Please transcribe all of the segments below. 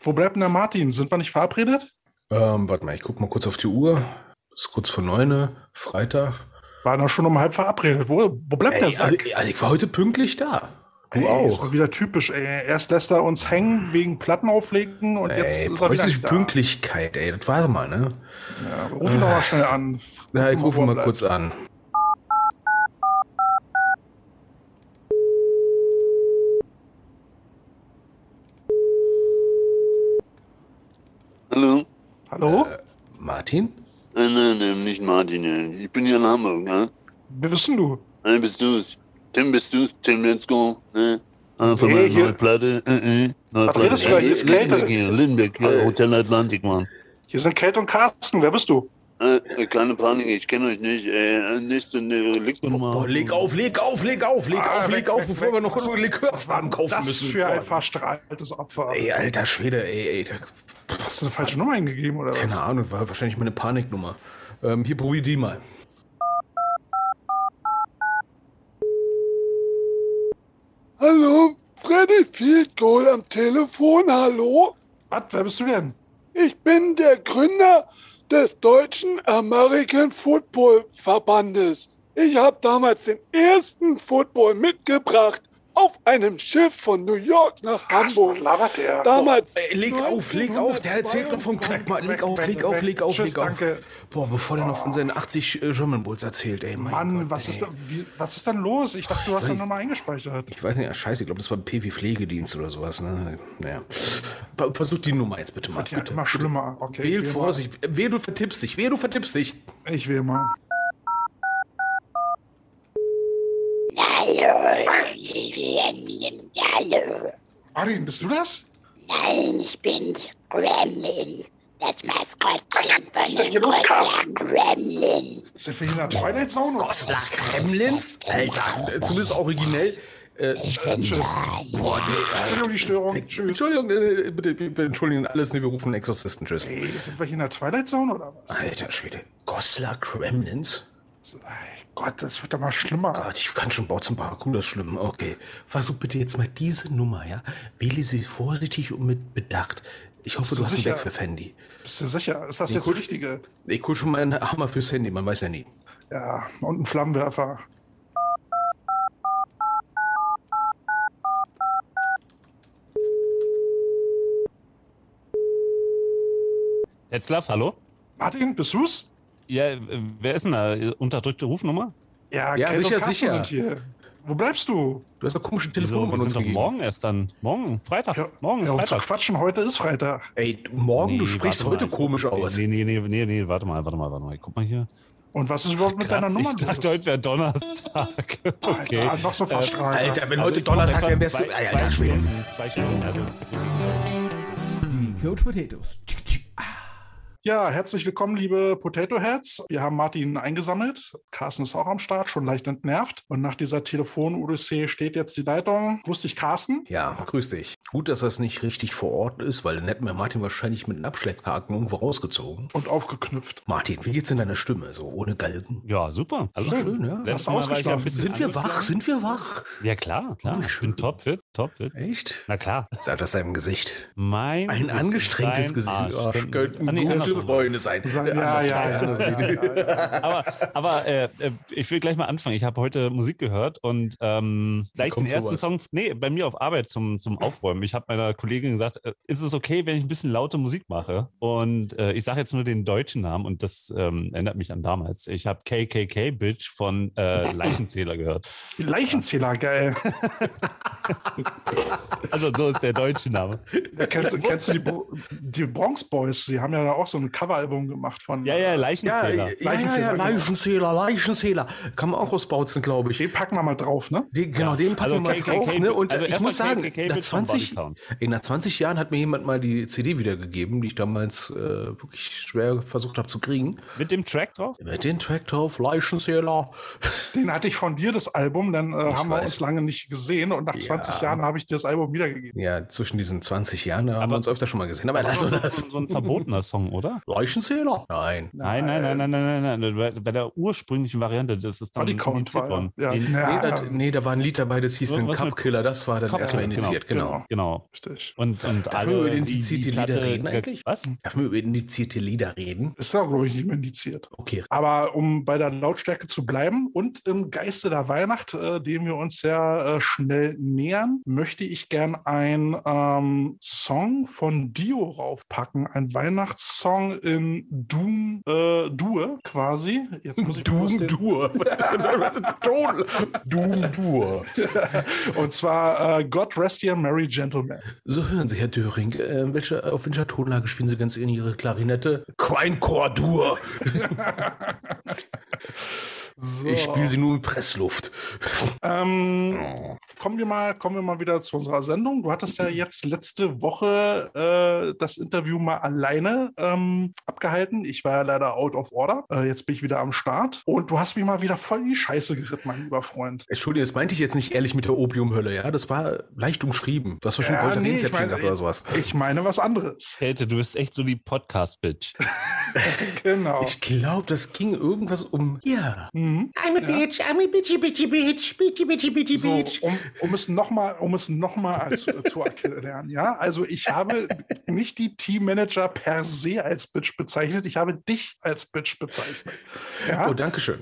Wo bleibt denn der Martin? Sind wir nicht verabredet? Ähm, warte mal, ich guck mal kurz auf die Uhr. Ist kurz vor neun, Freitag. War noch schon um halb verabredet. Wo, wo bleibt Ey, der also, Sack? also ich war heute pünktlich da. Du Ey, Ist auch. mal wieder typisch. Ey. Erst lässt er uns hängen wegen Platten auflegen und jetzt Ey, ist er wieder nicht da. Pünktlichkeit, ey, das war mal, ne? Ja, wir rufen doch mal schnell an. Ja, ich rufe mal bleibt. kurz an. Hallo? Hallo? Martin? Nein, nein, nein, nicht Martin. ey. Ich bin hier in Hamburg, ne? Wer bist denn du? Nein, bist du's. Tim, bist du's. Tim, let's go. Ne? Ah, von hier- neuen Platte. Äh, äh. Neue Was redest du da? Hier ist Kälte. Lindenberg hier. Lindenberg, ja, Hotel Atlantik, Mann. Hier sind Kate und Carsten. Wer bist du? Äh, keine Panik, ich kenne euch nicht. Äh, nächste äh, Lichtnummer. Boah, leg auf, leg auf, leg auf, leg Ah, auf, weg, leg auf, weg, bevor weg. wir noch einen Likörfarben kaufen das müssen. für ein verstrahltes Opfer. Ey, alter Schwede, ey, ey. da- Hast du eine falsche Nummer eingegeben oder was? Keine Ahnung, war wahrscheinlich meine Paniknummer. Ähm, hier, probier die mal. Hallo, Freddy Field Goal am Telefon, hallo? Was? Wer bist du denn? Ich bin der Gründer des Deutschen American Football Verbandes. Ich habe damals den ersten Football mitgebracht auf einem Schiff von New York nach Hamburg. Labert der? Damals. Ey, leg auf, leg auf, der erzählt noch vom Crack. Mal, leg auf, leg auf, leg auf, Tschüss, leg auf. danke. Boah, bevor der noch von seinen 80 äh, German Bulls erzählt, ey, mein Mann, Gott, was, ey. ist da, wie, was ist denn los? Ich dachte, du hast Weiß da ich- nochmal eingespeichert. Ich weiß nicht, ja, scheiße, ich glaube, das war P wie Pflegedienst oder sowas, ne? Naja. Ver- Versuch die Nummer jetzt bitte mal. Wird ja Bitte. immer schlimmer. Okay, Wähl ich wähl Vorsicht. Wehe, du vertippst dich. Wehe, du vertippst dich. Ich will mal. Hallo, Gremlin, hallo. Martin, bist du das? Nein, ich bin's, Gremlin. Das Maskottchen von ist den Goslar? Gremlins. Sind wir hier in der Twilight Zone? oder was? Goslar Kremlins? Alter, äh, zumindest originell. Äh, Ich bin Tschüss. boah, nee, Entschuldigung, die Störung. Tschüss. Entschuldigung, äh, bitte, bitte entschuldigen alles, ne, wir rufen einen Exorzisten. Tschüss. Ey, sind wir hier in der Twilight Zone oder was? Alter Schwede. Goslar Kremlins? Ey, Gott, das wird doch mal schlimmer. Gott, ich kann schon Bau zum das ist schlimm. Okay. Versuch bitte jetzt mal diese Nummer, ja? Wähle sie vorsichtig und mit Bedacht. Ich hoffe, Bist du du hast einen sicher? Weg für Handy. Bist du sicher? Ist das Nee, jetzt die richtige? Ich hol schon mal einen Hammer fürs Handy, man weiß ja nie. Ja, und ein Flammenwerfer. Tetzlaff, hallo? Martin, bist du's? Ja, äh, wer ist denn da? Unterdrückte Rufnummer? Ja, Ja, Kate sicher, sicher. sind hier. Wo bleibst du? Du hast doch komische Wieso? Wir an uns sind doch gegeben. morgen erst dann. Morgen, Freitag. Ja, morgen ist ja, um zu Freitag. quatschen, heute ist Freitag. Ey, du- morgen, du Nee, sprichst warte heute mal. komisch aus. Nee, nee, nee, nee, nee, warte mal, warte mal, warte mal. Guck mal hier. Und was ist überhaupt mit Krass, deiner Nummer ich dachte, heute wäre Donnerstag. okay. Alter, noch so verstrahlt. Alter, wenn heute Donnerstag wäre, wärst du... Zwei, Ey, zwei Alter, Schwede. Stunden, zwei Stunden. Also, Die Coach Potatoes. Tschick, tschick. Ja, herzlich willkommen, liebe Potato Heads. Wir haben Martin eingesammelt. Carsten ist auch am Start, schon leicht entnervt. Und nach dieser Telefon-Odyssee steht jetzt die Leitung. Grüß dich, Carsten. Ja, grüß dich. Gut, dass das nicht richtig vor Ort ist, weil dann hätten wir Martin wahrscheinlich mit einem Abschleckhaken irgendwo rausgezogen. Und aufgeknüpft. Martin, wie geht's in deiner Stimme? So ohne Galgen? ja, super. Also Schön, ja. Hast ich ja ein ausgeschlafen? bisschen Sind wir wach? Sind wir wach? Ja, klar, klar. Ich schön. bin topfit, topfit. Echt? Na klar. Sag das seinem Gesicht. Mein Ein Gesicht, angestrengtes Gesicht. Arsch. Oh, Könnten- könnten Ah, nee, gute. Freunde sein. Ja, Äh, ja, ja, ja, ja, ja. aber aber äh, äh, ich will gleich mal anfangen. Ich habe heute Musik gehört und ähm, gleich den ersten sowas? Song, nee, bei mir auf Arbeit zum, zum Aufräumen. Ich habe meiner Kollegin gesagt, äh, ist es okay, wenn ich ein bisschen laute Musik mache? Und äh, ich sage jetzt nur den deutschen Namen und das ähm, erinnert mich an damals. Ich habe KKK Bitch von äh, Leichenzähler gehört. Leichenzähler, geil. Also so ist der deutsche Name. Ja, kennst, du- kennst du die, die Bronx Boys? Die haben ja da auch so ein Coveralbum gemacht von. Ja, ja, Ja, Leichenzähler. ja, ja, ja, Leichenzähler, Leichenzähler. Kann man auch ausbautzen, glaube ich. Den packen wir mal drauf, ne? Den, genau, den packen Also wir mal drauf. Ne? Und also ich muss sagen, nach mit vom 20, Bodycount. ey, nach 20 Jahren hat mir jemand mal die CD wiedergegeben, die ich damals äh, wirklich schwer versucht habe zu kriegen. Mit dem Track drauf? Mit den Track drauf, Leichenzähler. Den hatte ich von dir, das Album. Dann äh, haben wir weiß. uns lange nicht gesehen. Und nach Ja. 20 Jahren habe ich dir das Album wiedergegeben. Ja, zwischen diesen 20 Jahren da haben Aber- wir uns öfter schon mal gesehen. Aber Aber lass so, so ein verbotener Song, oder? Leichenzähler? Nein. Nein, nein, nein, nein, nein, nein, nein. Bei, bei der ursprünglichen Variante, das ist dann indiziert war, worden. ja. Den- Ja. Nee, da, nee, da war ein Lied dabei, das hieß Was den Cup Killer. Das war dann erstmal Killer, initiiert, genau. genau. Genau. Richtig. Und, und Darf man über alle, indizierte Lieder reden ge- eigentlich? Was? Darf man über indizierte Lieder reden? Ist da, glaube ich, nicht mehr indiziert. Okay. Aber um bei der Lautstärke zu bleiben und im Geiste der Weihnacht, äh, dem wir uns ja äh, schnell nähern, möchte ich gern einen ähm, Song von Dio raufpacken. Ein Weihnachtssong in Doom äh, Dur quasi. Jetzt muss ich den- Dur. Doom Dur. Und zwar äh, God Rest Ye Merry Gentlemen. So hören Sie, Herr Döring. Äh, welche, auf welcher Tonlage spielen Sie ganz in Ihre Klarinette? Queinchor Dur. So. Ich spiele sie nur in Pressluft. Ähm, Oh. kommen wir mal, kommen wir mal wieder zu unserer Sendung. Du hattest ja jetzt letzte Woche äh, das Interview mal alleine ähm, abgehalten. Ich war ja leider out of order. Äh, jetzt bin ich wieder am Start und du hast mich mal wieder voll in die Scheiße geritten, mein lieber Freund. Entschuldigung, das meinte ich jetzt nicht ehrlich mit der Opiumhölle, ja? Das war leicht umschrieben. Das war schon Ja, nee, ich meine- gehabt oder sowas. Ich meine was anderes. Kälte, du bist echt so die Podcast-Bitch. Genau. Ich glaube, das ging irgendwas um. Ja. Mhm. I'm a bitch, I'm a bitchy, bitchy, bitch, bitchy, bitchy, bitchy, So, bitch. um, um es nochmal um es noch mal zu, zu erklären, ja. Also ich habe nicht die Teammanager per se als Bitch bezeichnet, ich habe dich als Bitch bezeichnet. Ja? Oh, danke schön.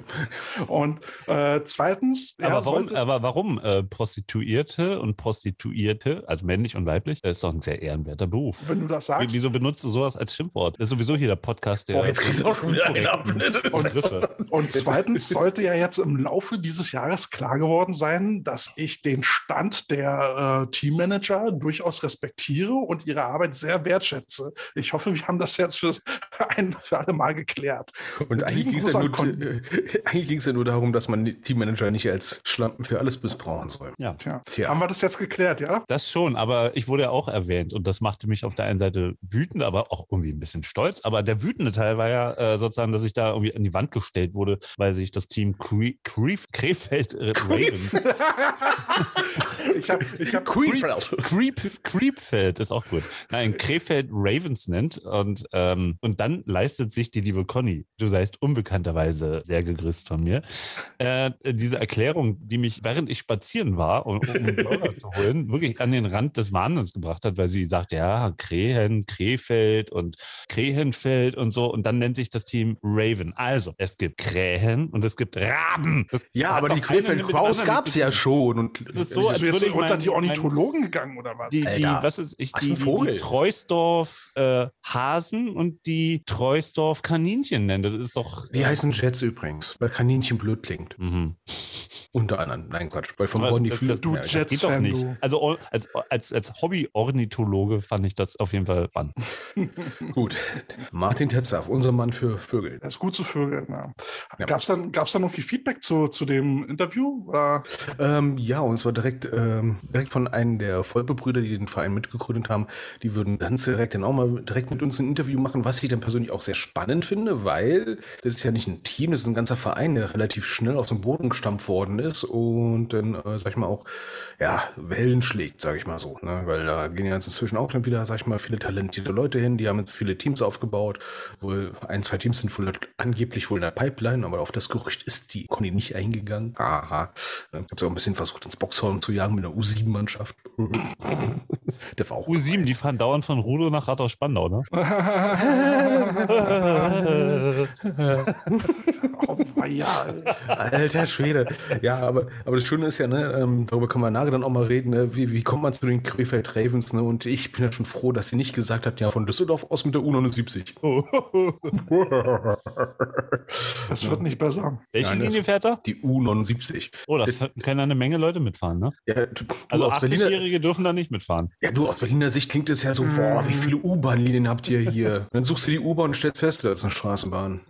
Und äh, zweitens, Aber ja, warum, aber warum äh, Prostituierte und Prostituierte, also männlich und weiblich, das ist doch ein sehr ehrenwerter Beruf. wenn du das Wie- sagst, Wieso benutzt du sowas als Schimpfwort? Das ist sowieso hier der Podcast, der. Boah, jetzt kriegst du auch schon wieder einen ab. Begriffe. Und zweitens sollte ja jetzt im Laufe dieses Jahres klar geworden sein, dass ich den Stand der äh, Teammanager durchaus respektiere und ihre Arbeit sehr wertschätze. Ich hoffe, wir haben das jetzt für, ein für alle Mal geklärt. Und eigentlich ging es ja, nur- äh, eigentlich ja nur darum, dass man die Teammanager nicht als Schlampen für alles missbrauchen soll. Ja. Tja. Tja. Haben wir das jetzt geklärt, ja? Das schon, aber ich wurde ja auch erwähnt und das machte mich auf der einen Seite wütend, aber auch irgendwie ein bisschen stolz. Aber der wütende Teil war ja äh, sozusagen, dass ich da irgendwie an die Wand gestellt wurde, weil sich das Team Cre Krefeld äh, Ravens Ich habe ich hab, Queenfeld. Creep, Creepfeld ist auch gut. Nein, Krefeld Ravens nennt und, ähm, und dann leistet sich die liebe Conny, du seist unbekannterweise sehr gegrüßt von mir, äh, diese Erklärung, die mich, während ich spazieren war, um, um einen Burger zu holen, wirklich an den Rand des Wahnsinns gebracht hat, weil sie sagt, ja, Krehen, Krefeld und Krähenfeld und so und dann nennt sich das Team Raven. Also, es gibt Krähen und es gibt Raben. Das Ja, aber die Krefeld Kraus gab es ja schon. Und Es ist so, als jetzt würde ich unter mein- die Ornithologen gegangen oder was? die, die, Alter, was ist ich, was die, ein die, Vogel. die Treusdorf äh, Hasen und die Treusdorf Kaninchen nennen. Das ist doch. die heißen Jets übrigens, weil Kaninchen blöd klingt. Mhm. Unter anderem. Nein, Quatsch. Weil von Aber Bonn die das- das- du Ja, Jet- Das geht doch Fan, nicht. du. Also or- als, als, als Hobby-Ornithologe fand ich das auf jeden Fall spannend. Gut. Martin Tetzlaff, unser Mann für Vögel. Das ist gut zu vögeln. Ja. Ja. Gab es dann, gab's dann irgendwie Feedback zu, zu dem Interview? Ähm, ja, und zwar direkt, ähm, direkt von einem der Volpebrüder, die den Verein mitgegründet haben. Die würden ganz direkt dann auch mal direkt mit uns ein Interview machen, was ich dann persönlich auch sehr spannend finde, weil das ist ja nicht ein Team, das ist ein ganzer Verein, der relativ schnell auf den Boden gestampft worden ist und dann, äh, sag ich mal, auch, ja, Wellen schlägt, sag ich mal so. Ne? Weil da gehen ja jetzt inzwischen auch dann wieder, sag ich mal, viele talentierte Leute hin, die haben jetzt viele Teams aufgebaut. Wohl ein, zwei Teams sind wohl angeblich wohl in der Pipeline, aber auf das Gerücht ist die Conny nicht eingegangen. Aha. Ich habe auch ein bisschen versucht, ins Boxhorn zu jagen mit einer U7-Mannschaft. der war auch U7, die fahren dauernd von Rudo nach Rathaus Spandau, ne? oh, ja, Alter Schwede. Ja, aber, aber das Schöne ist ja, ne, ähm, darüber können wir nachher dann auch mal reden, ne, wie, wie kommt man zu den Krefeld Ravens, ne? Und ich bin ja schon froh, dass sie nicht gesagt hat, ja, von Düsseldorf aus mit der U79. das wird nicht besser. Welche Nein, Linie fährt er? Die U79. Oh, da können eine Menge Leute mitfahren, ne? Ja, du, Also du, als Berliner, 80-Jährige dürfen da nicht mitfahren. ja, du so aus Berliner Sicht klingt es ja so, boah, wie viele U-Bahn-Linien habt ihr hier? Dann suchst du die U-Bahn und stellst fest, das ist eine Straßenbahn.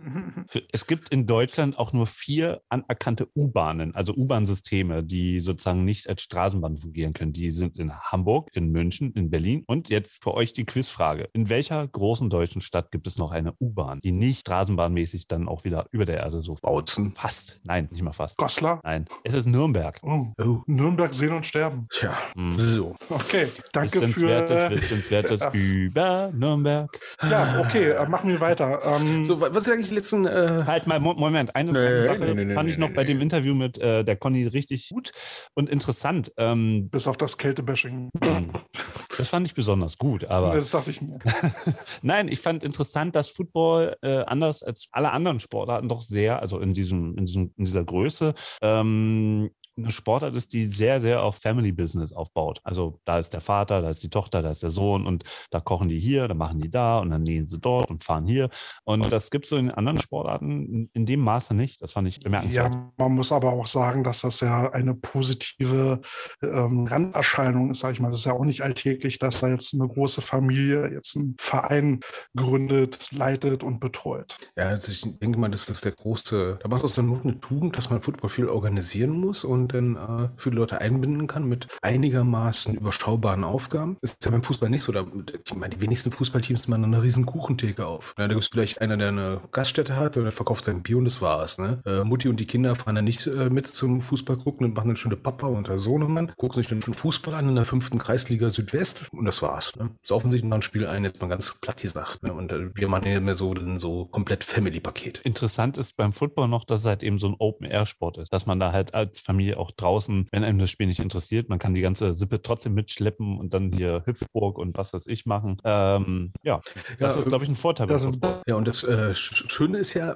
Es gibt in Deutschland auch nur vier anerkannte U-Bahnen, also U-Bahn-Systeme, die sozusagen nicht als Straßenbahn fungieren können. Die sind in Hamburg, in München, in Berlin. Und jetzt für euch die Quizfrage. In welcher großen deutschen Stadt gibt es noch eine U-Bahn, die nicht straßenbahnmäßig dann auch wieder über der Erde so Bautzen. fast? Nein, nicht mal fast. Goslar. Nein, es ist Nürnberg. Oh. Oh, Nürnberg sehen und sterben. tja, Hm. so. Okay, danke für. Wissenswertes, Äh, Wissenswertes ja. über Nürnberg. ja, okay, äh, machen wir weiter. Ähm, So, wa- was ist eigentlich die letzten, äh, Halt mal, Mo- Moment, eine, Nee, eine Sache nee, nee, nee, fand ich noch nee, bei nee. dem Interview mit äh, der Conny richtig gut und interessant. Ähm, bis auf das Kältebashing. das fand ich besonders gut, aber Das dachte ich mir. Nein, ich fand interessant, dass Football äh, anders als alle anderen Sportarten doch sehr, also in diesem, in diesem, in dieser Größe, ähm, eine Sportart ist, die sehr, sehr auf Family Business aufbaut. Also da ist der Vater, da ist die Tochter, da ist der Sohn und da kochen die hier, da machen die da und dann nähen sie dort und fahren hier. Und das gibt es so in anderen Sportarten in, dem Maße nicht. Das fand ich bemerkenswert. Ja, man muss aber auch sagen, dass das ja eine positive ähm, Randerscheinung ist, sag ich mal. Das ist ja auch nicht alltäglich, dass da jetzt eine große Familie jetzt einen Verein gründet, leitet und betreut. Ja, also ich denke mal, das ist der große, da macht es dann nur eine Tugend, dass man Football viel organisieren muss und dann äh, viele Leute einbinden kann mit einigermaßen überschaubaren Aufgaben. Das ist ja beim Fußball nicht so. Da, ich meine, die wenigsten Fußballteams machen eine riesen Kuchentheke auf. Ja, da gibt es vielleicht einer, der eine Gaststätte hat oder der verkauft sein Bier und das war's. Ne? Äh, Mutti und die Kinder fahren dann nicht äh, mit zum Fußball gucken und machen dann schon der Papa und der Sohnemann, gucken sich dann schon Fußball an in der fünften Kreisliga Südwest und das war's. Ne? Saufen sich nach dem Spiel ein, jetzt mal ganz platt gesagt. Ne? Und äh, wir machen ja mehr so, dann so komplett Family-Paket. Interessant ist beim Football noch, dass es halt eben so ein Open-Air-Sport ist, dass man da halt als Familie auch draußen, wenn einem das Spiel nicht interessiert, man kann die ganze Sippe trotzdem mitschleppen und dann hier Hüpfburg und was weiß ich machen. Ähm, ja, das Ja, ist, glaube ich, ein Vorteil Das. Ja, und das äh, Sch- Schöne ist ja,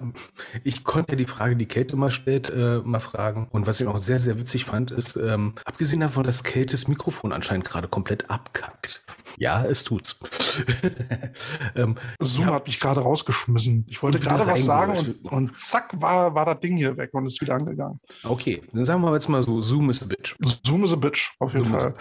ich konnte ja die Frage, die Kate immer stellt, äh, mal fragen. Und was ich auch sehr, sehr witzig fand, ist, ähm, abgesehen davon, dass Kate das Mikrofon anscheinend gerade komplett abkackt. Ja, es tut's. ähm, Zoom ja, hat mich gerade rausgeschmissen. Ich wollte gerade was sagen und, und zack war, war das Ding hier weg und ist wieder angegangen. okay, dann sagen wir jetzt mal so, Zoom is a bitch. Zoom is a bitch, auf jeden Zoom Fall.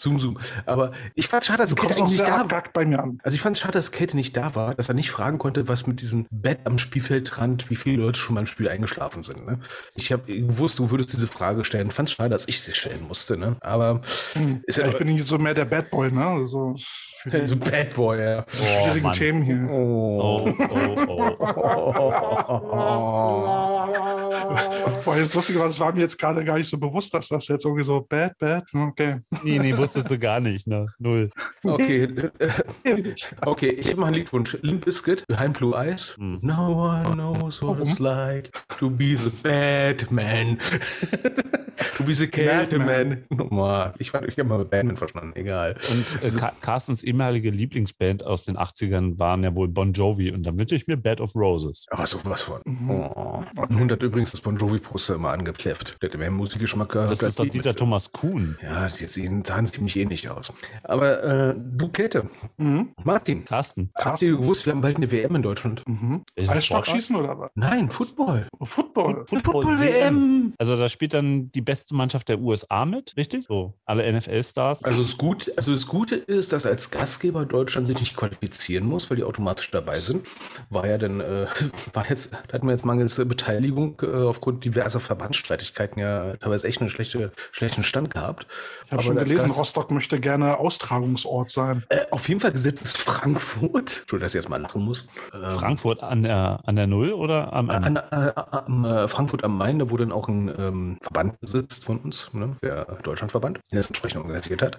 Zoom, Zoom. Aber ich fand schade, dass Kate nicht da war. bei mir an. Also ich fand es schade, dass Kate nicht da war, dass er nicht fragen konnte, was mit diesem Bett am Spielfeldrand, wie viele Leute schon beim Spiel eingeschlafen sind. Ne? Ich habe gewusst, du würdest diese Frage stellen. Fand es schade, dass ich sie stellen musste. Ne? Aber ist ja, Ja, ich bin nicht so mehr der Bad Boy, ne? Also für so Bad Boy, ja. Oh, schwierigen Mann. Themen hier. Oh, oh, oh. Boah, jetzt lustig war, das war mir jetzt gerade gar nicht so bewusst, dass das jetzt irgendwie so bad, bad, okay. Nee, nee, wusstest du gar nicht, ne? Null. Okay, äh, okay, ich habe mal einen Liedwunsch. Limp Bizkit, Behind Blue Eyes. Hm. No one knows what it's like to be the bad man. to be the Kälte man. Nochmal. Ich, ich habe mal Batman verstanden, egal. Und äh, Car- Carstens ehemalige Lieblingsband aus den 80ern waren ja wohl Bon Jovi und dann wünsche ich mir Bed of Roses. Aber sowas von. Mhm. Oh. Und hat übrigens das Bon Jovi-Poster immer angekläfft. Der hat mehr Musikgeschmack gehabt. Das ist doch die Dieter mit- Thomas Kuhn. Ja, die sehen, sahen ziemlich ähnlich aus. Aber äh, du, Käthe, Mhm. Martin, Carsten. habt ihr gewusst, wir haben bald eine WM in Deutschland? Mhm. Eisstockschießen oder was? Nein, Football. Football. Football-WM. Also da spielt dann die beste Mannschaft der USA mit, richtig? So, alle NFL-Stars. Also das, Gut, also das Gute ist, dass als Gastgeber Deutschland sich nicht qualifizieren muss, weil die automatisch dabei sind. War ja dann, äh, war jetzt, da hatten wir jetzt mangels Beteiligung äh, aufgrund diverser Verbandsstreitigkeiten ja teilweise echt einen schlechte, schlechten Stand gehabt. Ich habe schon gelesen, Gast- Rostock möchte gerne Austragungsort sein. Äh, auf jeden Fall gesetzt ist Frankfurt. Entschuldigung, dass ich jetzt mal lachen muss. Ähm, Frankfurt an der, an der Null oder am An, äh, am äh, Frankfurt am Main, da wo dann auch ein ähm, Verband sitzt von uns, ne? der Deutschlandverband, der das entsprechend organisiert hat.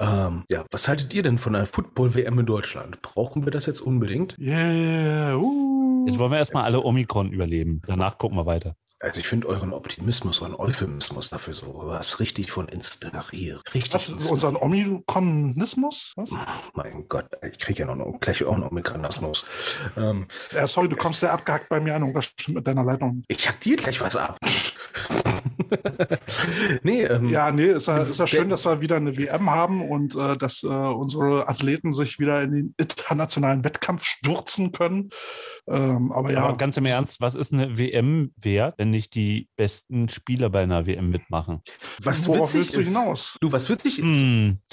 Ähm, ja, was haltet ihr denn von einer Football-WM in Deutschland? Brauchen wir das jetzt unbedingt? Yeah. Uh. Jetzt wollen wir erstmal alle Omikron überleben. Danach gucken wir weiter. Also ich finde euren Optimismus, euren Euphemismus dafür so was richtig von inspiriert. Richtig. Was, unseren Omikronismus? Was? mein Gott, ich kriege ja noch einen- gleich auch noch Omikronismus. Ähm, Ja, sorry, du kommst sehr abgehackt bei mir an und das stimmt mit deiner Leitung. ich hack dir gleich was ab. nee, ähm, Ja, nee, ist ja, ist ja schön, dass wir wieder eine WM haben und äh, dass äh, unsere Athleten sich wieder in den internationalen Wettkampf stürzen können. Ähm, aber ja, Aber ganz im Ernst, was ist eine WM wert, wenn nicht die besten Spieler bei einer WM mitmachen? was worauf witzig willst du ist, hinaus? Du, was witzig ist. Hm.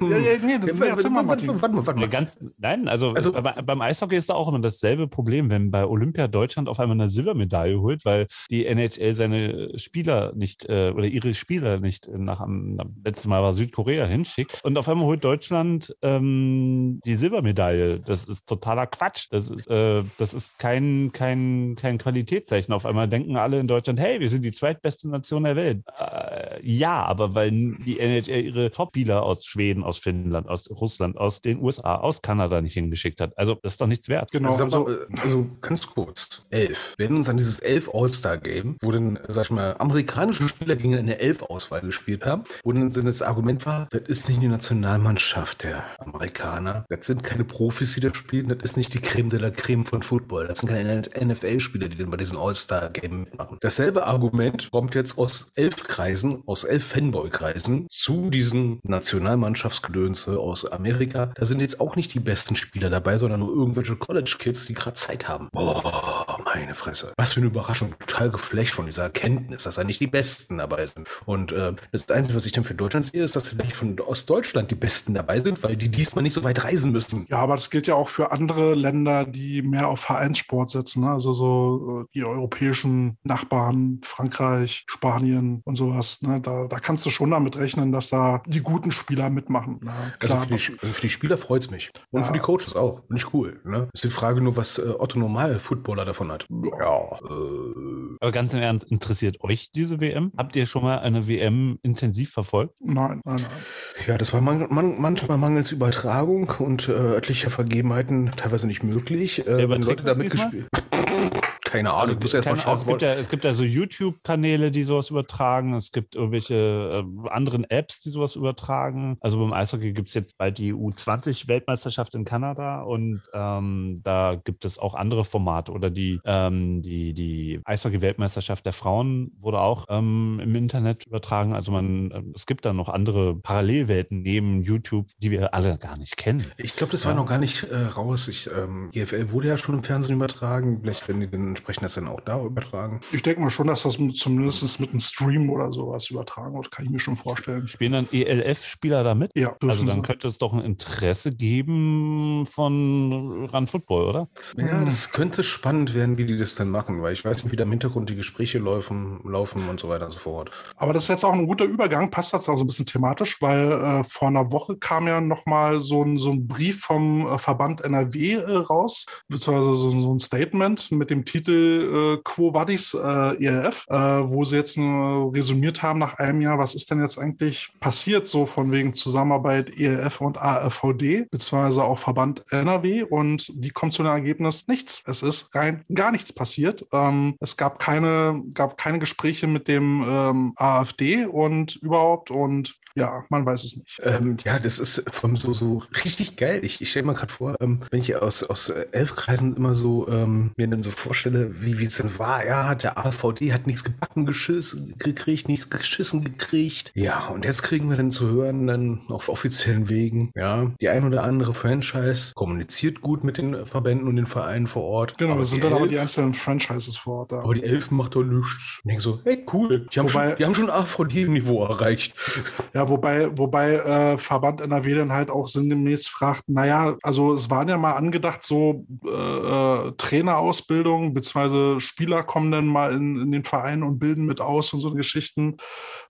Ja, ja, nee, das, Ja, warte, mal, warte, warte, warte mal, warte ganz, nein, also, Also- bei, beim Eishockey ist da auch immer dasselbe Problem, wenn bei Olympia Deutschland auf einmal eine Silbermedaille holt, weil die NHL seine Spieler nicht äh, oder ihre Spieler nicht nach am letztes Mal war Südkorea hinschickt und auf einmal holt Deutschland ähm, die Silbermedaille. Das ist totaler Quatsch. Das ist, äh, das ist kein, kein, kein Qualitätszeichen. Auf einmal denken alle in Deutschland, hey, wir sind die zweitbeste Nation der Welt. Äh, ja, aber weil die NHL ihre Top-Spieler aus Schweden, aus Finnland, aus Russland, aus den USA, aus Kanada nicht hingeschickt hat. Also das ist doch nichts wert. Genau, also, also ganz kurz. Elf. Wir erinnern uns an dieses elf All-Star-Game, wo dann, sag ich mal, amerikanische Spieler gegen eine Elf-Auswahl gespielt haben, wo dann das Argument war, das ist nicht die Nationalmannschaft der Amerikaner. Das sind keine Profis, die da spielen. Das ist nicht die Creme de la Creme von Football. Das sind keine NFL-Spieler, die dann bei diesen All-Star-Game mitmachen. Dasselbe Argument kommt jetzt aus elf Kreisen, aus elf Fanboy-Kreisen zu diesen Nationalmannschaftsgedönse aus Amerika. Da sind jetzt auch nicht die besten Spieler dabei, sondern nur irgendwelche College-Kids, die gerade Zeit haben. Boah, meine Fresse. Was für eine Überraschung. Total geflecht von dieser Erkenntnis, dass da nicht die Besten dabei sind. Und äh, das Einzige, was ich dann für Deutschland sehe, ist, dass vielleicht von Ostdeutschland die Besten dabei sind, weil die diesmal nicht so weit reisen müssen. ja, aber das gilt ja auch für andere Länder, die mehr auf Vereinssport setzen. Ne? Also so äh, die europäischen Nachbarn, Frankreich, Spanien und sowas. Ne? Da, da kannst du schon damit rechnen, dass da die guten Spieler mitmachen. Ne? Also Klar, für die, also für die Spieler freut es mich. Und Ja. für die Coaches auch. Finde ich cool. Ne? Ist die Frage nur, was äh, Otto Normal-Footballer davon hat. Ja. Äh, Aber ganz im Ernst, interessiert euch diese WM? Habt ihr schon mal eine WM intensiv verfolgt? nein, nein, nein. Ja, das war man, man, manchmal mangels Übertragung und äh, örtlicher Vergebenheiten teilweise nicht möglich. Äh, wenn Leute damit gespielt. Keine Ahnung, ich muss erst mal Keine- schauen. also es, gibt ja, es gibt ja so YouTube-Kanäle, die sowas übertragen. Es gibt irgendwelche äh, anderen Apps, die sowas übertragen. Also beim Eishockey gibt es jetzt bald die U20-Weltmeisterschaft in Kanada und ähm, da gibt es auch andere Formate oder die, ähm, die, die Eishockey-Weltmeisterschaft der Frauen wurde auch ähm, im Internet übertragen. Also man, äh, es gibt da noch andere Parallelwelten neben YouTube, die wir alle gar nicht kennen. Ich glaube, das war Ja. noch gar nicht äh, raus. Ich, ähm, GFL wurde ja schon im Fernsehen übertragen. Vielleicht werden die dann entsprechend das dann auch da übertragen. Ich denke mal schon, dass das zumindest mit einem Stream oder sowas übertragen wird. Kann ich mir schon vorstellen. Spielen dann ELF-Spieler da mit? Ja, Also dann sie. könnte es doch ein Interesse geben von Run Football, oder? Ja, Hm. das könnte spannend werden, wie die das dann machen, weil ich weiß nicht, wie da im Hintergrund die Gespräche laufen, laufen und so weiter und so fort. Aber das ist jetzt auch ein guter Übergang, passt das auch so ein bisschen thematisch, weil äh, vor einer Woche kam ja nochmal so ein, so ein Brief vom äh, Verband NRW äh, raus, beziehungsweise so, so ein Statement mit dem Titel äh, Quo Vadis äh, ELF, äh, wo sie jetzt äh, resümiert haben nach einem Jahr, was ist denn jetzt eigentlich passiert, so von wegen Zusammenarbeit ELF und ARVD, beziehungsweise auch Verband NRW und die kommt zu dem Ergebnis, nichts. Es ist rein gar nichts passiert. Ähm, es gab keine, gab keine Gespräche mit dem ähm, AfD und überhaupt und ja, man weiß es nicht. Ähm, ja, das ist vom so, so richtig geil. Ich, ich stelle mir gerade vor, ähm, wenn ich aus, aus elf Kreisen immer so ähm, mir dann so vorstelle, wie wie es denn war. Ja, der AVD hat nichts gebacken geschissen, gekriegt, nichts geschissen gekriegt. Ja, und jetzt kriegen wir dann zu hören, dann auf offiziellen Wegen, ja, die ein oder andere Franchise kommuniziert gut mit den Verbänden und den Vereinen vor Ort. Genau, Aber das sind dann aber Elf- die einzelnen Franchises vor Ort da. aber die Elfen macht doch nichts. Ich denke so, hey, cool. Die haben, Wobei- schon, die haben schon AVD-Niveau erreicht. Ja, wobei, wobei äh, Verband NRW dann halt auch sinngemäß fragt, naja, also es waren ja mal angedacht, so äh, äh, Trainerausbildung, beziehungsweise Spieler kommen dann mal in, in den Verein und bilden mit aus und so Geschichten,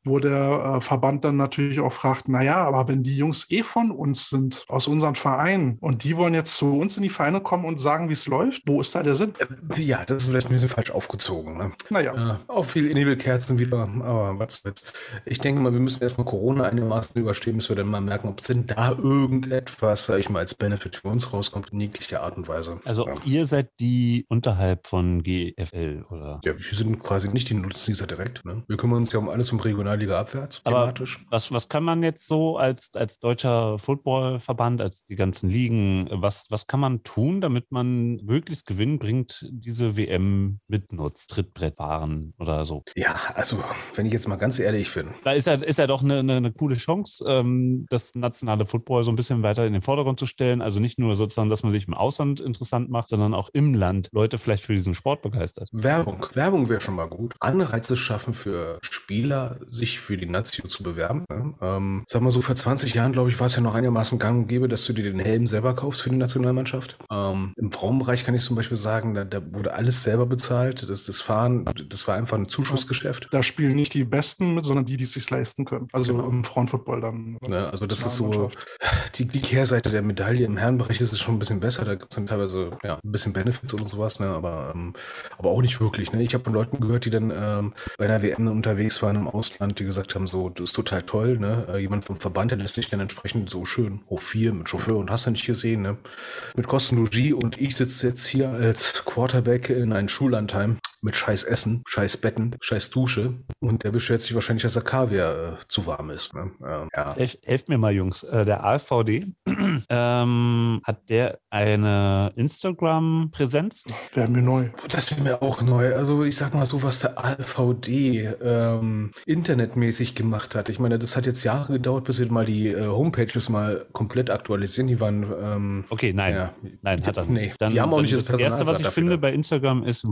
wo der äh, Verband dann natürlich auch fragt, naja, aber wenn die Jungs eh von uns sind, aus unseren Vereinen, und die wollen jetzt zu uns in die Vereine kommen und sagen, wie es läuft, wo ist da der Sinn? Ja, das ist vielleicht ein bisschen falsch aufgezogen. Ne? Naja. Ja, auch viel Nebelkerzen wieder, aber was soll's. Ich denke mal, wir müssen erstmal Corona einigermaßen überstehen, bis wir dann mal merken, ob es denn da irgendetwas, sag ich mal, als Benefit für uns rauskommt, in jeglicher Art und Weise. Also ja. ihr seid die unterhalb von GFL oder. Ja, wir sind quasi nicht die Nutznießer direkt. Ne? Wir kümmern uns ja um alles um Regionalliga abwärts, Aber- thematisch. Was, was kann man jetzt so als, als deutscher Footballverband, als die ganzen Ligen, was, was kann man tun, damit man möglichst Gewinn bringt, diese WM mitnutzt, Trittbrett fahren oder so? Ja, also, wenn ich jetzt mal ganz ehrlich bin, Da ist ja, ist ja doch eine, eine, eine coole Chance, ähm, das nationale Football so ein bisschen weiter in den Vordergrund zu stellen. Also nicht nur sozusagen, dass man sich im Ausland interessant macht, sondern auch im Land Leute vielleicht für diesen Sport begeistert. Werbung. Werbung wäre schon mal gut. Anreize schaffen für Spieler, sich für die Nazio zu bewerben. Ne? Ähm, sag mal so, vor 20 Jahren, glaube ich, war es ja noch einigermaßen gang und gäbe, dass du dir den Helm selber kaufst für die Nationalmannschaft. Ähm, Im Frauenbereich kann ich zum Beispiel sagen, da, da wurde alles selber bezahlt. Das, das Fahren, das war einfach ein Zuschussgeschäft. Da spielen nicht die Besten mit, sondern die, die es sich leisten können. Also Genau. im Frauenfootball dann. Ne? Also das ist so, die, die Kehrseite der Medaille im Herrenbereich ist es schon ein bisschen besser. Da gibt es dann teilweise ja, ein bisschen Benefits oder sowas, ne? aber, ähm, aber auch nicht wirklich. Ne? Ich habe von Leuten gehört, die dann ähm, bei einer WM unterwegs waren im Ausland, die gesagt haben, so, das ist total toll. Ne? Äh, jemand vom Verband, der lässt sich dann entsprechend so schön vier mit Chauffeur und hast du nicht gesehen, ne? mit Kostenlogie und ich sitze jetzt hier als Quarterback in einem Schullandheim mit scheiß Essen, scheiß Betten, scheiß Dusche und der beschwert sich wahrscheinlich, dass der Kaviar äh, zu warm ist. Ne? Ähm, ja. Helf, helft mir mal, Jungs. Äh, der AVD, ähm, hat der eine Instagram-Präsenz? Wäre mir neu. Das wäre mir auch neu. Also ich sag mal so, was der AVD ähm, internetmäßig gemacht hat. Ich meine, das hat jetzt Jahre gedauert, bis sie mal die äh, Homepages mal komplett aktualisieren. Die waren ähm, Okay, nein. Ja. Nein, hat er nicht. Nee, die haben auch nicht das, das Erste, was ich finde dafür. bei Instagram ist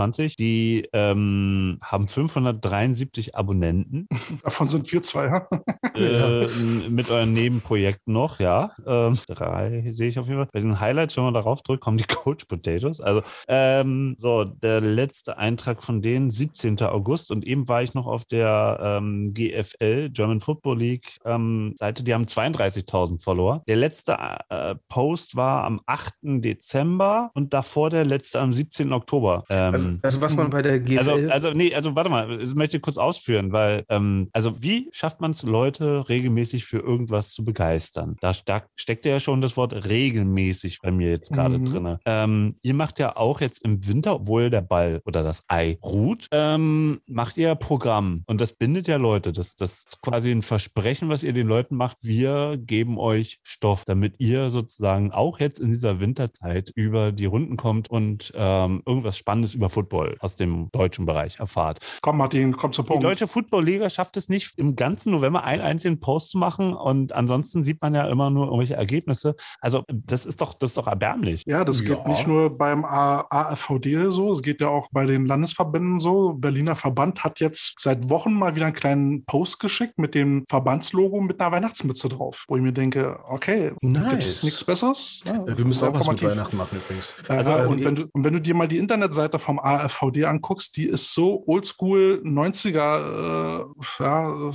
Restart21. Die ähm, haben 573 Abonnenten Davon sind wir zwei. Ja? äh, mit euren Nebenprojekten noch, ja. Ähm, drei sehe ich auf jeden Fall. Bei den Highlights, wenn man darauf drückt, kommen die Coach Potatoes. Also, ähm, so, der letzte Eintrag von denen, 17. August. Und eben war ich noch auf der ähm, GFL, German Football League ähm, Seite. Die haben 32.000 Follower. Der letzte äh, Post war am 8. Dezember und davor der letzte am 17. Oktober. Ähm, also, also was man bei der GFL also, also, nee, also warte mal, das möchte ich kurz ausführen, weil, ähm, also wie schafft man es, Leute regelmäßig für irgendwas zu begeistern? Da steck, steckt ja schon das Wort regelmäßig bei mir jetzt gerade Mhm. drin. Ähm, ihr macht ja auch jetzt im Winter, obwohl der Ball oder das Ei ruht, ähm, macht ihr Programm. Und das bindet ja Leute. Das, das ist quasi ein Versprechen, was ihr den Leuten macht. Wir geben euch Stoff, damit ihr sozusagen auch jetzt in dieser Winterzeit über die Runden kommt und ähm, irgendwas Spannendes über Football aus dem deutschen Bereich erfahrt. Komm, Martin, komm zum Die Punkt. deutsche Football-Liga schafft es nicht, im ganzen November einen einzigen Post zu machen und ansonsten sieht man ja immer nur irgendwelche Ergebnisse. Also das ist doch, das ist doch erbärmlich. Ja, das geht Ja. nicht nur beim AFVD so, es geht ja auch bei den Landesverbänden so. Berliner Verband hat jetzt seit Wochen mal wieder einen kleinen Post geschickt mit dem Verbandslogo mit einer Weihnachtsmütze drauf, wo ich mir denke, okay, Nice. gibt es nichts Besseres? Ja, wir müssen auch was mit. Weihnachten machen übrigens. Also, Ähm, und, wenn du, und wenn du dir mal die Internetseite vom AFVD anguckst, die ist so oldschool 90er, äh, ja,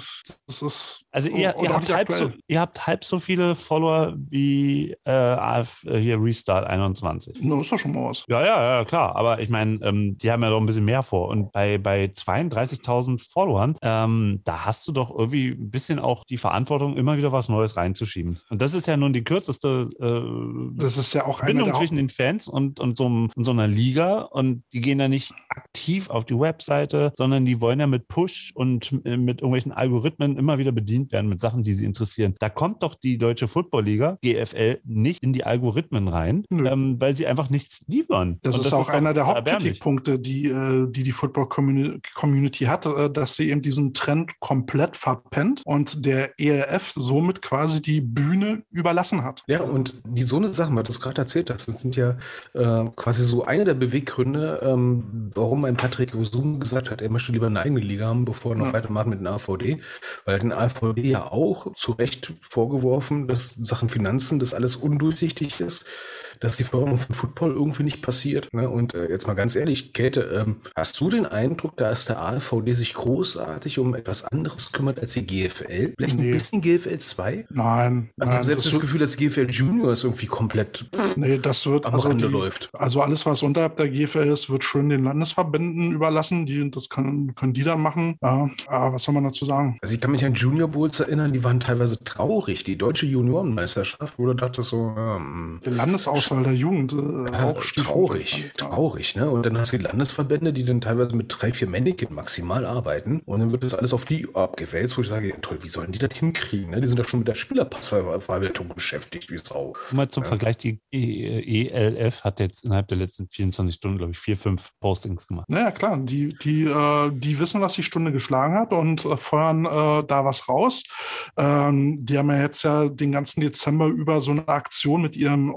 das ist. Also ihr, ihr, habt halb so, ihr habt halb so viele Follower wie äh, AF, äh, hier Restart 21. Na, ist doch schon mal was. Ja, ja, ja, klar. Aber ich meine, ähm, die haben ja doch ein bisschen mehr vor. Und bei, bei 32.000 Followern, ähm, da hast du doch irgendwie ein bisschen auch die Verantwortung, immer wieder was Neues reinzuschieben. Und das ist ja nun die kürzeste äh, Das ist ja auch der zwischen den Fans und, und, so, und so einer Liga. Und die gehen da nicht aktiv auf die Webseite, sondern die wollen ja mit Push und äh, mit irgendwelchen Algorithmen immer wieder bedient werden mit Sachen, die sie interessieren. Da kommt doch die Deutsche Football-Liga, GFL, nicht in die Algorithmen rein, ähm, weil sie einfach nichts liefern. Das Und ist auch einer der. Hauptkritikpunkte, die äh, die, die Football Communi- Community hat, äh, dass sie eben diesen Trend komplett verpennt und der ERF somit quasi die Bühne überlassen hat. Ja, und die so eine Sache, weil du es gerade erzählt hast, das sind ja äh, quasi so eine der Beweggründe, ähm, warum ein Patrick Osum gesagt hat, er möchte lieber eine eigene Liga haben, bevor er noch Ja. weitermacht mit dem AVD, weil den AVD ja auch zu Recht vorgeworfen, dass Sachen Finanzen, das alles undurchsichtig ist, dass die Förderung von Football irgendwie nicht passiert. Ne? Und äh, jetzt mal ganz ehrlich, Käthe, ähm, hast du den Eindruck, dass der AVD sich großartig um etwas anderes kümmert als die GFL? Vielleicht Nee. ein bisschen GFL 2? Nein, Also ich nein habe selbst das das Gefühl, dass GFL Junior ist irgendwie komplett nee, das wird am also, Rande die, läuft. also alles, was unterhalb der GFL ist, wird schön den Landesverbänden überlassen. Die, das können, können die dann machen. Ja, aber was soll man dazu sagen? Also ich kann mich an Junior Bowls erinnern, die waren teilweise traurig. Die deutsche Juniorenmeisterschaft, wo du dachtest so, ähm, Der Landesauswahl Auswahl der Jugend äh, auch traurig, traurig, ne? Und dann hast du die Landesverbände, die dann teilweise mit drei, vier Männchen maximal arbeiten und dann wird das alles auf die abgewälzt, wo ich sage, ja, toll, wie sollen die das hinkriegen? Ne? Die sind doch schon mit der Spielerpassverwaltung beschäftigt, wie Sau. Mal zum Ja. Vergleich, die E- ELF hat jetzt innerhalb der letzten 24 Stunden, glaube ich, vier, fünf Postings gemacht. Naja, klar, die, die, äh, die wissen, was die Stunde geschlagen hat und äh, feuern äh, da was raus. Ähm, die haben ja jetzt ja den ganzen Dezember über so eine Aktion mit ihrem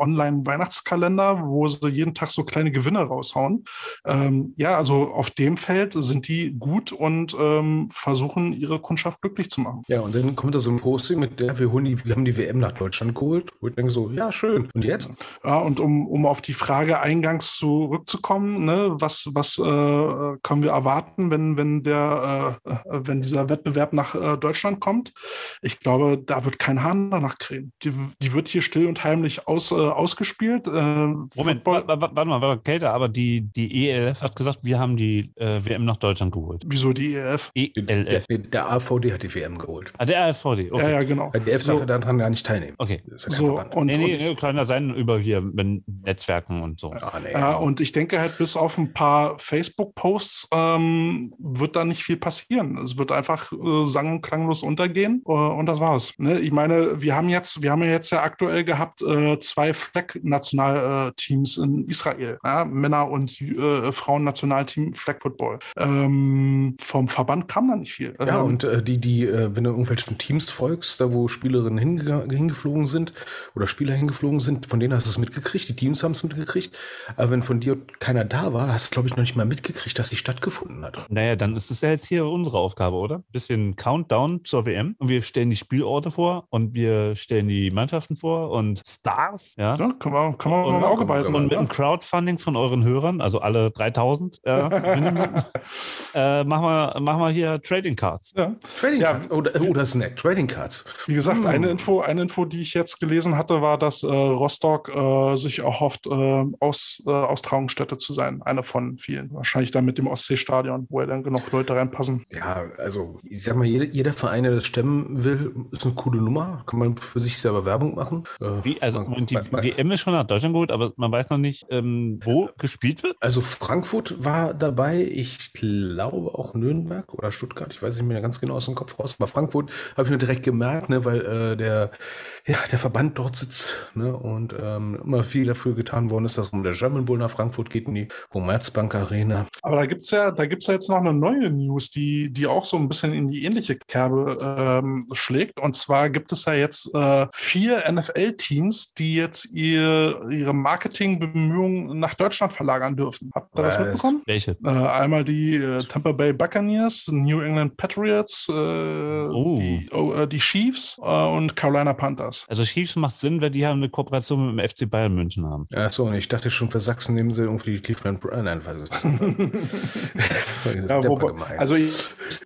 Online-Weihnachtskalender, wo sie jeden Tag so kleine Gewinne raushauen. Ähm, ja, also auf dem Feld sind die gut und ähm, versuchen, ihre Kundschaft glücklich zu machen. Ja, und dann kommt da so ein Posting mit der, wir, holen die, wir haben die WM nach Deutschland geholt. Wo ich denke so, ja, schön. Und jetzt? Ja, und um, um auf die Frage eingangs zurückzukommen, ne, was, was äh, können wir erwarten, wenn, wenn, der, äh, wenn dieser Wettbewerb nach äh, Deutschland kommt? Ich glaube, da wird kein Hahn danach kriegen. Die, die wird hier still und heimlich aus, äh, ausgespielt. Äh, Moment, warte mal, warte mal, Käthe, aber die, die ELF hat gesagt, wir haben die äh, WM nach Deutschland geholt. wieso die? Der, ELF. der, der AVD hat die WM geholt. Ah, der AFVD, okay. Ja, ja, genau. Die Elf So. darf ja daran gar nicht teilnehmen. Okay. So, und, nee, nee, und, nee, ja sein über hier mit Netzwerken und so. Ah, nee. Ja, und ich denke halt, bis auf ein paar Facebook-Posts ähm, wird da nicht viel passieren. Es wird einfach äh, sang- und klanglos untergehen äh, und das war's. Ne? Ich meine, wir haben jetzt, wir haben ja jetzt ja aktuell gehabt äh, zwei Flag-Nationalteams in Israel. Ja? Männer- und äh, Frauen-Nationalteam Flag Football. Ähm, vom Verband kam da nicht viel. Ja, Ähm, und äh, die, die, äh, wenn du irgendwelchen Teams folgst, da wo Spielerinnen hinge hingeflogen sind oder Spieler hingeflogen sind, von denen hast du es mitgekriegt, die Teams haben es mitgekriegt. Aber wenn von dir keiner da war, hast du, glaube ich, noch nicht mal mitgekriegt, dass sie stattgefunden hat. Naja, dann ist es ja jetzt hier unsere Aufgabe, oder? Bisschen Countdown zur WM. Und wir stellen die Spielorte vor und wir stellen die Mannschaften vor und Stars, ja. ja, kann kann man ein Auge und- behalten. Und mit ja. dem Crowdfunding von euren Hörern, also alle 3000, äh, Minimum, äh, machen, wir, machen wir hier Trading Cards. ja. Trading Ja. Cards. Oder, oder Snack, Trading Cards. Wie gesagt, Hm. eine Info, eine Info, die ich jetzt gelesen hatte, war, dass äh, Rostock äh, sich erhofft, äh, Aus, äh, Austragungsstätte zu sein. Eine von vielen. Wahrscheinlich dann mit dem Ostseestadion, wo ja dann genug Leute reinpassen. Ja, also ich sag mal, jeder, jeder Verein, der das stemmen will, ist eine coole Nummer. Kann man für sich selber Werbung machen. Äh, Wie, also man- und die man- man- WM ist schon nach Deutschland geholt, aber man weiß noch nicht, ähm, wo gespielt wird. Also Frankfurt war dabei, ich glaube auch Nürnberg oder Stuttgart, ich weiß nicht mehr ganz genau aus dem Kopf raus, aber Frankfurt habe ich mir direkt gemerkt, ne, weil äh, der, ja, der Verband dort sitzt ne, und ähm, immer viel dafür getan worden ist, dass um der German Bull nach Frankfurt geht in die Commerzbank Arena. Aber da gibt's ja, da gibt's ja jetzt noch eine neue News, die, die auch so ein bisschen in die ähnliche Kerbe ähm, schlägt. Und zwar gibt es ja jetzt äh, vier NFL-Teams, die jetzt ihr, ihre Marketingbemühungen nach Deutschland verlagern dürfen. Habt ihr das Was? mitbekommen? Welche? Äh, einmal die äh, Tampa Bay Buccaneers, New England Patriots, äh, die, oh, äh, die Chiefs äh, und Carolina Panthers. Also Chiefs macht Sinn, weil die haben eine Kooperation mit dem FC Bayern München haben. Ach so, und ich dachte schon, für Sachsen nehmen sie irgendwie die Cleveland Browns. Nein. Das ist Ja, wobei, also ich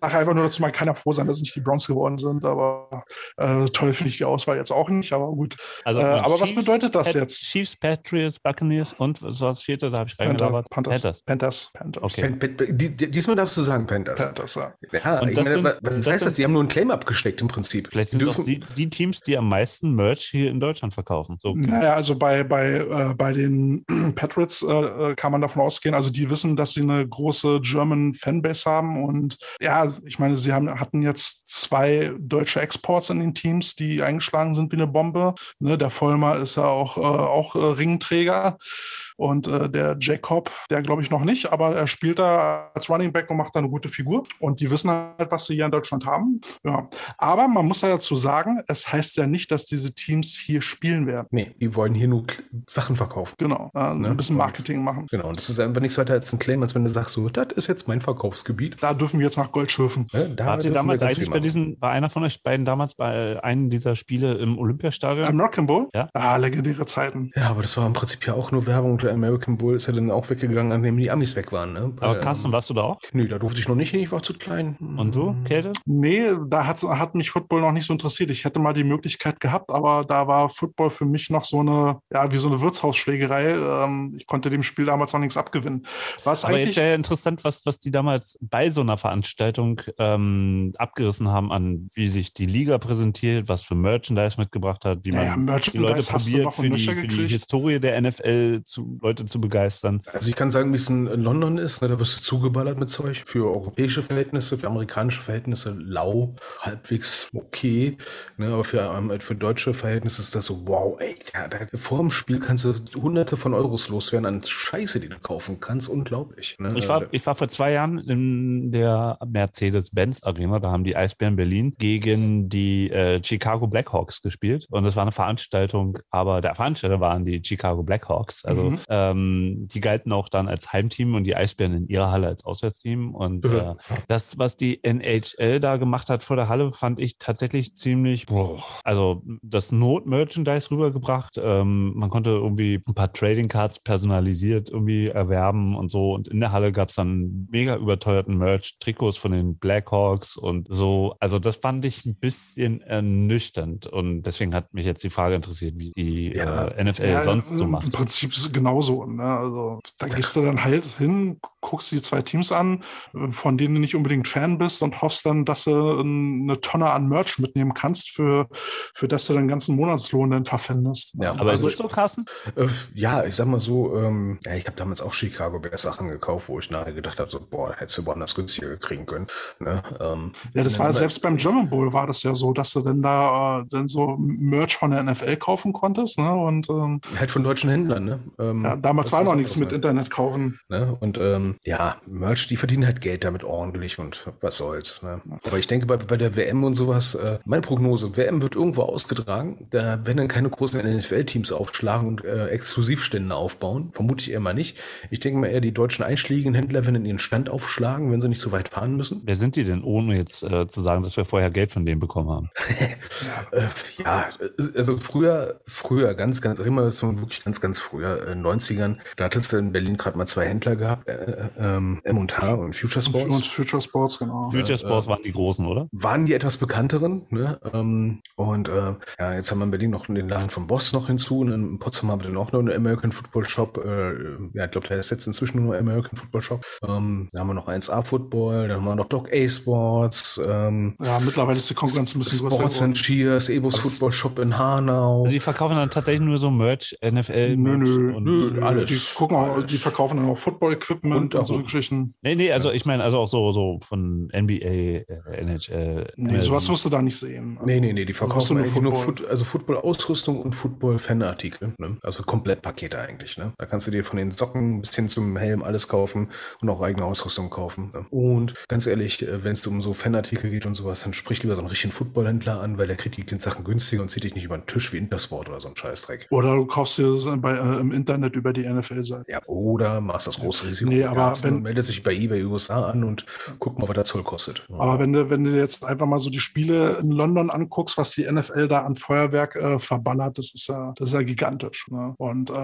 sage einfach nur dazu, man kann ja froh sein, dass es nicht die Browns geworden sind, aber äh, toll finde ich die Auswahl jetzt auch nicht, aber gut. Also Äh, aber was Chiefs, bedeutet das jetzt? Chiefs, Patriots, Buccaneers und was war das vierte? Da habe ich reingelabert. Panthers. Panthers. Panthers. Panthers. Okay. Pen- Pen- die- die- Diesmal darfst du sagen Panthers. Panthers, ja. Ja, Und ich das meine, sind- was heißt das? Die haben nur einen Claim abgesteckt im Prinzip. Vielleicht Die sind es die, die Teams, die am meisten Merch hier in Deutschland verkaufen. So. Naja, also bei, bei, äh, bei den Patriots äh, äh, kann man davon ausgehen, also die wissen, dass sie eine große German Fanbase haben und ja, ich meine, sie haben, hatten jetzt zwei deutsche Exports in den Teams, die eingeschlagen sind wie eine Bombe. Ne, der Vollmer ist ja auch, äh, auch äh, Ringträger und äh, der Jacob, der glaube ich noch nicht, aber er spielt da als Running Back und macht da eine gute Figur und die wissen halt, was sie hier in Deutschland haben. Ja, aber man muss ja dazu sagen, es heißt ja nicht, dass diese Teams hier spielen werden. Nee, die wollen hier nur Sachen verkaufen. Genau, äh, Ne? ein bisschen Marketing machen. Genau, und das ist einfach nichts weiter als ein Claim, als wenn du sagst, so, das ist jetzt mein Verkaufsgebiet. Da dürfen wir jetzt nach Gold schürfen. Ne? Da Wart ihr damals eigentlich bei diesen, war einer von euch beiden damals bei einem dieser Spiele im Olympiastadion? American Bowl? Ja. Ah, legendäre Zeiten. Ja, aber das war im Prinzip ja auch nur Werbung. Total American Bowl ist ja dann auch weggegangen, an dem die Amis weg waren. Ne? Aber Weil, Carsten, ähm, warst du da auch? Nö, da durfte ich noch nicht hin, ich war zu klein. Und du, Käthe? Nee, da hat, hat mich Football noch nicht so interessiert. Ich hätte mal die Möglichkeit gehabt, aber da war Football für mich noch so eine, ja, wie so eine Wirtshausschlägerei. Ähm, ich konnte dem Spiel damals noch nichts abgewinnen. Was Aber jetzt eigentlich. wäre ja interessant, was, was die damals bei so einer Veranstaltung ähm, abgerissen haben, an wie sich die Liga präsentiert, was für Merchandise mitgebracht hat, wie man Naja, die Leute Merchandise hast du probiert, noch für die, für die. Historie der NFL zu, Leute zu begeistern. Also ich kann sagen, wie es in London ist, ne, da wirst du zugeballert mit Zeug. Für europäische Verhältnisse, für amerikanische Verhältnisse lau, halbwegs okay. Ne, aber für, ähm, für deutsche Verhältnisse ist das so, wow, ey, ja, da, vor dem Spiel kannst du hunderte von Euros loswerden an Scheiße, die du kaufen kannst. Unglaublich. Ne? Ich war, ich war vor zwei Jahren in der Mercedes-Benz Arena, da haben die Eisbären Berlin gegen die äh, Chicago Blackhawks gespielt und das war eine Veranstaltung, aber der Veranstalter waren die Chicago Blackhawks, also Mhm. Ähm, die galten auch dann als Heimteam und die Eisbären in ihrer Halle als Auswärtsteam und Mhm. äh, das, was die NHL da gemacht hat vor der Halle, fand ich tatsächlich ziemlich, boah, also das Not-Merchandise rübergebracht, ähm, man konnte irgendwie ein paar Trading Cards personalisiert irgendwie erwerben und so. Und in der Halle gab es dann mega überteuerten Merch, Trikots von den Blackhawks und so. Also das fand ich ein bisschen ernüchternd. Und deswegen hat mich jetzt die Frage interessiert, wie die Ja. äh, NFL Ja, sonst so Im macht. Prinzip ist es genauso. Ne? Also, da gehst du dann halt hin, guckst dir die zwei Teams an, von denen du nicht unbedingt Fan bist und hoffst dann, dass du eine Tonne an Merch mitnehmen kannst, für, für das du deinen ganzen Monatslohn dann verpfändest. Ja, Aber Also ist es so, Carsten? Äh, ja, ich sag mal so, ähm, ja, ich habe damals auch Chicago Bears Sachen gekauft, wo ich nachher gedacht habe, so, boah, hättest du woanders günstiger kriegen können. Ne? Ähm, Ja, das ne, war aber- selbst beim German Bowl war das ja so, dass du dann da äh, dann so Merch von der NFL kaufen konntest. Ne? Und ähm, Halt von deutschen Händlern, ne? Ähm, ja, damals war noch nichts mit Internet kaufen. Ne? Und ähm, ja, Merch, die verdienen halt Geld damit ordentlich und was soll's. Ne? Aber ich denke, bei, bei der WM und sowas, äh, meine Prognose, WM wird irgendwo ausgetragen, da werden dann keine großen NFL-Teams aufschlagen und äh, Exklusivstände aufbauen. Vermute ich eher mal nicht. Ich denke mal eher, die deutschen einschlägigen Händler werden ihren Stand aufschlagen, wenn sie nicht so weit fahren müssen. Wer sind die denn, ohne jetzt äh, zu sagen, dass wir vorher Geld von denen bekommen haben? Äh, ja, also früher, früher, ganz, ganz, immer wirklich ganz, ganz früher, äh, 90ern, da hattest du in Berlin gerade mal zwei Händler gehabt, äh, ähm, M&H und Future Und Sports. Future Sports, genau. Future äh, Sports waren die großen, oder? waren die etwas bekannteren, ne? Ähm, und äh, ja, jetzt haben wir in Berlin noch den Laden von Boss noch hinzu und in Potsdam haben wir dann auch noch einen American Football Shop. Äh, ja, ich glaube, der ist jetzt inzwischen nur American Football Shop. Ähm, da haben wir noch 1A Football, dann haben wir noch Doc A Sports, ähm, Ja, mittlerweile ist die Konkurrenz ein bisschen größer. Sports and. Cheers, Ebos Football Shop in Hanau. Also die verkaufen dann tatsächlich nur so Merch, NFL, Nö, Merch nö, und, nö, alles. Die gucken auch, die verkaufen dann auch Football-Equipment Und und, so Geschichten. Nee, nee, also ich meine, also auch so, so von NBA, äh, NHL. Nee, MLB. sowas wirst du da nicht sehen. Nee, nee, nee, die Also verkaufen nur eigentlich nur Football. Foot, also Football-Ausrüstung und Football-Fanartikel. Ne? Also Komplettpakete eigentlich. Ne? Da kannst du dir von den Socken bis hin zum Helm alles kaufen und auch eigene Ausrüstung kaufen. Ne? Und ganz ehrlich, wenn es um so Fanartikel geht und sowas, dann sprich lieber so einen richtigen Footballhändler an, weil der kriegt die Sachen günstiger und zieht dich nicht über den Tisch wie Intersport oder so ein Scheißdreck. Oder du kaufst dir das bei, äh, im Internet über die NFL-Seite. Ja, oder machst das große Risiko Nee, für aber wenn- und meldet sich bei eBay USA an und guck mal, was der Zoll kostet. Aber wenn du, wenn du jetzt einfach mal so die Spiele in London anguckst, was die NFL da an Feuerwerk äh, verballert, das ist ja, das ist ja gigantisch. Ne? Und äh,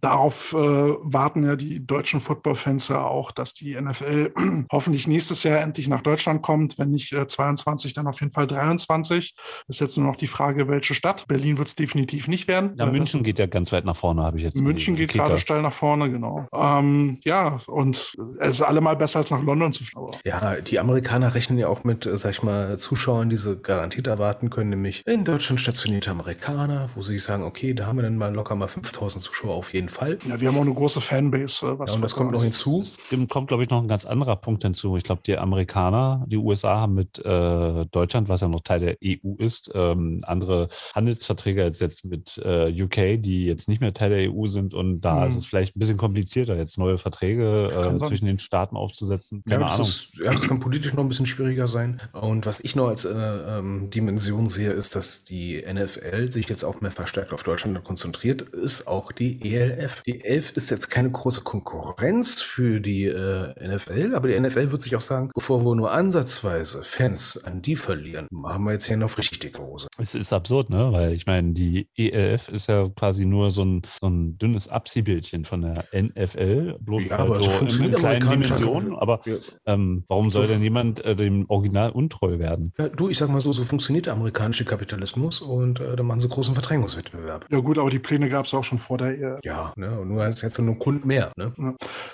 darauf äh, warten ja die deutschen Football-Fans ja auch, dass die NFL hoffentlich nächstes Jahr endlich nach Deutschland kommt. Wenn nicht äh, 22, dann auf jeden Fall 23. Ist jetzt nur noch die Frage, welche Stadt. Berlin wird es definitiv nicht werden. Ja, Äh, München geht ja ganz weit nach vorne, habe ich jetzt München geht Kicker. gerade steil nach vorne, genau. Ähm, ja, und es ist allemal besser als nach London zu fliegen. Ja, die Amerikaner rechnen ja auch mit, äh, sag ich mal, Zuschauern, die sie garantiert erwarten können, nämlich in Deutschland stationierte Amerikaner, wo sie sagen, okay, da haben wir dann mal locker mal 5000 Zuschauer auf jeden Fall. Ja, wir haben auch eine große Fanbase. äh, Was Ja, und das kommt noch hinzu. Es kommt, glaube ich, noch ein ganz anderer Punkt hinzu. Ich glaube, die Amerikaner, die USA haben mit äh, Deutschland, was ja noch Teil der EU ist, ähm, andere Handelsverträge als jetzt mit äh, UK, die jetzt nicht mehr Teil der EU sind. Und da Mhm. ist es vielleicht ein bisschen komplizierter, jetzt neue Verträge. Äh, zwischen den Staaten aufzusetzen. Ja, Keine das, Ahnung. ist, ja, das kann politisch noch ein bisschen schwieriger sein. Und was ich noch als äh, ähm, Dimension sehe, ist, dass die NFL sich jetzt auch mehr verstärkt auf Deutschland konzentriert, ist auch die ELF. Die ELF ist jetzt keine große Konkurrenz für die äh, NFL, aber die NFL wird sich auch sagen, bevor wir nur ansatzweise Fans an die verlieren, machen wir jetzt hier noch richtig dicke Hose. Es ist absurd, ne? Weil ich meine, die ELF ist ja quasi nur so ein, so ein dünnes Abziehbildchen von der NFL, bloß Ja, aber so so in, kleinen Dimensionen. Aber Ja. ähm, warum soll So- denn jemand äh, dem Original untreu werden? Ja, du, ich sag mal so, so funktioniert der amerikanische Kapitalismus und äh, da machen sie großen Verdrängungswettbewerb. Ja gut, aber die Pläne gab es auch schon vor der Ehe. Ja, ne, und nur als jetzt nur Grund mehr. Ne?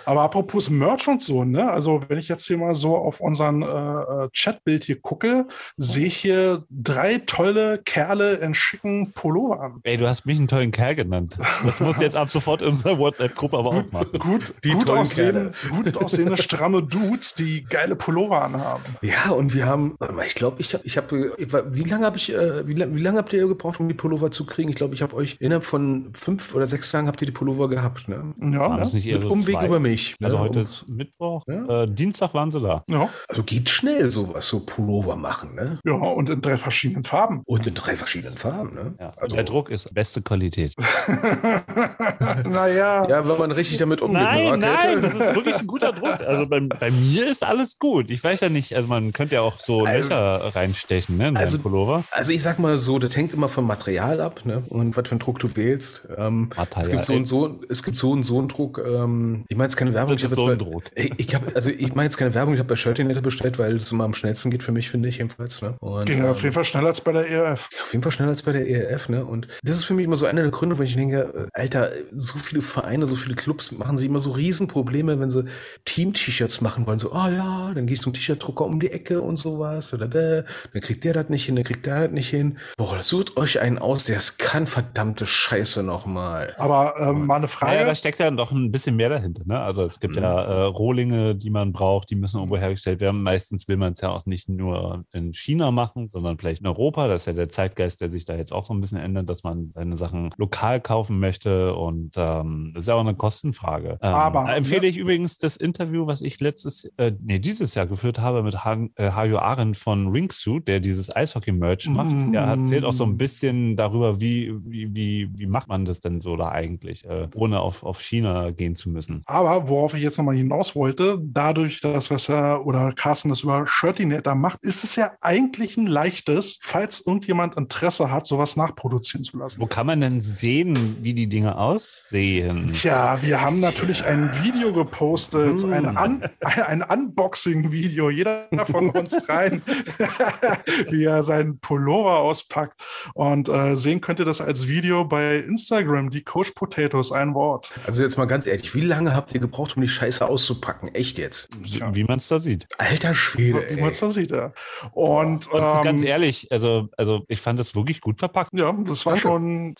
Aber apropos Merch und so, ne? Also wenn ich jetzt hier mal so auf unseren äh, äh, Chatbild hier gucke, sehe ich hier drei tolle Kerle in schicken Pullovern. Ey, du hast mich einen tollen Kerl genannt. Das muss jetzt ab sofort in unserer WhatsApp-Gruppe aber auch machen. Gut, Die gut, tollen aussehende, gut aussehende, stramme Dudes, die geile Pullover anhaben. Ja, und wir haben, warte mal, ich glaube, ich habe, ich habe, wie lange habe ich, äh, wie, lang- wie lange habt ihr gebraucht, um die Pullover zu kriegen? Ich glaube, ich habe euch innerhalb von fünf oder sechs Tagen habt ihr die Pullover gehabt, ne? Ja, Waren ne? es nicht eher Mit so Umweg zwei? über mich. Ne? Also heute Um- ist Mittwoch, Ja. äh, Dienstag waren sie da. ja. Also geht schnell sowas, so Pullover machen, ne? ja, und in drei verschiedenen Farben. Und in drei verschiedenen Farben, ne? Ja. Also, Der Druck ist beste Qualität. naja. ja, wenn man richtig damit umgeht. Nein, eine nein, Rakete. das ist wirklich ein guter Druck. Also bei, bei mir ist alles gut. Ich weiß ja nicht, also man könnte ja auch so Also- Löcher reinstechen, ne, in Also- Pullover. Also ich sag mal so, das hängt immer vom Material ab, ne? Und was für einen Druck du wählst. Ähm, es Material, gibt so und so, es gibt so und so einen Druck. Ähm, ich meine jetzt keine Werbung. Das ich ist hab so ein bei- Druck. Ich, ich habe, also ich meine jetzt keine Werbung. Ich habe bei Shirtinator bestellt, weil es immer am schnellsten geht für mich, finde ich jedenfalls. Ne? Und, Ging ja auf ähm, jeden Fall schneller als bei der E ERF. auf jeden Fall schneller als bei der ERF, ne? Und das ist für mich immer so einer der Gründe, wo ich denke, äh, Alter, so viele Vereine, so viele Clubs machen sich immer so Riesenprobleme, wenn sie Team-T-Shirts machen wollen. So, ah ja, dann gehe ich zum T-Shirt-Drucker um die Ecke und sowas. Oder da, dann kriegt der das nicht hin, dann kriegt der das nicht hin. Boah, sucht euch einen aus, der es kann, verdammte Scheiße nochmal. Aber ähm, mal eine Frage. Naja, da steckt ja doch ein bisschen mehr dahinter. Ne? Also es gibt ja äh, Rohlinge, die man braucht, die müssen irgendwo hergestellt werden. Meistens will man es ja auch nicht nur in China machen, sondern vielleicht in Europa. Das ist ja der Zeitgeist, der sich da jetzt auch so ein bisschen ändert, dass man seine Sachen lokal kaufen möchte. Und ähm, das ist ja auch eine Kostenfrage. Ähm, Aber- da empfehle ich übrigens das Interview, was ich letztes, äh, nee, dieses Jahr geführt habe mit Han, äh, Hajo Arendt von Ringsuit, der dieses Eishockey-Merch macht. Der erzählt auch so ein bisschen darüber, wie, wie, wie, wie macht man das denn so da eigentlich, äh, ohne auf, auf China gehen zu müssen. Aber worauf ich jetzt nochmal hinaus wollte, dadurch, dass was er oder Carsten das über Shirtinator macht, ist es ja eigentlich ein leichtes, falls irgendjemand Interesse hat, sowas nachproduzieren zu lassen. Wo kann man denn sehen, wie die Dinge aussehen? Tja, wir haben natürlich ein Video gepostet, Mm. ein, Un ein Unboxing-Video, jeder von uns rein, wie er seinen Pullover auspackt. Und äh, sehen könnt ihr das als Video bei Instagram, die Coach Potatoes, ein Wort. Also jetzt mal ganz ehrlich, wie lange habt ihr gebraucht, um die Scheiße auszupacken? Echt jetzt? Wie, wie man es da sieht. Alter Schwede, Wie man es da sieht, ja. Und, Und ähm, ganz ehrlich, also, also ich fand das wirklich gut verpackt. Ja, das war schon.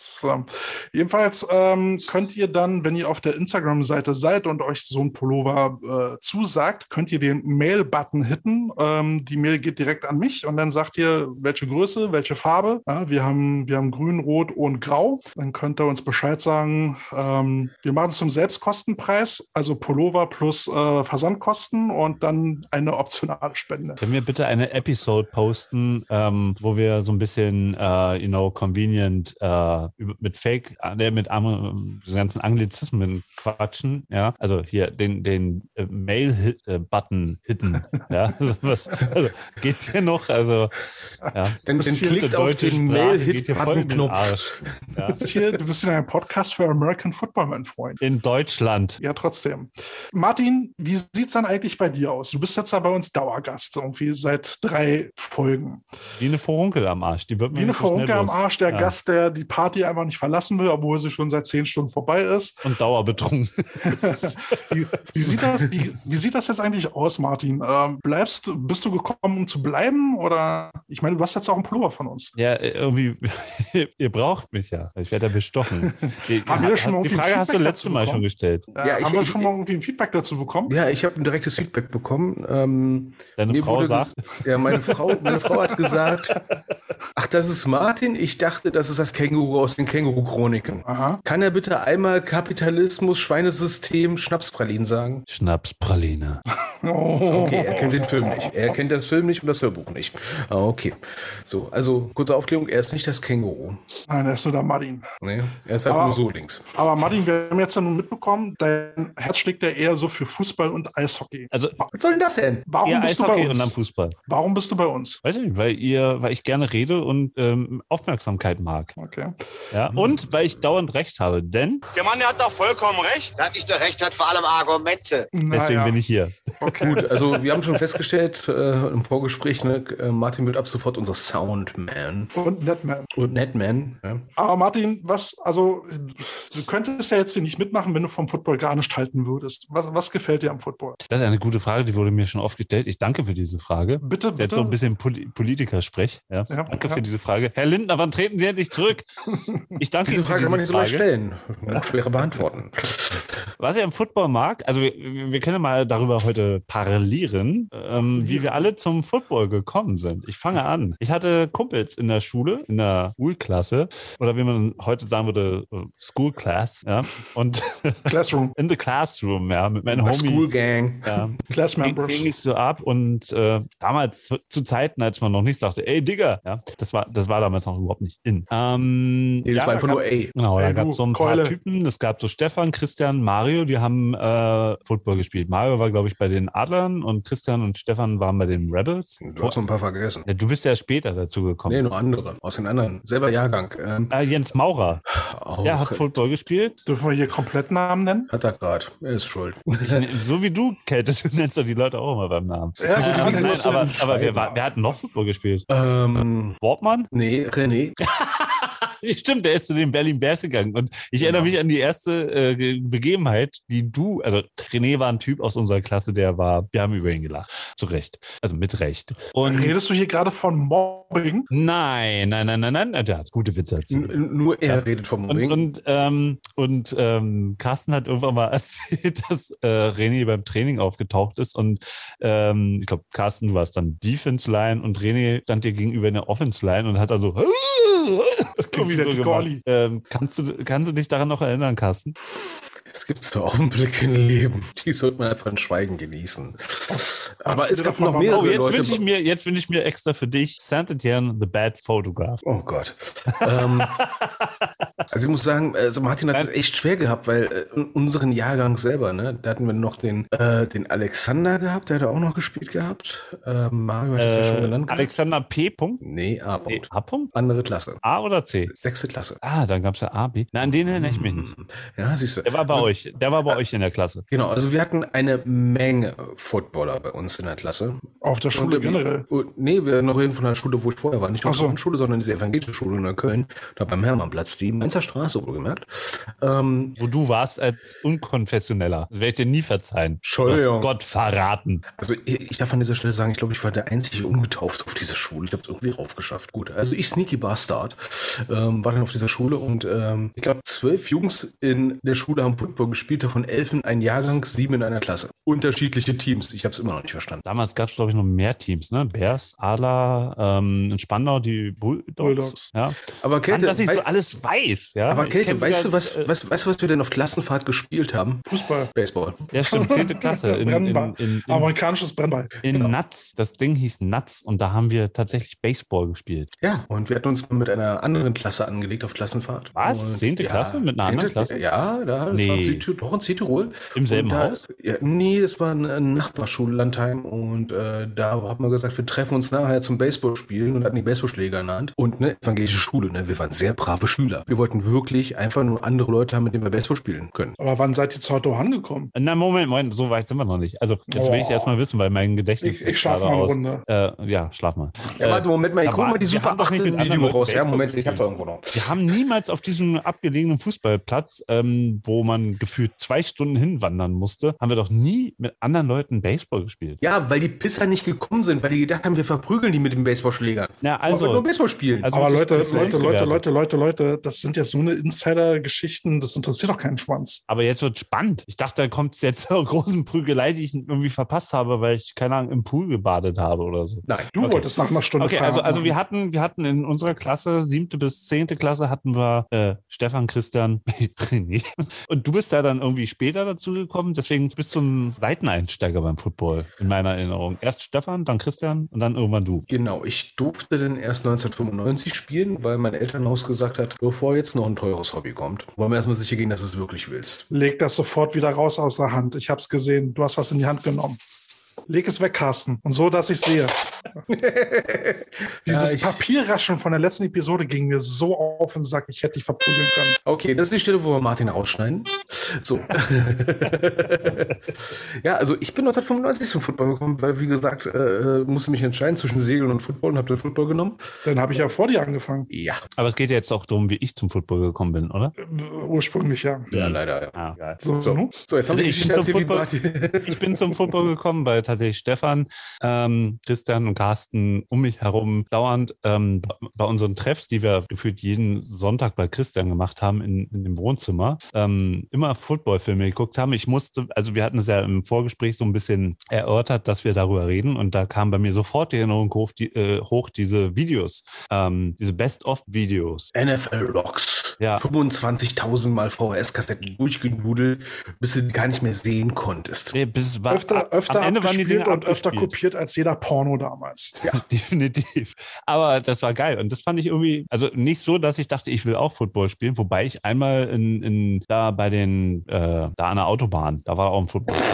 Jedenfalls ähm, könnt ihr dann, wenn ihr auf der Instagram-Seite seid und euch so ein Pullover äh, zusagt, könnt ihr den Mail-Button hitten. Ähm, die Mail geht direkt an mich und dann sagt ihr, welche Größe, welche Farbe. Ja, wir, haben, wir haben grün, rot und grau. Dann könnt ihr uns Bescheid sagen. Ähm, wir machen es zum Selbstkostenpreis, also Pullover plus äh, Versandkosten und dann eine optionale Spende. Können wir bitte eine Episode posten, ähm, wo wir so ein bisschen, äh, you know, convenient äh, über- mit Fake, äh, mit Am- diesen ganzen Anglizismen quatschen, ja? Also hier den, den äh, Mail-Button hitten, ja? Also, was, also, geht's hier noch? Also, ja. Dann hier klickt Die auf den Sprache geht hier voll in den Mail-Hit-Button-Knopf. Ja? Du bist hier, du bist hier ein Podcast für American Football, mein Freund. In Deutschland. Ja, trotzdem. Martin, wie sieht's dann eigentlich bei dir aus? Du bist jetzt ja bei uns Dauergast, irgendwie seit drei Folgen. Wie eine Vorunkel am Arsch. Die wird mir Wie eine so schnell Vorunke am. Arsch, der Ja. Gast, der die Party einfach nicht verlassen will, obwohl sie schon seit zehn Stunden vorbei ist. Und dauerbetrunken. Wie, wie, sieht, das, wie, wie sieht das jetzt eigentlich aus, Martin? Ähm, bleibst du, bist du gekommen, um zu bleiben? Oder ich meine, du hast jetzt auch einen Pullover von uns. Ja, irgendwie, ihr braucht mich ja. Ich werde ja bestochen. Ihr- Haben wir schon mal die irgendwie Frage hast du Feedback letzte dazu Mal schon gestellt. Äh, Ja, ich- haben wir schon mal irgendwie ein Feedback dazu bekommen? Ja, ich habe ein direktes Feedback bekommen. Ähm, Deine Frau sagt, ja, meine Frau, meine Frau hat gesagt, ach, das ist Martin. Ich dachte, das ist das Känguru aus den Känguru-Chroniken. Kann er bitte einmal Kapitalismus, Schweinesystem, Schnapspralinen Pralinen sagen? Schnapspraline. Okay, er kennt den Film nicht. Er kennt das Film nicht und das Hörbuch nicht. Okay. So, also kurze Aufklärung, er ist nicht das Känguru. Nein, er ist nur der Martin. Nee, er ist einfach Aber- nur so links. Aber Martin, wir haben jetzt ja nun mitbekommen, dein Herz schlägt ja eher so für Fußball und Eishockey. Also Was soll denn das denn? Warum eher bist du bei Eishockey und dann uns? Fußball. Warum bist du bei uns? Weiß ich nicht, weil ihr, weil ich gerne rede und ähm, Aufmerksamkeit mag. Okay. Ja, und weil ich dauernd recht habe, denn Der Mann der hat doch vollkommen recht. Dass ich da recht hat, vor allem Argumente. deswegen Naja, bin ich hier. okay. Gut, also wir haben schon festgestellt äh, im Vorgespräch, ne, äh, Martin wird ab sofort unser Soundman Und Netman. und Netman. Ja. Aber Martin, was, also, du könntest ja jetzt hier nicht mitmachen, wenn du vom Football gar nicht halten würdest. Was, was gefällt dir am Football? Das ist eine gute Frage, die wurde mir schon oft gestellt. Ich danke für diese Frage. Bitte, ist Jetzt bitte. so ein bisschen Poli Politikersprech. Ja. Ja, danke ja. für diese Frage. Herr Lindner, wann treten Sie endlich zurück? Ich danke Diese Ihnen für Frage kann man nicht so Frage. stellen. Man muss schwerer beantworten. Was ich am Football mag, also wir, wir können mal darüber heute parallelieren, ähm, wie wir alle zum Football gekommen sind. Ich fange an. Ich hatte Kumpels in der Schule, in der Schulklasse, oder wie man heute sagen würde, äh, School Class, ja, und Classroom, in the Classroom, ja, mit meinen School Homies. Gang. Ja, Class ging, Members. ging ich so ab und äh, damals zu, zu Zeiten, als man noch nicht sagte, ey Digga, ja, das war, das war damals noch überhaupt nicht in. Ähm, Nee, das ja, war einfach da nur gab- ey. Genau, da Ey, gab du, es so ein Keule. paar Typen. Es gab so Stefan, Christian, Mario, die haben äh, Football gespielt. Mario war, glaube ich, bei den Adlern und Christian und Stefan waren bei den Rebels. Du hast noch ein paar vergessen. Ja, du bist ja später dazu gekommen. Nee, nur andere. Aus den anderen. Selber Jahrgang. Ähm, Äh, Jens Maurer, auch. der hat Football gespielt. Dürfen wir hier Komplettnamen nennen? Hat er gerade. Er ist schuld. Ich, so wie du, Käthe, du nennst doch die Leute auch immer beim Namen. Ja, Also, ja, Nein, aber, aber wer, war, wer hat noch Football gespielt? ähm, Wortmann? nee, René. Stimmt, der ist zu den Berlin Bears gegangen. Und ich erinnere mich an die erste äh, Ge- Begebenheit, die du, also René war ein Typ aus unserer Klasse, der war, wir haben über ihn gelacht. Zu Recht. Also mit Recht. Und Redest du hier gerade von Mobbing? nein, nein, nein, nein, nein, der hat gute Witze erzählt. N nur er Ja. redet vom Und, Mobbing. und, ähm, und ähm, Carsten hat irgendwann mal erzählt, dass äh, René beim Training aufgetaucht ist und ähm, ich glaube, Carsten, du warst dann Defense Line und René stand dir gegenüber in der Offense Line und hat also klingt wie der dicke gemacht. Olli. ähm, kannst, du, kannst du dich daran noch erinnern, Carsten? Es gibt so Augenblicke im Leben, die sollte man einfach in Schweigen genießen. Aber es gab noch mehrere Oh, jetzt Leute. ich mir, jetzt wünsche ich mir extra für dich Saint-Etienne, The Bad Photograph. Oh Gott. ähm, also ich muss sagen, also Martin hat es Nein. echt schwer gehabt, weil äh, in unseren Jahrgang selber, ne, da hatten wir noch den, äh, den Alexander gehabt, der hat auch noch gespielt gehabt. Ähm, Mario hat es ja schon Äh, genannt. gehabt. Alexander P. Punkt? Nee, A. Nee, Punkt. A. Punkt? Andere Klasse. A oder C? Sechste Klasse. Ah, dann gab es ja A, B. Na, an den erinnere ich mich nicht. Ja, siehst du. Der war bei also, euch. Der war bei euch in der Klasse. Genau, also wir hatten eine Menge Footballer bei uns in der Klasse. Auf der Schule Und, generell. Und, nee, wir noch reden von der Schule, wo ich vorher war. Nicht Ach so. die Schule, sondern diese evangelische Schule in Köln. Da beim Hermannplatz, die Mainzer Straße, wohlgemerkt. Ähm, Wo du warst als Unkonfessioneller. Das werde ich dir nie verzeihen. Entschuldigung. Gott verraten. also ich, ich darf an dieser Stelle sagen, ich glaube, ich war der einzige Ungetauft auf dieser Schule. Ich habe es irgendwie raufgeschafft. Gut, also ich, Sneaky Bastard, ähm, war dann auf dieser Schule und ähm, ich glaube, zwölf Jungs in der Schule haben Football gespielt, davon elf in einem Jahrgang, sieben in einer Klasse. Unterschiedliche Teams. Ich habe es immer noch nicht verstanden. Damals gab es, glaube ich, noch mehr Teams, ne? Bears, Adler, ähm, in Spandau die Bulldogs. Bulldogs. Ja. Aber Mann, Kälte, dass ich so alles weiß, ja. aber Kälte weißt, du, was, äh, was, weißt du, was wir denn auf Klassenfahrt gespielt haben? Fußball. Baseball. Ja, stimmt, zehnte Klasse. In, in, Brennball. in, in, Amerikanisches Brennball. in genau. Nuts. Das Ding hieß Nuts und da haben wir tatsächlich Baseball gespielt. Ja, und wir hatten uns mit einer anderen Klasse angelegt auf Klassenfahrt. Was? Zehnte Klasse? Mit einer anderen Klasse? Ja, da, Nee. Südtirol, doch in Südtirol. Im selben da, Haus? Ja, nee, das war eine Nachbarschule, Landheim. Und äh, da haben wir gesagt, wir treffen uns nachher zum Baseballspielen und hatten die Baseballschläger in der Hand. Und ne, evangelische Schule, ne, wir waren sehr brave Schüler. Wir wollten wirklich einfach nur andere Leute haben, mit denen wir Baseball spielen können. Aber wann seid ihr zu Otto angekommen? Na, Moment, Moment, so weit sind wir noch nicht. Also, jetzt will ich Oh. erst mal wissen, weil mein Gedächtnis. Ich, ich schlafe mal eine aus. Runde. Äh, ja, schlaf mal. Ja, warte, Moment mal, ich guck mal die Super haben doch nicht 8 mit anderen Video raus. Ja, Moment, ich hab's irgendwo noch. Wir haben niemals auf diesem abgelegenen Fußballplatz, ähm, wo man gefühlt zwei Stunden hinwandern musste, haben wir doch nie mit anderen Leuten Baseball gespielt. Ja, weil die Pisser nicht gekommen sind, weil die gedacht haben, wir verprügeln die mit dem Baseballschläger. Ja, Also, nur. Baseball spielen. also Aber das- Leute, Leute, Leute, Leute, Leute, Leute, Leute, das sind jetzt so eine Insider-Geschichten, das interessiert doch keinen Schwanz. Aber jetzt wird spannend. Ich dachte, da kommt jetzt zur großen Prügelei, die ich irgendwie verpasst habe, weil ich, keine Ahnung, im Pool gebadet habe oder so. Nein. Du Okay. wolltest nach einer Stunde Okay, also, Feierabend also wir machen. hatten, wir hatten in unserer Klasse, siebte bis zehnte Klasse, hatten wir äh, Stefan, Christian, René. Und du bist da dann irgendwie später dazu gekommen, deswegen bist du ein Seiteneinsteiger beim Football, in meiner Erinnerung. Erst Stefan, dann Christian und dann irgendwann du. Genau, ich durfte dann erst 1995 spielen, weil mein Elternhaus gesagt hat, bevor jetzt noch ein teures Hobby kommt, wollen wir erstmal sicher gehen, dass du es wirklich willst. Leg das sofort wieder raus aus der Hand. Ich hab's gesehen. Du hast was in die Hand genommen. Leg es weg, Carsten. Und so, dass ich sehe. Dieses Ja, ich- Papierraschen von der letzten Episode ging mir so auf und sagt, ich hätte dich verprügeln können. Okay, das ist die Stelle, wo wir Martin rausschneiden. So. ja, also ich bin 1995 zum Football gekommen, weil, wie gesagt, äh, musste mich entscheiden zwischen Segeln und Football und habe den Football genommen. Dann habe ich ja vor dir angefangen. Ja. Aber es geht ja jetzt auch darum, wie ich zum Football gekommen bin, oder? Äh, Ursprünglich ja. Ja, leider, ja. Ah. So, So, nu? so jetzt haben die Also ich bin erzählt. Ich bin zum Football gekommen, weil tatsächlich Stefan, ähm, Christian und Carsten um mich herum dauernd ähm, bei unseren Treffs, die wir gefühlt jeden Sonntag bei Christian gemacht haben in, in dem Wohnzimmer, ähm, immer Footballfilme geguckt haben. Ich musste, also wir hatten es ja im Vorgespräch so ein bisschen erörtert, dass wir darüber reden und da kam bei mir sofort die Erinnerung hoch, die, äh, hoch diese Videos, ähm, diese Best-of-Videos. NFL Rocks. Ja. 25.000 Mal VHS-Kassetten durchgenudelt, bis du die gar nicht mehr sehen konntest. Nee, bis, war, Öfter, öfter am Ende waren Dinge und öfter kopiert als jeder Porno damals. Definitiv. Aber das war geil. Und das fand ich irgendwie, also nicht so, dass ich dachte, ich will auch Football spielen, wobei ich einmal in, in da bei den, äh, da an der Autobahn, da war auch ein Football.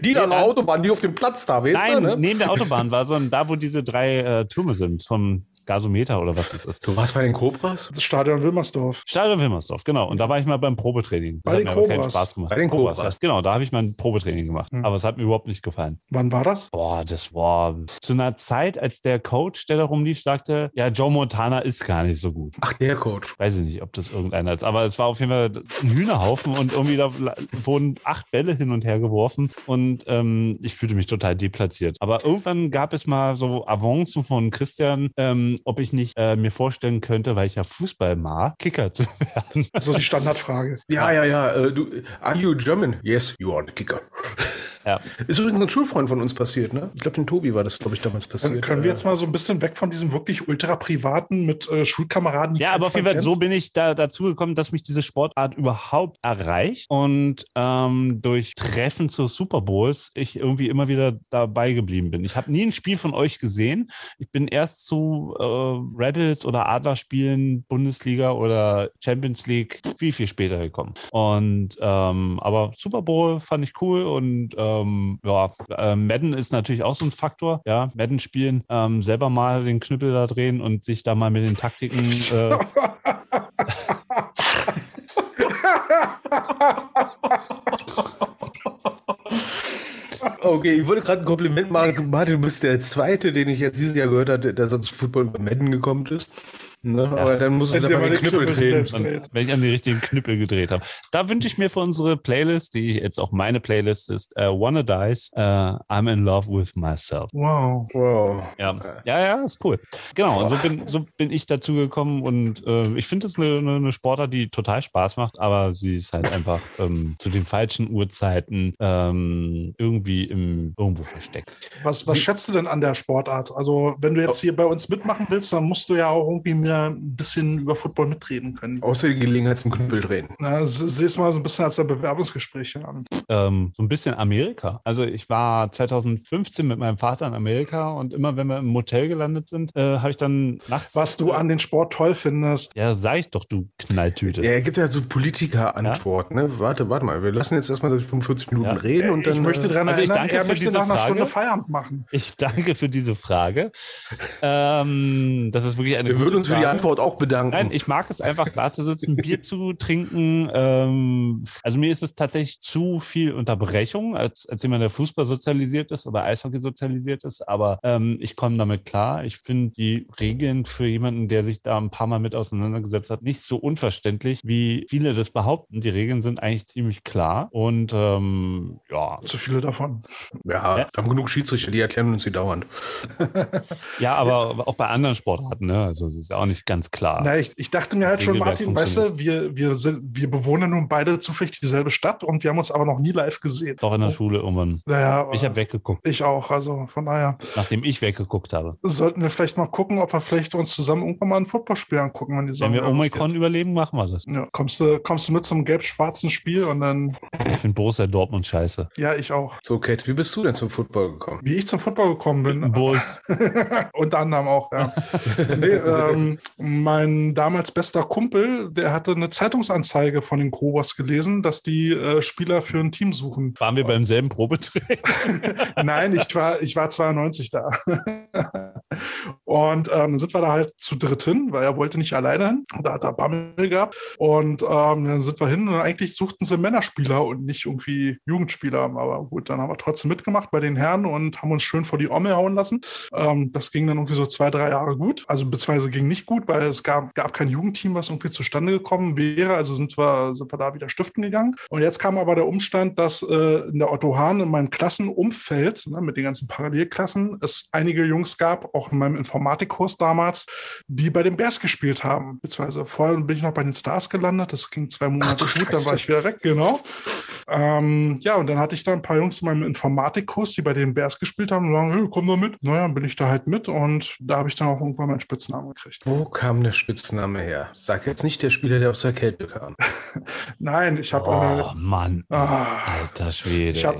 Die da an der Autobahn, die auf dem Platz da, weißt Nein, du, ne? neben der Autobahn war, sondern da, wo diese drei äh, Türme sind, vom Gasometer oder was das ist. Du warst bei den Cobras? Das Stadion Wilmersdorf. Stadion Wilmersdorf, genau. Und da war ich mal beim Probetraining. Das Bei hat den mir aber keinen Cobras. Spaß gemacht. Bei den Cobras. ja. Genau, da habe ich mal ein Probetraining gemacht. Hm. Aber es hat mir überhaupt nicht gefallen. Wann war das? Boah, das war zu einer Zeit, als der Coach, der da rumlief, sagte, ja, Joe Montana ist gar nicht so gut. Ach, der Coach. Weiß ich nicht, ob das irgendeiner ist, aber es war auf jeden Fall ein Hühnerhaufen und irgendwie da wurden acht Bälle hin und her geworfen und ähm, ich fühlte mich total deplatziert. Aber irgendwann gab es mal so Avancen von Christian, ähm, ob ich nicht äh, mir vorstellen könnte, weil ich ja Fußball mag, Kicker zu werden. Das ist die Standardfrage. Ja, ja, ja. Äh, du, are you German? Yes, you are the kicker. Ja. Ist übrigens ein Schulfreund von uns passiert, ne? Ich glaube, den Tobi war das, glaube ich, damals passiert. Dann können wir Äh, jetzt mal so ein bisschen weg von diesem wirklich ultra privaten mit äh, Schulkameraden. Ja, aber auf jeden Fall so bin ich da dazu gekommen, dass mich diese Sportart überhaupt erreicht und ähm, durch Treffen zu Super Bowls ich irgendwie immer wieder dabei geblieben bin. Ich habe nie ein Spiel von euch gesehen. Ich bin erst zu äh, Rebels oder Adlerspielen, Bundesliga oder Champions League viel, viel später gekommen. Und ähm, aber Super Bowl fand ich cool und ähm, ja, äh, Madden ist natürlich auch so ein Faktor. Ja, Madden spielen, ähm, selber mal den Knüppel da drehen und sich da mal mit den Taktiken äh, Okay, ich wollte gerade ein Kompliment machen. Martin, du bist der Zweite, den ich jetzt dieses Jahr gehört habe, der sonst Football über Madden gekommen ist. Ne? Aber dann muss es aber mal den Knüppel Knüppel drehen. Und wenn ich an die richtigen Knüppel gedreht habe. Da wünsche ich mir für unsere Playlist, die jetzt auch meine Playlist ist, äh, Wanna Dice, äh, I'm in Love with Myself. Wow. Wow. Ja, ja, ja, ist cool. Genau, so bin, so bin ich dazu gekommen und äh, ich finde es eine, eine, eine Sportart, die total Spaß macht, aber sie ist halt einfach ähm, zu den falschen Uhrzeiten ähm, irgendwie im, irgendwo versteckt. Was, was schätzt du denn an der Sportart? Also, wenn du jetzt hier bei uns mitmachen willst, dann musst du ja auch irgendwie mir ein bisschen über Football mitreden können. Außer die Gelegenheit zum Knüppel drehen. Na, se- Sehe es mal so ein bisschen als ein Bewerbungsgespräch an. ähm, so ein bisschen Amerika. Also ich war 2015 mit meinem Vater in Amerika und immer wenn wir im Motel gelandet sind, äh, habe ich dann nachts. Was du an den Sport toll findest. Ja, sag ich doch, du Knalltüte. Ja, er gibt ja so Politiker-Antworten. Ne? Warte, warte mal. Wir lassen jetzt erstmal 45 Minuten Ja. reden und dann. ich möchte äh, daran also ich erinnern, danke er für möchte diese nach einer Frage. Stunde Feierabend machen. Ich danke für diese Frage. Ähm, das ist wirklich eine wir gute würden uns für die Frage. Antwort auch bedanken. Nein, ich mag es einfach, da zu sitzen, Bier zu trinken. Ähm, also mir ist es tatsächlich zu viel Unterbrechung, als, als jemand, der Fußball sozialisiert ist oder Eishockey sozialisiert ist. Aber ähm, ich komme damit klar. Ich finde die Regeln für jemanden, der sich da ein paar Mal mit auseinandergesetzt hat, nicht so unverständlich, wie viele das behaupten. Die Regeln sind eigentlich ziemlich klar. Und ähm, ja, Zu viele davon. ja, Ja. wir haben genug Schiedsrichter, die erklären uns die dauernd. ja, aber auch bei anderen Sportarten. Ne? Also es ist ja auch nicht eigentlich ganz klar. Na, ich, ich dachte mir halt schon, Martin, weißt du, wir, wir, sind, wir bewohnen nun beide zufällig dieselbe Stadt und wir haben uns aber noch nie live gesehen. Doch in der Schule irgendwann. Naja, Ich habe weggeguckt, ich auch, also von daher nachdem ich weggeguckt habe. sollten wir vielleicht mal gucken, ob wir vielleicht uns zusammen irgendwann mal ein Footballspiel angucken, wenn die Wenn wir Omikron überleben, machen wir das. Ja, kommst du, kommst du mit zum gelb-schwarzen Spiel und dann, Ich finde Borussia Dortmund scheiße. ja, ich auch. So, Kate, wie bist du denn zum Football gekommen? Wie ich zum Football gekommen bin. Bus. Unter anderem auch, ja. nee, ähm, mein damals bester Kumpel, der hatte eine Zeitungsanzeige von den Kobos gelesen, dass die äh, Spieler für ein Team suchen. Waren wir beim selben Probetraining? Nein, ich war, ich war 92 da. Und ähm, dann sind wir da halt zu dritt hin, weil er wollte nicht alleine hin. Da hat er Bammel gehabt. Und ähm, dann sind wir hin und eigentlich suchten sie Männerspieler und nicht irgendwie Jugendspieler. Aber gut, dann haben wir trotzdem mitgemacht bei den Herren und haben uns schön vor die Omme hauen lassen. Ähm, das ging dann irgendwie so zwei, drei Jahre gut. Also beziehungsweise ging nicht gut, weil es gab, gab kein Jugendteam, was irgendwie zustande gekommen wäre. Also sind wir, sind wir da wieder stiften gegangen. Und jetzt kam aber der Umstand, dass äh, in der Otto Hahn in meinem Klassenumfeld ne, mit den ganzen Parallelklassen es einige Jungs gab, auch in meinem Informatikkurs damals, die bei den Bears gespielt haben. Beziehungsweise vorher bin ich noch bei den Stars gelandet. Das ging zwei Monate du gut, dann war ich wieder weg, genau. Ähm, ja, und dann hatte ich da ein paar Jungs in meinem Informatikkurs, die bei den Bears gespielt haben und sagen, hey, komm da mit. Naja, dann bin ich da halt mit und da habe ich dann auch irgendwann meinen Spitznamen gekriegt. Wo kam der Spitzname her? Sag jetzt nicht der Spieler, der aus der Kälte kam. Nein, ich habe... Oh Mann. Äh, ah, Alter Schwede. ich hab,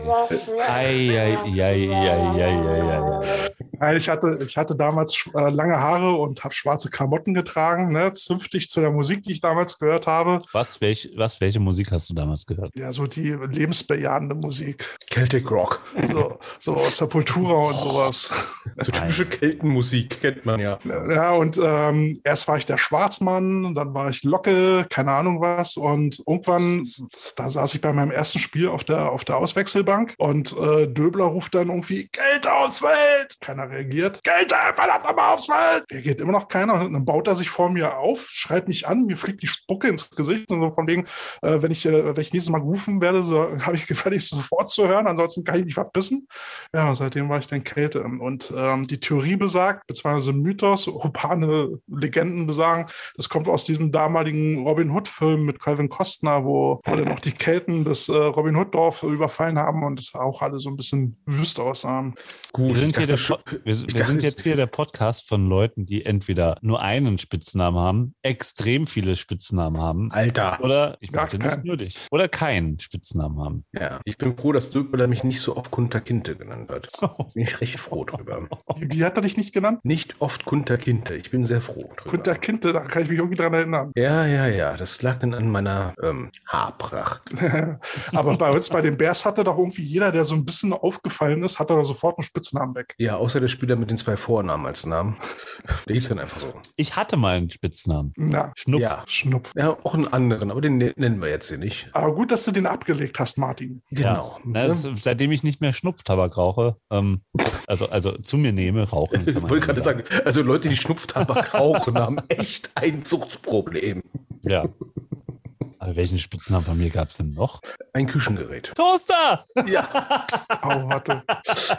ei, ei, ei. Nein, ich hatte, ich hatte damals äh, lange Haare und habe schwarze Klamotten getragen, ne, zünftig zu der Musik, die ich damals gehört habe. Was, welch, was, welche Musik hast du damals gehört? Ja, so die lebensbejahende Musik. Celtic Rock. So, so aus Sepultura und sowas. So typische Keltenmusik kennt man ja. Ja, und ähm, erst war ich der Schwarzmann, dann war ich Locke, keine Ahnung was. Und irgendwann, da saß ich bei meinem ersten Spiel auf der, auf der Auswechselbank und äh, Döbler ruft dann irgendwie, Geld aufs Feld! Keiner reagiert. Geld, verdammt nochmal aufs Feld! Reagiert immer noch keiner. Und dann baut er sich vor mir auf, schreit mich an, mir fliegt die Spucke ins Gesicht und so von wegen, äh, wenn, ich, äh, wenn ich nächstes Mal gerufen werde, so, habe ich gefälligst sofort zu hören, ansonsten kann ich mich verpissen. Ja, seitdem war ich dann Kälte. Und ähm, die Theorie besagt, beziehungsweise Mythos, urbane Legenden besagen, das kommt aus diesem damaligen Robin Hood-Film mit Calvin Costner, wo, dann auch die Kelten das äh, Robin Hood-Dorf überfallen haben und auch alle so ein bisschen wüst aussahen. Gut, Wir sind, hier der wir, wir sind jetzt hier der Podcast von Leuten, die entweder nur einen Spitznamen haben, extrem viele Spitznamen haben, Alter. oder, ich Gar möchte keinen. nicht nur dich, oder keinen Spitznamen haben. Ja, ich bin froh, dass Döbler mich nicht so oft Kunter Kinte genannt hat. Bin ich recht froh drüber. Wie, wie hat er dich nicht genannt? Nicht oft Kunter Kinte. Ich bin sehr froh drüber. Kunter Kinte, da kann ich mich irgendwie dran erinnern. Ja, ja, ja. Das lag dann an meiner ähm, Haarpracht. Aber bei uns, bei den Bears, hatte doch irgendwie jeder, der so ein bisschen aufgefallen ist, hatte da sofort einen Spitznamen weg. Ja, außer der Spieler mit den zwei Vornamen als Namen. Der hieß dann einfach so. Ich hatte mal einen Spitznamen. Na, Schnupp. Ja. Schnupf. Ja, auch einen anderen, aber den ne- nennen wir jetzt hier nicht. Aber gut, dass du den abgelegt hast, Martin. Genau. Na, das ist, seitdem ich nicht mehr Schnupftabak rauche, ähm, also, also zu mir nehme, rauchen. Ich wollte gerade sagen. sagen, also Leute, die Schnupftabak rauchen, haben echt ein Suchtproblem. Ja. Aber welchen Spitznamen von mir gab es denn noch? Ein Küchengerät. Toaster! Ja. Oh, warte.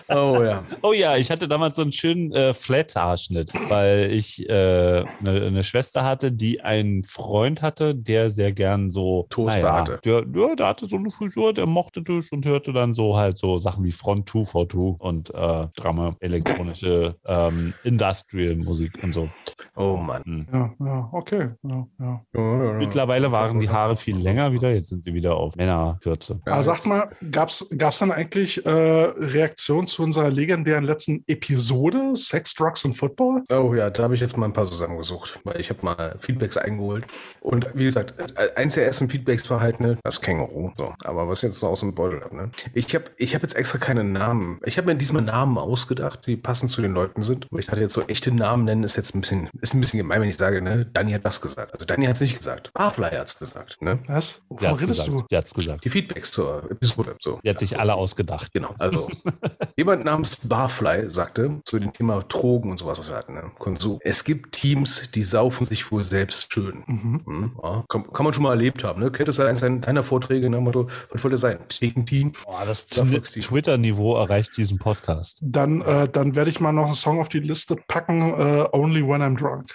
Oh ja. Oh ja, ich hatte damals so einen schönen äh, Flat-Haarschnitt, weil ich eine äh, ne Schwester hatte, die einen Freund hatte, der sehr gern so Toaster hatte. Der, ja, der hatte so eine Frisur, der mochte das und hörte dann so halt so Sachen wie Front 2 V2 und äh, Drama, elektronische ähm, Industrial-Musik und so. Oh Mann. Hm. Ja, ja, okay. Ja, ja. Mittlerweile waren die Haare viel länger wieder, jetzt sind sie wieder auf Männerkürze. Ja, Aber sag mal, gab's gab's dann eigentlich äh, Reaktionen zu unserer legendären letzten Episode, Sex, Drugs und Football? Oh ja, da habe ich jetzt mal ein paar zusammengesucht, weil ich habe mal Feedbacks eingeholt. Und wie gesagt, eins der ersten Feedbacks war halt ne, das Känguru. So, aber was jetzt so aus dem Beutel ab, ne? Ich habe ich hab jetzt extra keine Namen. Ich habe mir diesmal Namen ausgedacht, die passend zu den Leuten sind. Aber ich hatte jetzt so echte Namen nennen, ist jetzt ein bisschen, ist ein bisschen gemein, wenn ich sage, ne, Dani hat das gesagt. Also Dani hat es nicht gesagt. Barfly hat es gesagt, ne? Was? Sie Wovon redest gesagt. du? Sie hat's gesagt. Die Feedbacks zur Episode. So. Die hat sich alle ausgedacht. Genau. Also, jemand namens Barfly sagte zu dem Thema Drogen und sowas, was wir hatten, ne? Konsum. Es gibt Teams, die saufen sich wohl selbst schön. Mhm. Hm, ja, kann, kann man schon mal erlebt haben. Ne? Kennt das eins deiner Vorträge dem Motto, was wollte sein? Team? Boah, das. Twitter-Niveau erreicht diesen Podcast. Dann, äh, dann werde ich mal noch einen Song auf die Liste packen, äh, Only When I'm Drunk.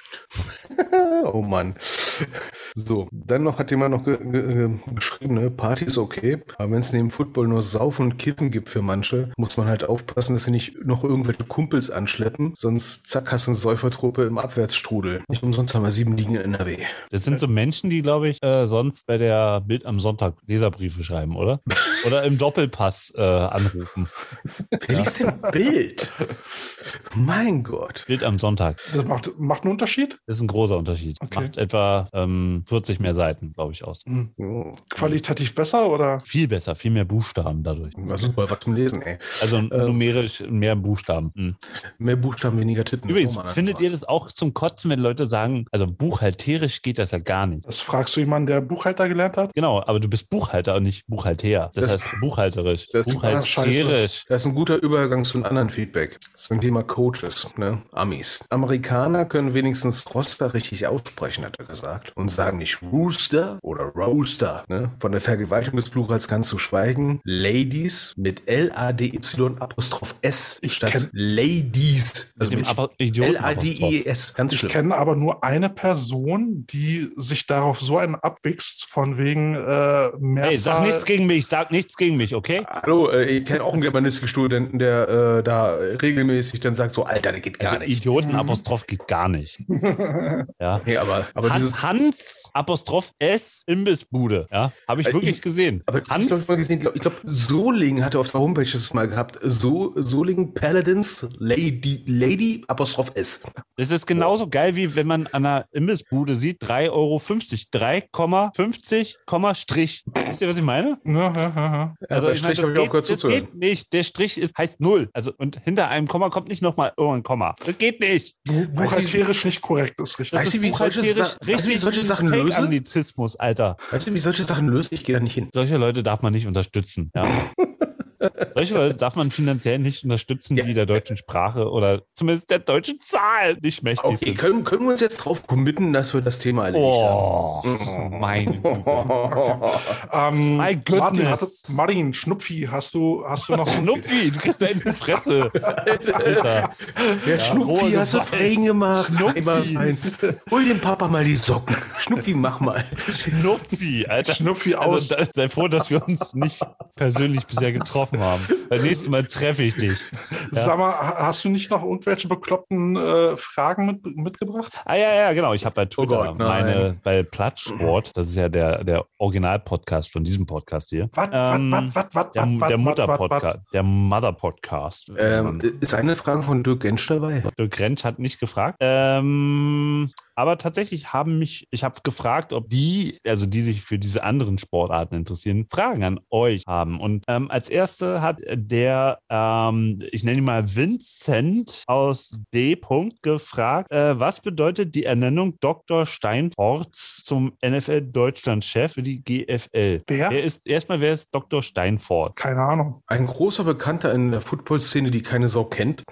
oh Mann. So, dann noch hat jemand noch ge ge ge geschrieben, ne? Party ist okay, aber wenn es neben Football nur Saufen und Kiffen gibt für manche, muss man halt aufpassen, dass sie nicht noch irgendwelche Kumpels anschleppen, sonst zack hast du eine Säufertruppe im Abwärtsstrudel. Nicht umsonst haben wir sieben Ligen in NRW. Das sind so Menschen, die, glaube ich, äh, sonst bei der Bild am Sonntag Leserbriefe schreiben, oder? Oder im Doppelpass äh, anrufen. Wer liest denn Bild? mein Gott. Bild am Sonntag. Das macht, macht einen Unterschied? Das ist ein großer Unterschied. Okay. Macht etwa ähm, 40 mehr Seiten, glaube ich, aus. Hm. Oh, Qualitativ besser oder? Viel besser, viel mehr Buchstaben dadurch. war super, was zum Lesen, ey. Also numerisch mehr Buchstaben. Hm. Mehr Buchstaben, weniger Titten. Übrigens, findet ihr das auch zum Kotzen, wenn Leute sagen, also buchhalterisch geht das ja gar nicht? Das fragst du jemanden, der Buchhalter gelernt hat? Genau, aber du bist Buchhalter und nicht Buchhalter. Das, Das- heißt buchhalterisch. das- Buchhalterisch. Das ist ein guter Übergang zu einem anderen Feedback. Das ist ein Thema Coaches, ne? Amis. Amerikaner können wenigstens Roster richtig aussprechen, hat er gesagt. Und sagen nicht Rooster oder Roaster, ne? Von der Vergewaltigung des Plurals ganz zu schweigen. Ladies mit L-A-D-Y Apostroph S Ich statt Ladies. Also mit Aber Idioten L-A-D-I-E-S. Ganz Ich schlimm. kenne aber nur eine Person, die sich darauf so einen abwichst, von wegen äh, Mehrzahl. Hey, sag nichts gegen mich, sag nichts gegen mich, okay? Hallo, äh, ich kenne auch einen Germanistikstudenten, der äh, da regelmäßig dann sagt so, Alter, das geht gar Also nicht. Idioten-Apostroph geht gar nicht. Ja. Nee, aber, aber Han- dieses, Hans Apostroph S Imbissbude, ja, habe ich Äh, wirklich ich- gesehen. Aber ich Hans, glaube, mal gesehen, glaub, ich glaube, Solingen hatte auf der Homepage das mal gehabt. So, Solingen Paladins Lady, Lady Apostroph S. das ist genauso geil, wie wenn man an einer Imbissbude sieht, 3,50 Euro. 3,50, Komma, Strich. Wisst ihr, was ich meine? Ja, ja, ja, ja. Also bei ich meine, Strich das, ich geht, das zuzuhören. geht nicht. Der Strich ist, heißt Null. Also und hinter einem Komma kommt nicht nochmal irgendein Komma. Das geht nicht. Buchhalterisch nicht korrekt ist richtig. Das Weißt ist du, wie solche Sa- weißt du, wie richtig solche Sachen löse? Fake-Anglizismus, Alter. Weißt du, wie solche Sachen löst? Ich gehe da nicht hin. Solche Leute darf man nicht unterstützen. Ja. Solche Leute darf man finanziell nicht unterstützen, Ja. die der deutschen Sprache oder zumindest der deutschen Zahl nicht mächtig Okay, sind. können, können wir uns jetzt drauf committen, dass wir das Thema erledigt Oh, mein? Ähm, My Martin, goodness. hast du, Martin, Schnupfi, hast du, hast du noch Schnupfi, du kriegst da in die Fresse. Der Schnupfi rohe hast du fein gemacht. Schnupfi. Hol dem Papa mal die Socken. Schnupfi, mach mal. Schnupfi, Alter. Schnupfi aus? Also, sei froh, dass wir uns nicht persönlich bisher getroffen haben. Beim nächsten Mal treffe ich dich. Ja. Sag mal, ha- hast du nicht noch irgendwelche bekloppten äh, Fragen mit, mitgebracht? Ah ja, ja, genau. Ich habe bei Twitter Gott, nein. meine, bei Plattsport, das ist ja der, der Original-Podcast von diesem Podcast hier. Was, Ähm, was, was, was, Der, was, der Mutter-Podcast. Der Mother-Podcast. Ähm, ist eine Frage von Dirk Gensch dabei? Dirk Rentsch hat nicht gefragt. Ähm, aber tatsächlich haben mich, ich habe gefragt, ob die, also die sich für diese anderen Sportarten interessieren, Fragen an euch haben. Und ähm, als erste hat der, ähm, ich nenne ihn mal Vincent aus D. -Punkt gefragt, äh, was bedeutet die Ernennung Dr. Steinforts zum NFL-Deutschland-Chef für die GFL? Wer? Wer ist, erstmal, wer ist Dr. Steinfort? Keine Ahnung. Ein großer Bekannter in der Football-Szene, die keine Sau kennt.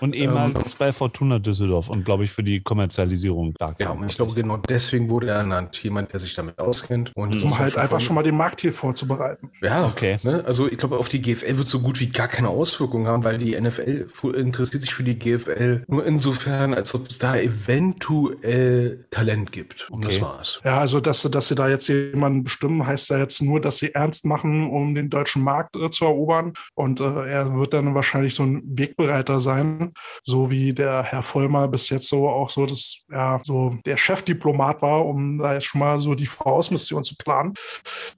Und ehemals bei Fortuna Düsseldorf und glaube ich für die Kommerzialisierung da. Ja, und ich glaube, genau deswegen wurde er ernannt. Jemand, der sich damit auskennt. Und. Um das halt schon einfach schon mal den Markt hier vorzubereiten. Ja, Okay. Ne? Also ich glaube, auf die GFL wird so gut wie gar keine Auswirkungen haben, weil die NFL interessiert sich für die GFL nur insofern, als ob es da eventuell Talent gibt. Und das Okay. war's. Ja, also dass, sie- dass sie da jetzt jemanden bestimmen, heißt ja jetzt nur, dass sie ernst machen, um den deutschen Markt äh, zu erobern. Und äh, er wird dann wahrscheinlich so ein Wegbereiter sein, so wie der Herr Vollmer bis jetzt so auch so das, ja, so der Chefdiplomat war, um da jetzt schon mal so die Vorausmission zu planen.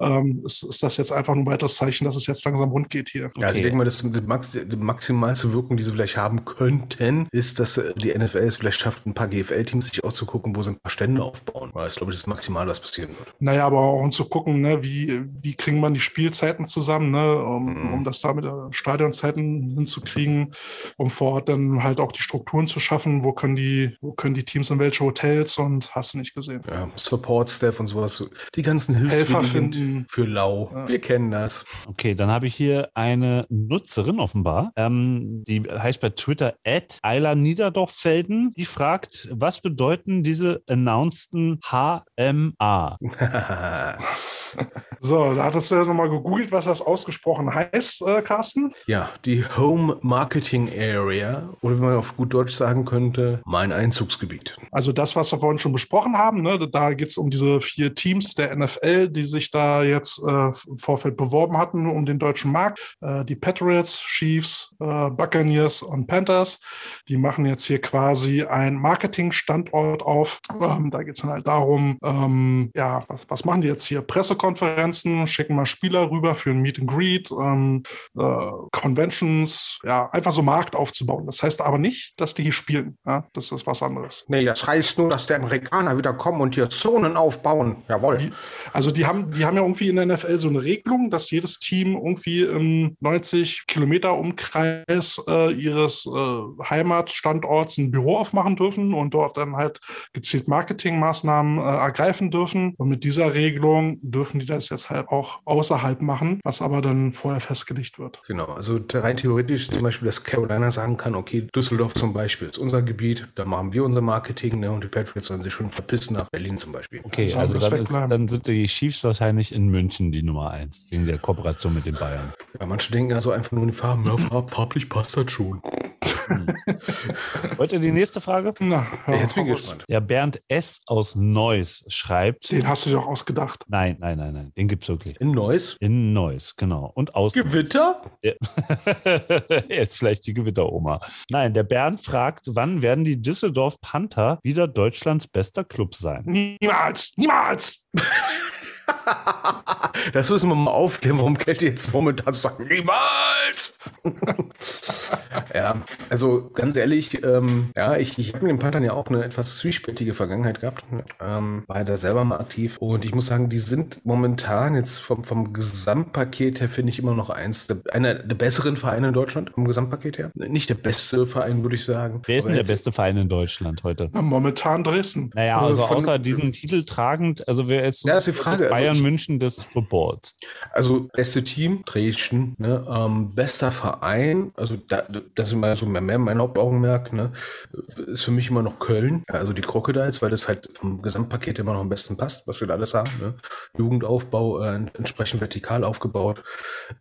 Ähm, ist, ist das jetzt einfach nur ein weiteres Zeichen, dass es jetzt langsam rund geht hier. Ja, also Okay. denke mal, das, die, Max, die maximalste Wirkung, die sie vielleicht haben könnten, ist, dass äh, die NFL es vielleicht schafft, ein paar GFL-Teams sich auszugucken, wo sie ein paar Stände aufbauen. Weil ich glaube, das ist maximal, was passieren wird. Naja, aber auch um zu gucken, ne, wie, wie kriegen man die Spielzeiten zusammen, ne, um, um das da mit der Stadionzeiten hinzukriegen, um vor Ort dann halt auch die Strukturen zu schaffen, wo können die, wo können die Teams in welche Hotels und hast du nicht gesehen. Ja, Support-Staff und sowas. Die ganzen finden. für Lau. Ja. Wir kennen das. Okay, dann habe ich hier eine Nutzerin offenbar. Ähm, die heißt bei Twitter at Ayla Niederdorffelden. Die fragt, was bedeuten diese announceden HMA? So, da hattest du ja nochmal gegoogelt, was das ausgesprochen heißt, äh, Carsten. ja, die Home Marketing Area oder wie man auf gut Deutsch sagen könnte, mein Einzugsgebiet. Also das, was wir vorhin schon besprochen haben, ne, da geht es um diese vier Teams der NFL, die sich da jetzt äh, im Vorfeld beworben hatten um den deutschen Markt. Äh, die Patriots, Chiefs, äh, Buccaneers und Panthers. Die machen jetzt hier quasi einen Marketingstandort auf. Ähm, da geht es dann halt darum, ähm, ja, was, was machen die jetzt hier? Pressekonferenzen, schicken mal Spieler rüber für ein Meet and Greet, ähm, äh, Conventions, ja, einfach so Markt aufzubauen. Das heißt aber nicht, dass die hier spielen. Ja? Das ist was anderes. Nee, das heißt nur, dass die Amerikaner wieder kommen und hier Zonen aufbauen. Jawohl. Die, also die haben, die haben ja irgendwie in der NFL so eine Regelung, dass jedes Team irgendwie im 90 Kilometer Umkreis äh, ihres äh, Heimatstandorts ein Büro aufmachen dürfen und dort dann halt gezielt Marketingmaßnahmen äh, ergreifen dürfen. Und mit dieser Regelung dürfen die das jetzt halt auch außerhalb machen, was aber dann vorher festgelegt wird. Genau, also rein theoretisch zum Beispiel, dass Carolina sagen kann, okay, Düsseldorf zum Beispiel ist unser Gebiet, da machen wir unser Marketing ne, und die Patriots sollen sich schon verpissen nach Berlin zum Beispiel. Okay, also bloß dann, ist, dann sind die Chiefs wahrscheinlich in München die Nummer eins, wegen der Kooperation mit den Bayern. Ja, manche denken also einfach nur in die Farben, ja, farb, farblich passt das schon. Wollt ihr die nächste Frage? Na, Ja, jetzt bin ich gespannt. Der Bernd S. aus Neuss schreibt. Den hast du dir auch ausgedacht. Nein, nein, nein, nein, den gibt's wirklich. In Neuss? In Neuss, genau. Und aus. Gewitter? Ja. ist vielleicht die Gewitteroma. Nein, der Bernd fragt, wann werden die Düsseldorf Panther wieder Deutschlands bester Club sein? Niemals! Niemals! Das müssen wir mal aufklären, warum Kälte jetzt momentan so sagt, niemals! ja, also ganz ehrlich, ähm, ja, ich, ich habe mit den Panthern ja auch eine etwas zwiespältige Vergangenheit gehabt. Ähm, war da selber mal aktiv und ich muss sagen, die sind momentan jetzt vom, vom Gesamtpaket her, finde ich immer noch eins, der, einer der besseren Vereine in Deutschland, vom Gesamtpaket her. Nicht der beste Verein, würde ich sagen. Wer ist denn der beste Verein in Deutschland heute? Na, momentan Dresden. Naja, also von- außer diesen Titel tragend, also wer ist Ja, ist die Frage, also Bayern ich- München des Footballs? Also beste Team, Dresden, ne? ähm, bester Verein, also da, das ist immer so mehr, mehr mein Hauptaugenmerk, ne? ist für mich immer noch Köln, also die Crocodiles, weil das halt vom Gesamtpaket immer noch am besten passt, was wir da alles haben. Ne? Jugendaufbau äh, entsprechend vertikal aufgebaut.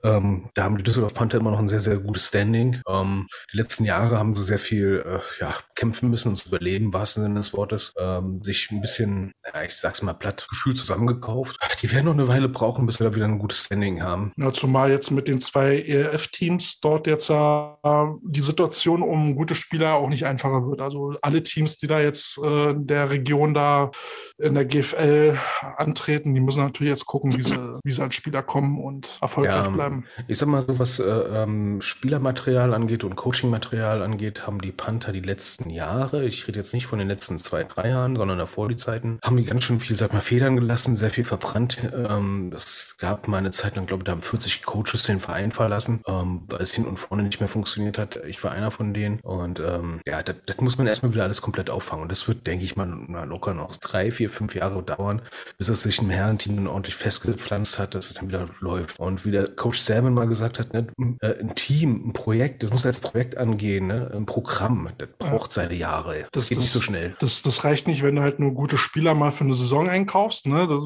Ähm, da haben die Düsseldorf Panther immer noch ein sehr, sehr gutes Standing. Ähm, die letzten Jahre haben sie sehr viel äh, ja, kämpfen müssen, ums Überleben, im wahrsten Sinne des Wortes, ähm, sich ein bisschen, ja, ich sag's mal platt, Gefühl zusammengekauft. Die werden noch eine Weile brauchen, bis wir da wieder ein gutes Standing haben. Ja, zumal jetzt mit den zwei ELF-Teams dort jetzt äh, die Situation um gute Spieler auch nicht einfacher wird. Also alle Teams, die da jetzt äh, in der Region da in der GFL antreten, die müssen natürlich jetzt gucken, wie sie, wie sie an Spieler kommen und erfolgreich Ja, bleiben. Ich sag mal so, was äh, ähm, Spielermaterial angeht und Coachingmaterial angeht, haben die Panther die letzten Jahre, ich rede jetzt nicht von den letzten zwei, drei Jahren, sondern davor die Zeiten, haben die ganz schön viel, sag mal, Federn gelassen, sehr viel verbrannt. Ähm, es gab mal eine Zeit lang, glaube ich, da haben 40 Coaches den Verein verlassen, ähm, weil es hin und vorne nicht mehr funktioniert hat. Ich war einer von denen und ähm, ja, das, das muss man erstmal wieder alles komplett auffangen. Und das wird, denke ich mal, locker noch drei, vier, fünf Jahre dauern, bis es sich im Herrenteam dann ordentlich festgepflanzt hat, dass es dann wieder läuft. Und wie der Coach Salmon mal gesagt hat, ne, äh, ein Team, ein Projekt, das muss als Projekt angehen, ne? ein Programm, das braucht seine Jahre. Das, Das- geht nicht das- so schnell. Das, das reicht nicht, wenn du halt nur gute Spieler mal für eine Saison einkaufst. Ne? Das,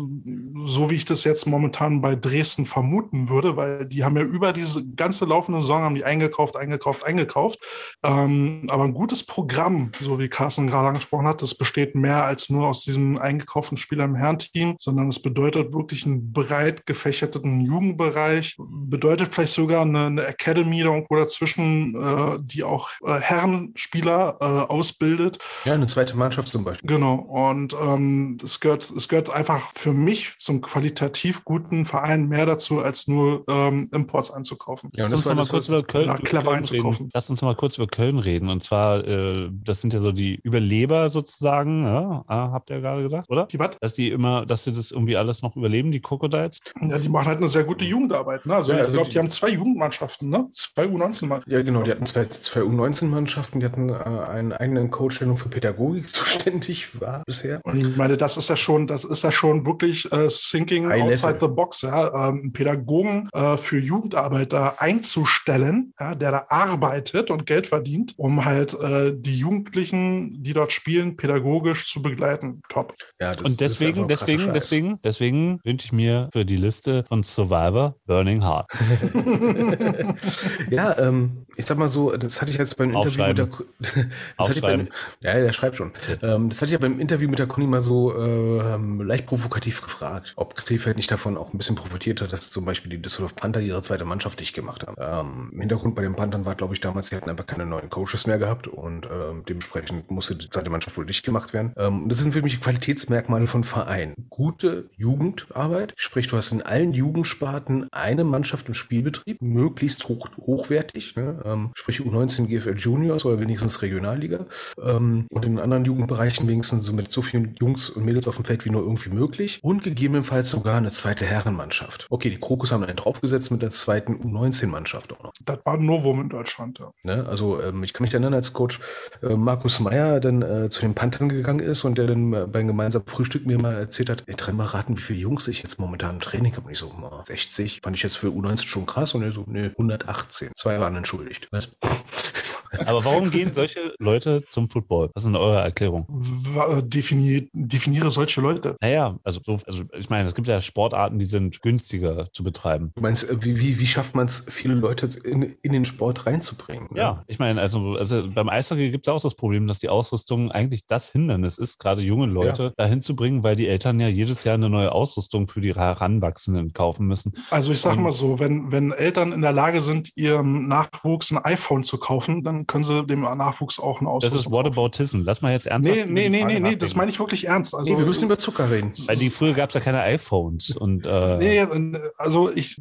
so wie ich das jetzt momentan bei Dresden vermuten würde, weil die haben ja über diese ganze laufende Saison haben die eingekauft, eingekauft, eingekauft. Ähm, aber ein gutes Programm, so wie Carsten gerade angesprochen hat, das besteht mehr als nur aus diesem eingekauften Spieler im Herrenteam, sondern es bedeutet wirklich einen breit gefächerten Jugendbereich, bedeutet vielleicht sogar eine, eine Academy irgendwo dazwischen, äh, die auch äh, Herrenspieler äh, ausbildet. Ja, eine zweite Mannschaft zum Beispiel. Genau. Und ähm, es, gehört, es gehört einfach für mich zum qualitativ guten Verein mehr dazu, als nur ähm, Imports einzukaufen. Ja, Lass uns mal kurz über Köln, Köln einzukaufen. reden. Lass uns noch mal kurz über Köln reden. Und zwar, äh, das sind ja so die Überleber sozusagen, ja? ah, habt ihr ja gerade gesagt, oder? Die was? Dass die immer, dass sie das irgendwie alles noch überleben, die Crocodiles. Ja, die machen halt eine sehr gute Jugendarbeit. Ne? Also Ja, ich also glaube, die- die haben zwei Jugendmannschaften, ne? Zwei U19-Mannschaften. Ja, genau, die hatten zwei, zwei U19-Mannschaften, die hatten äh, einen eigenen Coach, der nur für Pädagogik zuständig war bisher. Und ich meine, das ist ja schon, das ist ja schon wirklich äh, thinking High outside level. the box, ja, ähm, einen Pädagogen äh, für Jugendarbeiter einzustellen, ja, der da arbeitet und Geld verdient, um halt äh, die Jugendlichen, die dort spielen, pädagogisch zu begleiten. Top. Ja, das, Und das ist deswegen, deswegen, Scheiß. deswegen, deswegen wünsche ich mir für die Liste von Survivor Burning Heart. Ja, ähm, ich sag mal so, das hatte ich jetzt beim Interview mit der das hatte ich beim. Ja, der schreibt schon. Ähm, das hatte ich ja beim Interview mit der Conny mal so ähm, leicht provokativ gefragt, ob Krefeld nicht davon auch ein bisschen profitiert hat, dass zum Beispiel die Düsseldorf Panther ihre zweite Mannschaft nicht gemacht haben. Ähm, Im Hintergrund bei den Panthern war, glaube ich, damals, sie hatten einfach keine neuen Coaches mehr gehabt und ähm, dementsprechend musste die zweite Mannschaft wohl dicht gemacht werden. Ähm, das sind für mich Qualitätsmerkmale von Vereinen. Gute Jugendarbeit, sprich, du hast in allen Jugendsparten eine Mannschaft im Spielbetrieb, möglichst hoch, hochwertig, ne? ähm, sprich U19 GFL Juniors oder wenigstens Regionalliga ähm, und in anderen Jugendbereichen wenigstens so mit so vielen Jungs und Mädels auf dem Feld wie nur irgendwie möglich und gegebenenfalls sogar eine zweite Herrenmannschaft. Okay, die Krokus haben einen draufgesetzt mit der zweiten U19-Mannschaft auch noch. Das war ein Novum in Deutschland. Ja. Ne? Also ähm, ich kann mich erinnern, als Coach äh, Markus Meyer dann äh, zu den Panthern gegangen ist und der dann äh, beim gemeinsamen Frühstück mir mal erzählt hat, ey, dreimal raten, wie viele Jungs ich jetzt momentan im Training habe. Und ich so, "Na, 60, fand ich jetzt für U19 schon krass. Und er so, nee, 118. Zwei waren entschuldigt. Was? Aber warum gehen solche Leute zum Football? Was ist denn eure Erklärung? Äh, Definier, definiere solche Leute. Naja, also, so, also ich meine, es gibt ja Sportarten, die sind günstiger zu betreiben. Du meinst, äh, wie, wie, wie schafft man es, viele Leute in, in den Sport reinzubringen? ne? Ja, ich meine, also, also beim Eishockey gibt es auch das Problem, dass die Ausrüstung eigentlich das Hindernis ist, gerade junge Leute dahin zu bringen, weil die Eltern ja jedes Jahr eine neue Ausrüstung für die Heranwachsenden kaufen müssen. Also ich sage Und- mal so, wenn, wenn Eltern in der Lage sind, ihrem Nachwuchs ein iPhone zu kaufen, dann können sie dem Nachwuchs auch eine Das Ausrüstung ist. Whataboutism. Lass mal jetzt ernsthaft. Nee, nee, nee, Frage nee, nee, das meine ich wirklich ernst. Also, nee, wir müssen über Zucker reden. Weil die früher gab es ja keine iPhones und äh, Nee, also ich,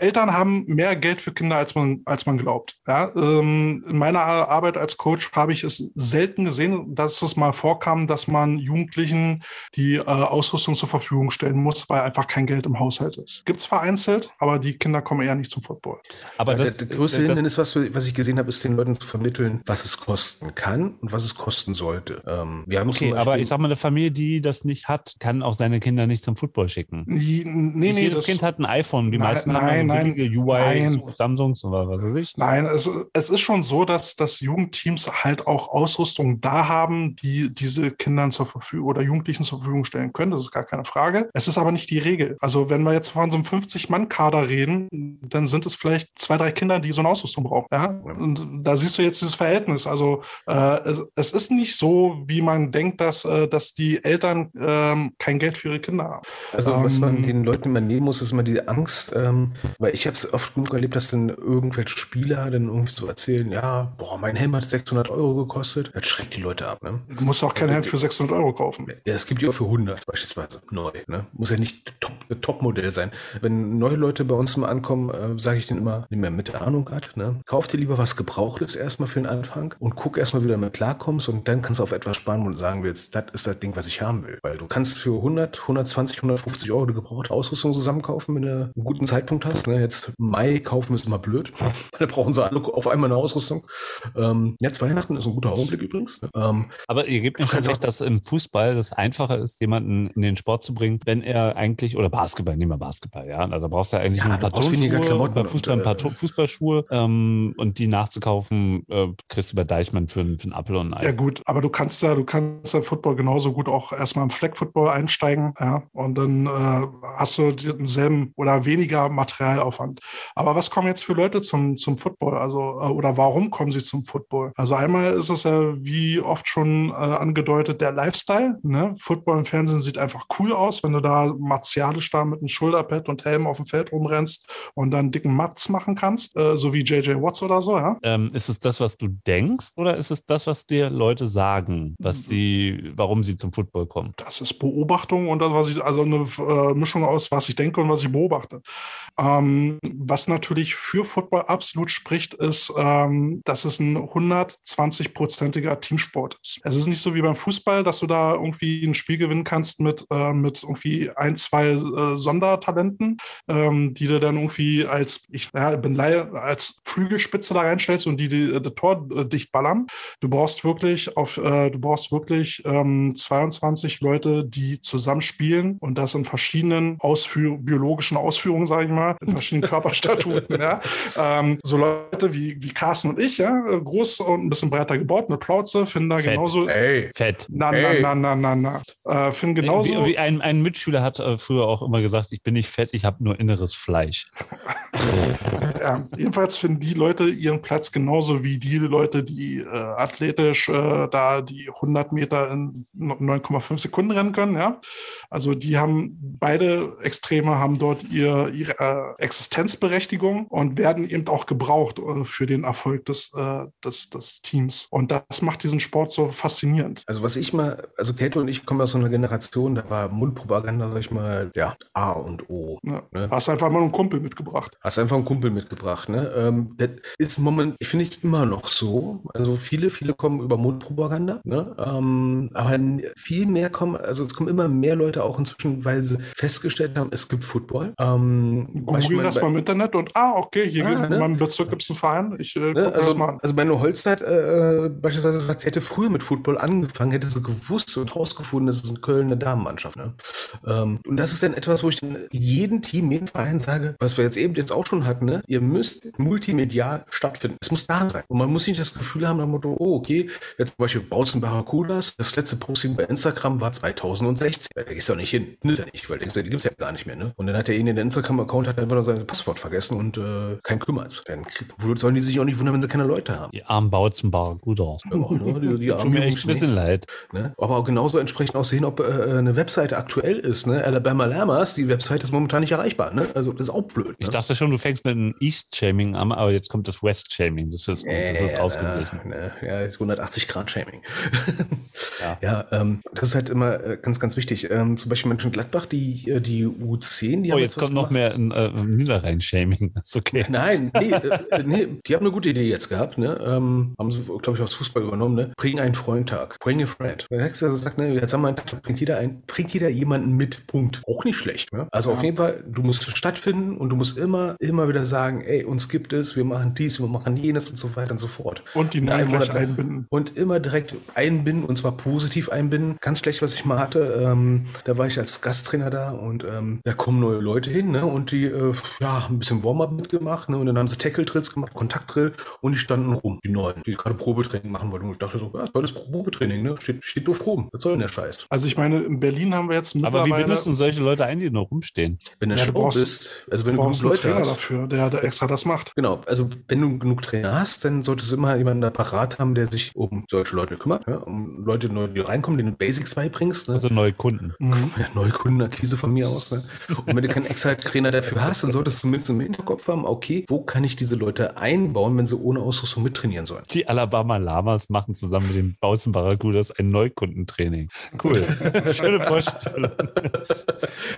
Eltern haben mehr Geld für Kinder, als man, als man glaubt. Ja, ähm, in meiner Arbeit als Coach habe ich es selten gesehen, dass es mal vorkam, dass man Jugendlichen die äh, Ausrüstung zur Verfügung stellen muss, weil einfach kein Geld im Haushalt ist. Gibt es vereinzelt, aber die Kinder kommen eher nicht zum Football. aber Ja, das, der, der größte das, Hindernis, was, was ich gesehen habe, ist den Leuten zu vermitteln, was es kosten kann und was es kosten sollte. Ähm, wir haben Okay, aber ich sag mal, eine Familie, die das nicht hat, kann auch seine Kinder nicht zum Football schicken. Nee, nee, nicht nee, jedes das- Kind hat ein iPhone. Die Nein, meisten nein, haben billige UI, nein. Samsungs oder was weiß ich. Nein, es, es ist schon so, dass, dass Jugendteams halt auch Ausrüstung da haben, die diese Kindern zur Verfügung oder Jugendlichen zur Verfügung stellen können. Das ist gar keine Frage. Es ist aber nicht die Regel. Also wenn wir jetzt von so einem 50-Mann-Kader reden, dann sind es vielleicht zwei, drei Kinder, die so eine Ausrüstung brauchen. Ja? Und da siehst du jetzt dieses Verhältnis. Also äh, es, es ist nicht so, wie man denkt, dass, äh, dass die Eltern ähm, kein Geld für ihre Kinder haben. Also was man Ähm, den Leuten immer nehmen muss, ist immer diese Angst, ähm, weil ich habe es oft genug erlebt, dass dann irgendwelche Spieler dann irgendwie so erzählen, ja, boah, mein Helm hat 600 Euro gekostet. Das schreckt die Leute ab, ne? Du musst auch kein Helm für 600 Euro kaufen. Ja, es gibt die auch für 100 beispielsweise, neu, ne? Muss ja nicht top, Topmodell sein. Wenn neue Leute bei uns mal ankommen, äh, sage ich denen immer, nimm mir mit Ahnung hat, ne? Kauf dir lieber was Gebrauchtes erstmal für den Anfang und guck erstmal, wie du damit klarkommst und dann kannst du auf etwas sparen und sagen willst, das ist das Ding, was ich haben will. Weil du kannst für 100, 120, 150 Euro eine gebrauchte Ausrüstung zusammenkaufen, wenn du einen guten Zeitpunkt hast. Ne? Jetzt Mai kaufen ist immer blöd, da brauchen sie alle auf einmal eine Ausrüstung. Ähm, jetzt Weihnachten ist ein guter Augenblick übrigens. ne? Ähm, Aber ihr gebt mir schon recht, dass im Fußball das einfacher ist, jemanden in den Sport zu bringen, wenn er eigentlich, oder Basketball, nehmen wir Basketball, ja. Also da brauchst du eigentlich Ja, ein du paar Klamotten beim Fußball ein paar äh, Fußballschuhe ähm, und die nachzukaufen Äh, kriegst du bei Deichmann für, für einen Apfel und ein Ei. Ja gut, aber du kannst ja, du kannst ja Football genauso gut auch erstmal im Flag Football einsteigen, ja, und dann äh, hast du denselben oder weniger Materialaufwand. Aber was kommen jetzt für Leute zum, zum Football? Also, äh, oder warum kommen sie zum Football? Also einmal ist es ja wie oft schon äh, angedeutet, der Lifestyle. Ne? Football im Fernsehen sieht einfach cool aus, wenn du da martialisch da mit einem Schulterpad und Helm auf dem Feld rumrennst und dann dicken Mats machen kannst, äh, so wie JJ Watts oder so, ja. Ähm, ist es das, was du denkst, oder ist es das, was dir Leute sagen, was sie, warum sie zum Football kommen? Das ist Beobachtung und das, was ich, also eine äh, Mischung aus, was ich denke und was ich beobachte. Ähm, was natürlich für Football absolut spricht, ist, ähm, dass es ein 120-prozentiger Teamsport ist. Es ist nicht so wie beim Fußball, dass du da irgendwie ein Spiel gewinnen kannst mit, äh, mit irgendwie ein, zwei äh, Sondertalenten, ähm, die du dann irgendwie als, ich ja, bin Laie, als Flügelspitze da reinstellst und die, die das Tor äh, dicht ballern. Du brauchst wirklich auf, äh, du brauchst wirklich ähm, 22 Leute, die zusammen spielen und das in verschiedenen Ausführ biologischen Ausführungen, sage ich mal, in verschiedenen Körperstatuten. ja. ähm, so Leute wie, wie Carsten und ich, ja, äh, groß und ein bisschen breiter gebaut, eine Plauze, finden da Fett. genauso. Ey, Fett. Na, na, Ey. na, na, na, na. Äh, finden genauso. Wie, wie ein, ein Mitschüler hat äh, früher auch immer gesagt, ich bin nicht fett, ich habe nur inneres Fleisch. Ja, jedenfalls finden die Leute ihren Platz genauso wie die Leute, die äh, athletisch äh, da die 100 Meter in 9,5 Sekunden rennen können. Ja, also die haben beide Extreme haben dort ihr, ihre äh, Existenzberechtigung und werden eben auch gebraucht äh, für den Erfolg des, äh, des, des Teams. Und das macht diesen Sport so faszinierend. Also was ich mal, also Käthe und ich kommen aus so einer Generation, da war Mundpropaganda, sag ich mal, ja, A und O. Ja. Ne? Hast einfach mal einen Kumpel mitgebracht. Hast einfach einen Kumpel mitgebracht, ne? Ähm, das ist im Moment, ich finde ich immer noch so. Also viele, viele kommen über Mundpropaganda, ne? Ähm, aber viel mehr kommen, also es kommen immer mehr Leute auch inzwischen, weil sie festgestellt haben, es gibt Football. Ähm, Google das bei- mal im Internet und ah, okay, hier Ah, ne? in meinem Bezirk gibt es einen Verein. Ich äh, Ne, also, das mal an. also meine Holzeit äh, beispielsweise sagt, sie hätte früher mit Football angefangen, hätte sie gewusst und rausgefunden, das ist in Köln eine Damenmannschaft. Ne? Ähm, und das ist dann etwas, wo ich dann jedem Team, jedem Verein sage, was wir jetzt eben jetzt auch schon hatten, ne? ihr müsst multimedial stattfinden. Es muss da sein. Und man muss nicht das Gefühl haben, dem Motto, oh, okay, jetzt zum Beispiel Bautzen Barracudas, das letzte Posting bei Instagram war 2016. Da gehst du doch nicht hin. Ist ja nicht, weil die gibt es ja gar nicht mehr. Ne? Und dann hat er ihn in den Instagram-Account, hat einfach nur sein Passwort vergessen und äh, kein kümmert's. Dann sollen die sich auch nicht wundern, wenn sie keine Leute haben. Die armen Bautzen Barracuda. Ja, ne? die, die Tut mir echt ein bisschen leid. Ne? Aber auch genauso entsprechend auch sehen, ob äh, eine Webseite aktuell ist. Ne? Alabama Lamas, die Webseite ist momentan nicht erreichbar. Ne? Also das ist auch blöd. Ich ne? dachte schon, du fängst mit einem East-Shaming an, aber jetzt kommt das West-Shaming. Das ist gut, das ist ausgeglichen. Ne? Ja, ist 180 Grad Shaming. Ja. ja, ähm, das ist halt immer äh, ganz, ganz wichtig. Ähm, zum Beispiel Mönchengladbach, die, äh, die U10, die Oh, haben jetzt was kommt noch mehr ein äh, Niederrhein-Shaming. Das ist okay. Nein, nee, äh, nee, die haben eine gute Idee jetzt gehabt, ne? Ähm, haben sie, glaube ich, aus Fußball übernommen, ne? Bring einen Freund-Tag. Bring a friend. Also sagt, ne, jetzt haben wir einen Tag, bringt jeder ein, bringt jeder jemanden mit. Punkt. Auch nicht schlecht, ne? Also auf jeden Fall, du musst stattfinden und du musst immer, immer wieder sagen, ey, uns gibt es, wir machen dies, wir machen jenes und so weiter und so fort. Und die gleich Monat- einbinden. Und immer direkt einbinden und zwar positiv einbinden. Ganz schlecht, was ich mal hatte. Ähm, da war ich als Gasttrainer da und ähm, da kommen neue Leute hin, ne? Und die, äh, ja, ein bisschen Warm-up mitgemacht, ne? Und dann haben sie Tackle-Drills gemacht, Kontaktdrill und die standen rum, die neuen, die gerade Probetraining machen wollten. Und ich dachte so, ja, tolles Probetraining, ne? Steht, steht doof rum. Was soll denn der Scheiß? Also ich meine, in Berlin haben wir jetzt Aber wie mittlerweile... bindest du solche Leute ein, die noch rumstehen? Wenn du Ja, du brauchst- bist, also wenn du du, brauchst genug einen Leute Trainer hast, dafür, der, der extra das macht. Genau, also wenn du genug Trainer hast, dann solltest du immer jemanden da parat haben, der sich um solche Leute kümmert, ja? um Leute, die neu reinkommen, denen du Basics beibringst. Ne? Also neue Kunden. Mhm. ja, Neukundenakquise von mir aus. Ne? Und wenn du keinen extra Trainer dafür hast, dann solltest du zumindest im Hinterkopf haben, okay, wo kann ich diese Leute einbauen, wenn sie ohne Ausrüstung mittrainieren sollen? Die Alabama Lamas machen zusammen mit den Bautzen Barracudas ein Neukundentraining. Cool. Schöne Vorstellung.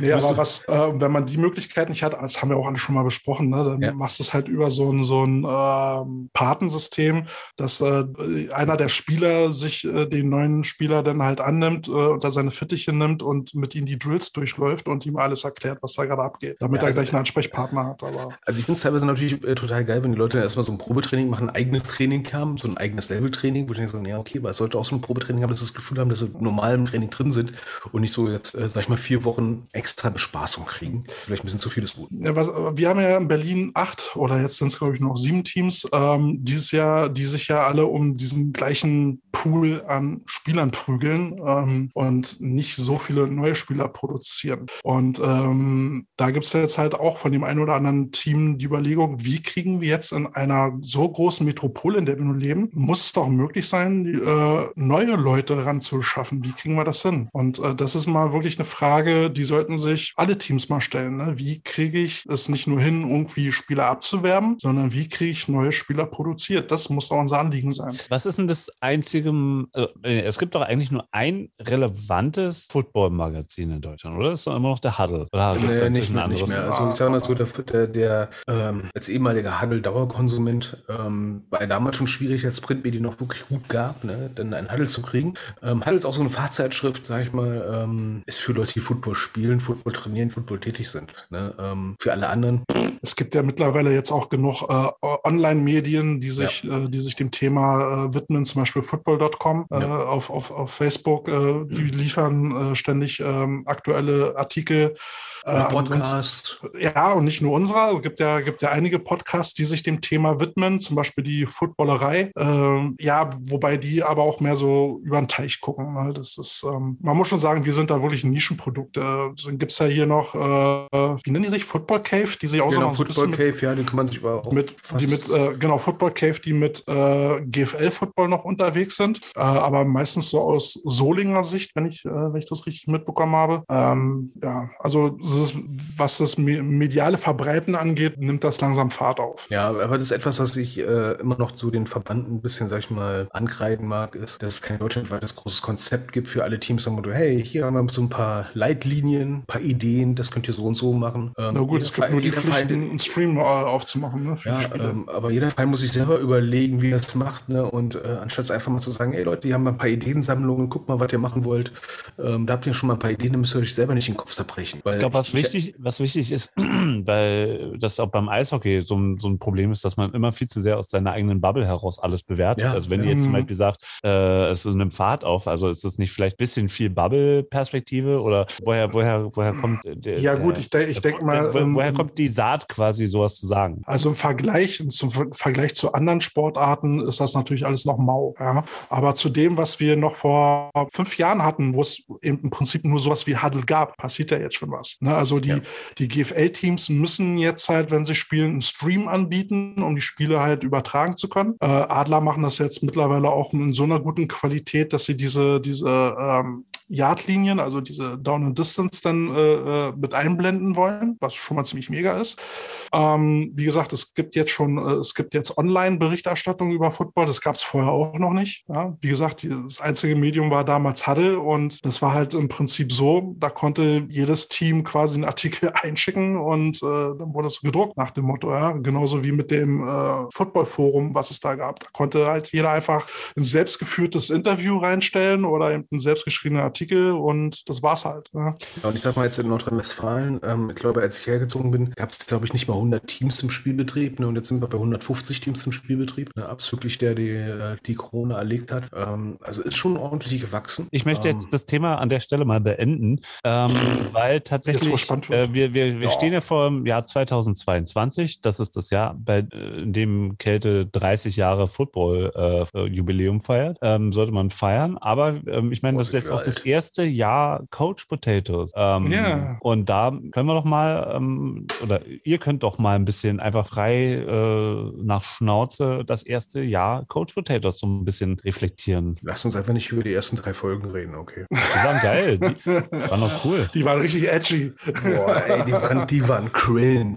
Nee, aber was, äh, wenn man die Möglichkeit nicht hat, das haben wir auch alle schon mal besprochen, ne, dann Ja. machst du es halt über so ein, so ein ähm, Patensystem, dass äh, einer der Spieler sich äh, den neuen Spieler dann halt annimmt, äh, unter seine Fittiche nimmt und mit ihm die Drills durchläuft und ihm alles erklärt, was da gerade abgeht, damit Ja, er also- gleich einen Ansprechpartner hat. Aber Also ich finde es teilweise natürlich äh, total geil, wenn die Leute erstmal so ein Probetraining machen, ein eigenes Training haben, so ein eigenes Leveltraining, wo ich denke, so, ja, okay, aber es sollte auch so ein Probetraining haben, dass sie das Gefühl haben, dass sie im normalen Training drin sind und nicht so jetzt, äh, sag ich mal, vier Wochen extra Bespaßung kriegen. Vielleicht ein bisschen zu viel ist gut. Ja, was, wir haben ja in Berlin acht oder jetzt sind es, glaube ich, noch sieben Teams ähm, dieses Jahr, die sich ja alle um diesen gleichen Pool an Spielern prügeln ähm, und nicht so viele neue Spieler produzieren. Und ähm, da gibt es jetzt halt auch von dem einen oder anderen Team die Überlegung, wie kriegen wir jetzt in einer so großen Metropole, in der wir nun leben, muss es doch möglich sein, äh, neue Leute ranzuschaffen. Wie kriegen wir das hin? Und äh, das ist mal wirklich eine Frage, die sollten sich alle Teams mal stellen. Ne? Wie kriege ich es nicht nur hin, irgendwie Spieler abzuwerben, sondern wie kriege ich neue Spieler produziert? Das muss doch unser Anliegen sein. Was ist denn das einzige, also, es gibt doch eigentlich nur ein relevantes Football-Magazin in Deutschland, oder? Das ist doch immer noch der Huddle. Oder Nee, inzwischen nicht ein mehr, nicht anderes? mehr. Also ich sage mal so, der, der, der ähm, als ehemaliger Huddle-Dauerkonsument ähm, war damals schon schwierig, als Printmedien noch wirklich gut gab, ne, dann einen Huddle zu kriegen. Ähm, Huddle ist auch so eine Fachzeitschrift, sage ich mal, ähm, ist für Leute, die Football spielen, Football trainieren, Football tätig sind. Ne? Ähm, für alle anderen, Es gibt ja mittlerweile jetzt auch genug äh, Online-Medien, die sich, äh, die sich dem Thema äh, widmen, zum Beispiel football.com äh, Ja. auf, auf, auf Facebook. Äh, die liefern äh, ständig ähm, aktuelle Artikel. Äh, Podcast. Ja, und nicht nur unserer. Es gibt ja, gibt ja einige Podcasts, die sich dem Thema widmen, zum Beispiel die Footballerei. Ähm, ja, wobei die aber auch mehr so über den Teich gucken. Ne? Das ist, ähm, man muss schon sagen, wir sind da wirklich ein Nischenprodukt. Dann gibt es ja hier noch, wie nennen die sich? Football Cave, die sich auch Genau, noch so ein Football Cave, ja, den kann man sich über auch mit, die mit, genau, Football Cave, die mit äh, GFL-Football noch unterwegs sind, äh, aber meistens so aus Solinger Sicht, wenn ich, äh, wenn ich das richtig mitbekommen habe. Ähm, ja, also ist, was das me- mediale Verbreiten angeht, nimmt das langsam Fahrt auf. Ja, aber das ist etwas, was ich äh, immer noch zu den Verbanden ein bisschen, sag ich mal, ankreiden mag, ist, dass es kein deutschlandweites großes Konzept gibt für alle Teams. Sagen wir, hey, hier haben wir so ein paar Leitlinien, ein paar Ideen, das könnt ihr so und so machen. Ähm, Na gut, es gibt nur die jeder Pflicht, Verein- einen Stream äh, aufzumachen. Ne, Ja, ähm, aber jeder Verein muss sich selber überlegen, wie es macht, ne? Und äh, anstatt einfach mal zu sagen, ey Leute, die haben mal ein paar Ideensammlungen, guckt mal, was ihr machen wollt. Ähm, da habt ihr schon mal ein paar Ideen, dann müsst ihr euch selber nicht den Kopf zerbrechen. Weil Ich glaube, was wichtig, was wichtig ist, weil das auch beim Eishockey so ein, so ein Problem ist, dass man immer viel zu sehr aus seiner eigenen Bubble heraus alles bewertet. Ja, also wenn ja. ihr jetzt zum Mhm. Beispiel sagt, äh, es ist ein Pfad auf, also ist das nicht vielleicht ein bisschen viel Bubble-Perspektive oder woher, woher, woher kommt der, ja gut, ich, denk- ich denke mal, wo- ähm, woher kommt die Saat quasi sowas zu sagen? Also im Vergleich, zum Ver- Vergleich zu anderen Sportarten ist das natürlich alles noch mau. Ja? Aber zu dem, was wir noch vor fünf Jahren hatten, wo es eben im Prinzip nur sowas wie Huddle gab, passiert ja jetzt schon was. Ne? Also die, Ja. die GFL-Teams müssen jetzt halt, wenn sie spielen, einen Stream anbieten, um die Spiele halt übertragen zu können. Äh, Adler machen das jetzt mittlerweile auch in so einer guten Qualität, dass sie diese, diese ähm, Yardlinien, also diese Down and Distance dann äh, äh, mit einblenden wollen, was schon mal ziemlich mega ist. Ähm, wie gesagt, es gibt jetzt schon, äh, es gibt jetzt Online-Berichterstattung über Football. Das gab es vorher auch noch nicht. Ja? Wie gesagt, das einzige Medium war damals Huddle und das war halt im Prinzip so, da konnte jedes Team quasi einen Artikel einschicken und äh, dann wurde es gedruckt nach dem Motto. Ja? Genauso wie mit dem äh, Football-Forum, was es da gab. Da konnte halt jeder einfach ein selbstgeführtes Interview reinstellen oder eben einen selbstgeschriebenen Artikel und das war's halt. Ja? Ja, und ich sag mal jetzt in Nordrhein-Westfalen, ähm, ich glaube, als ich hergezogen bin, gab es, glaube ich, nicht mal 100 Teams im Spielbetrieb. Ne? Und jetzt sind wir bei 150 Teams im Spielbetrieb. Ne? Absolut der, die äh, die Corona erlegt hat. Ähm, also ist schon ordentlich gewachsen. Ich möchte ähm, jetzt das Thema an der Stelle mal beenden, ähm, weil tatsächlich äh, wir, wir, wir Ja. stehen ja vor dem Jahr 2022. Das ist das Jahr, bei äh, in dem Kälte 30 Jahre Football-Jubiläum feiert. Ähm, sollte man feiern. Aber ähm, ich meine, das ist jetzt auch das. Erste Jahr Coach Potatoes. Ähm, Ja. Und da können wir doch mal, ähm, oder ihr könnt doch mal ein bisschen einfach frei äh, nach Schnauze das erste Jahr Coach Potatoes so ein bisschen reflektieren. Lass uns einfach nicht über die ersten drei Folgen reden, okay? Die waren geil. Die waren noch cool. Die waren richtig edgy. Boah, ey, die waren, die waren cringe.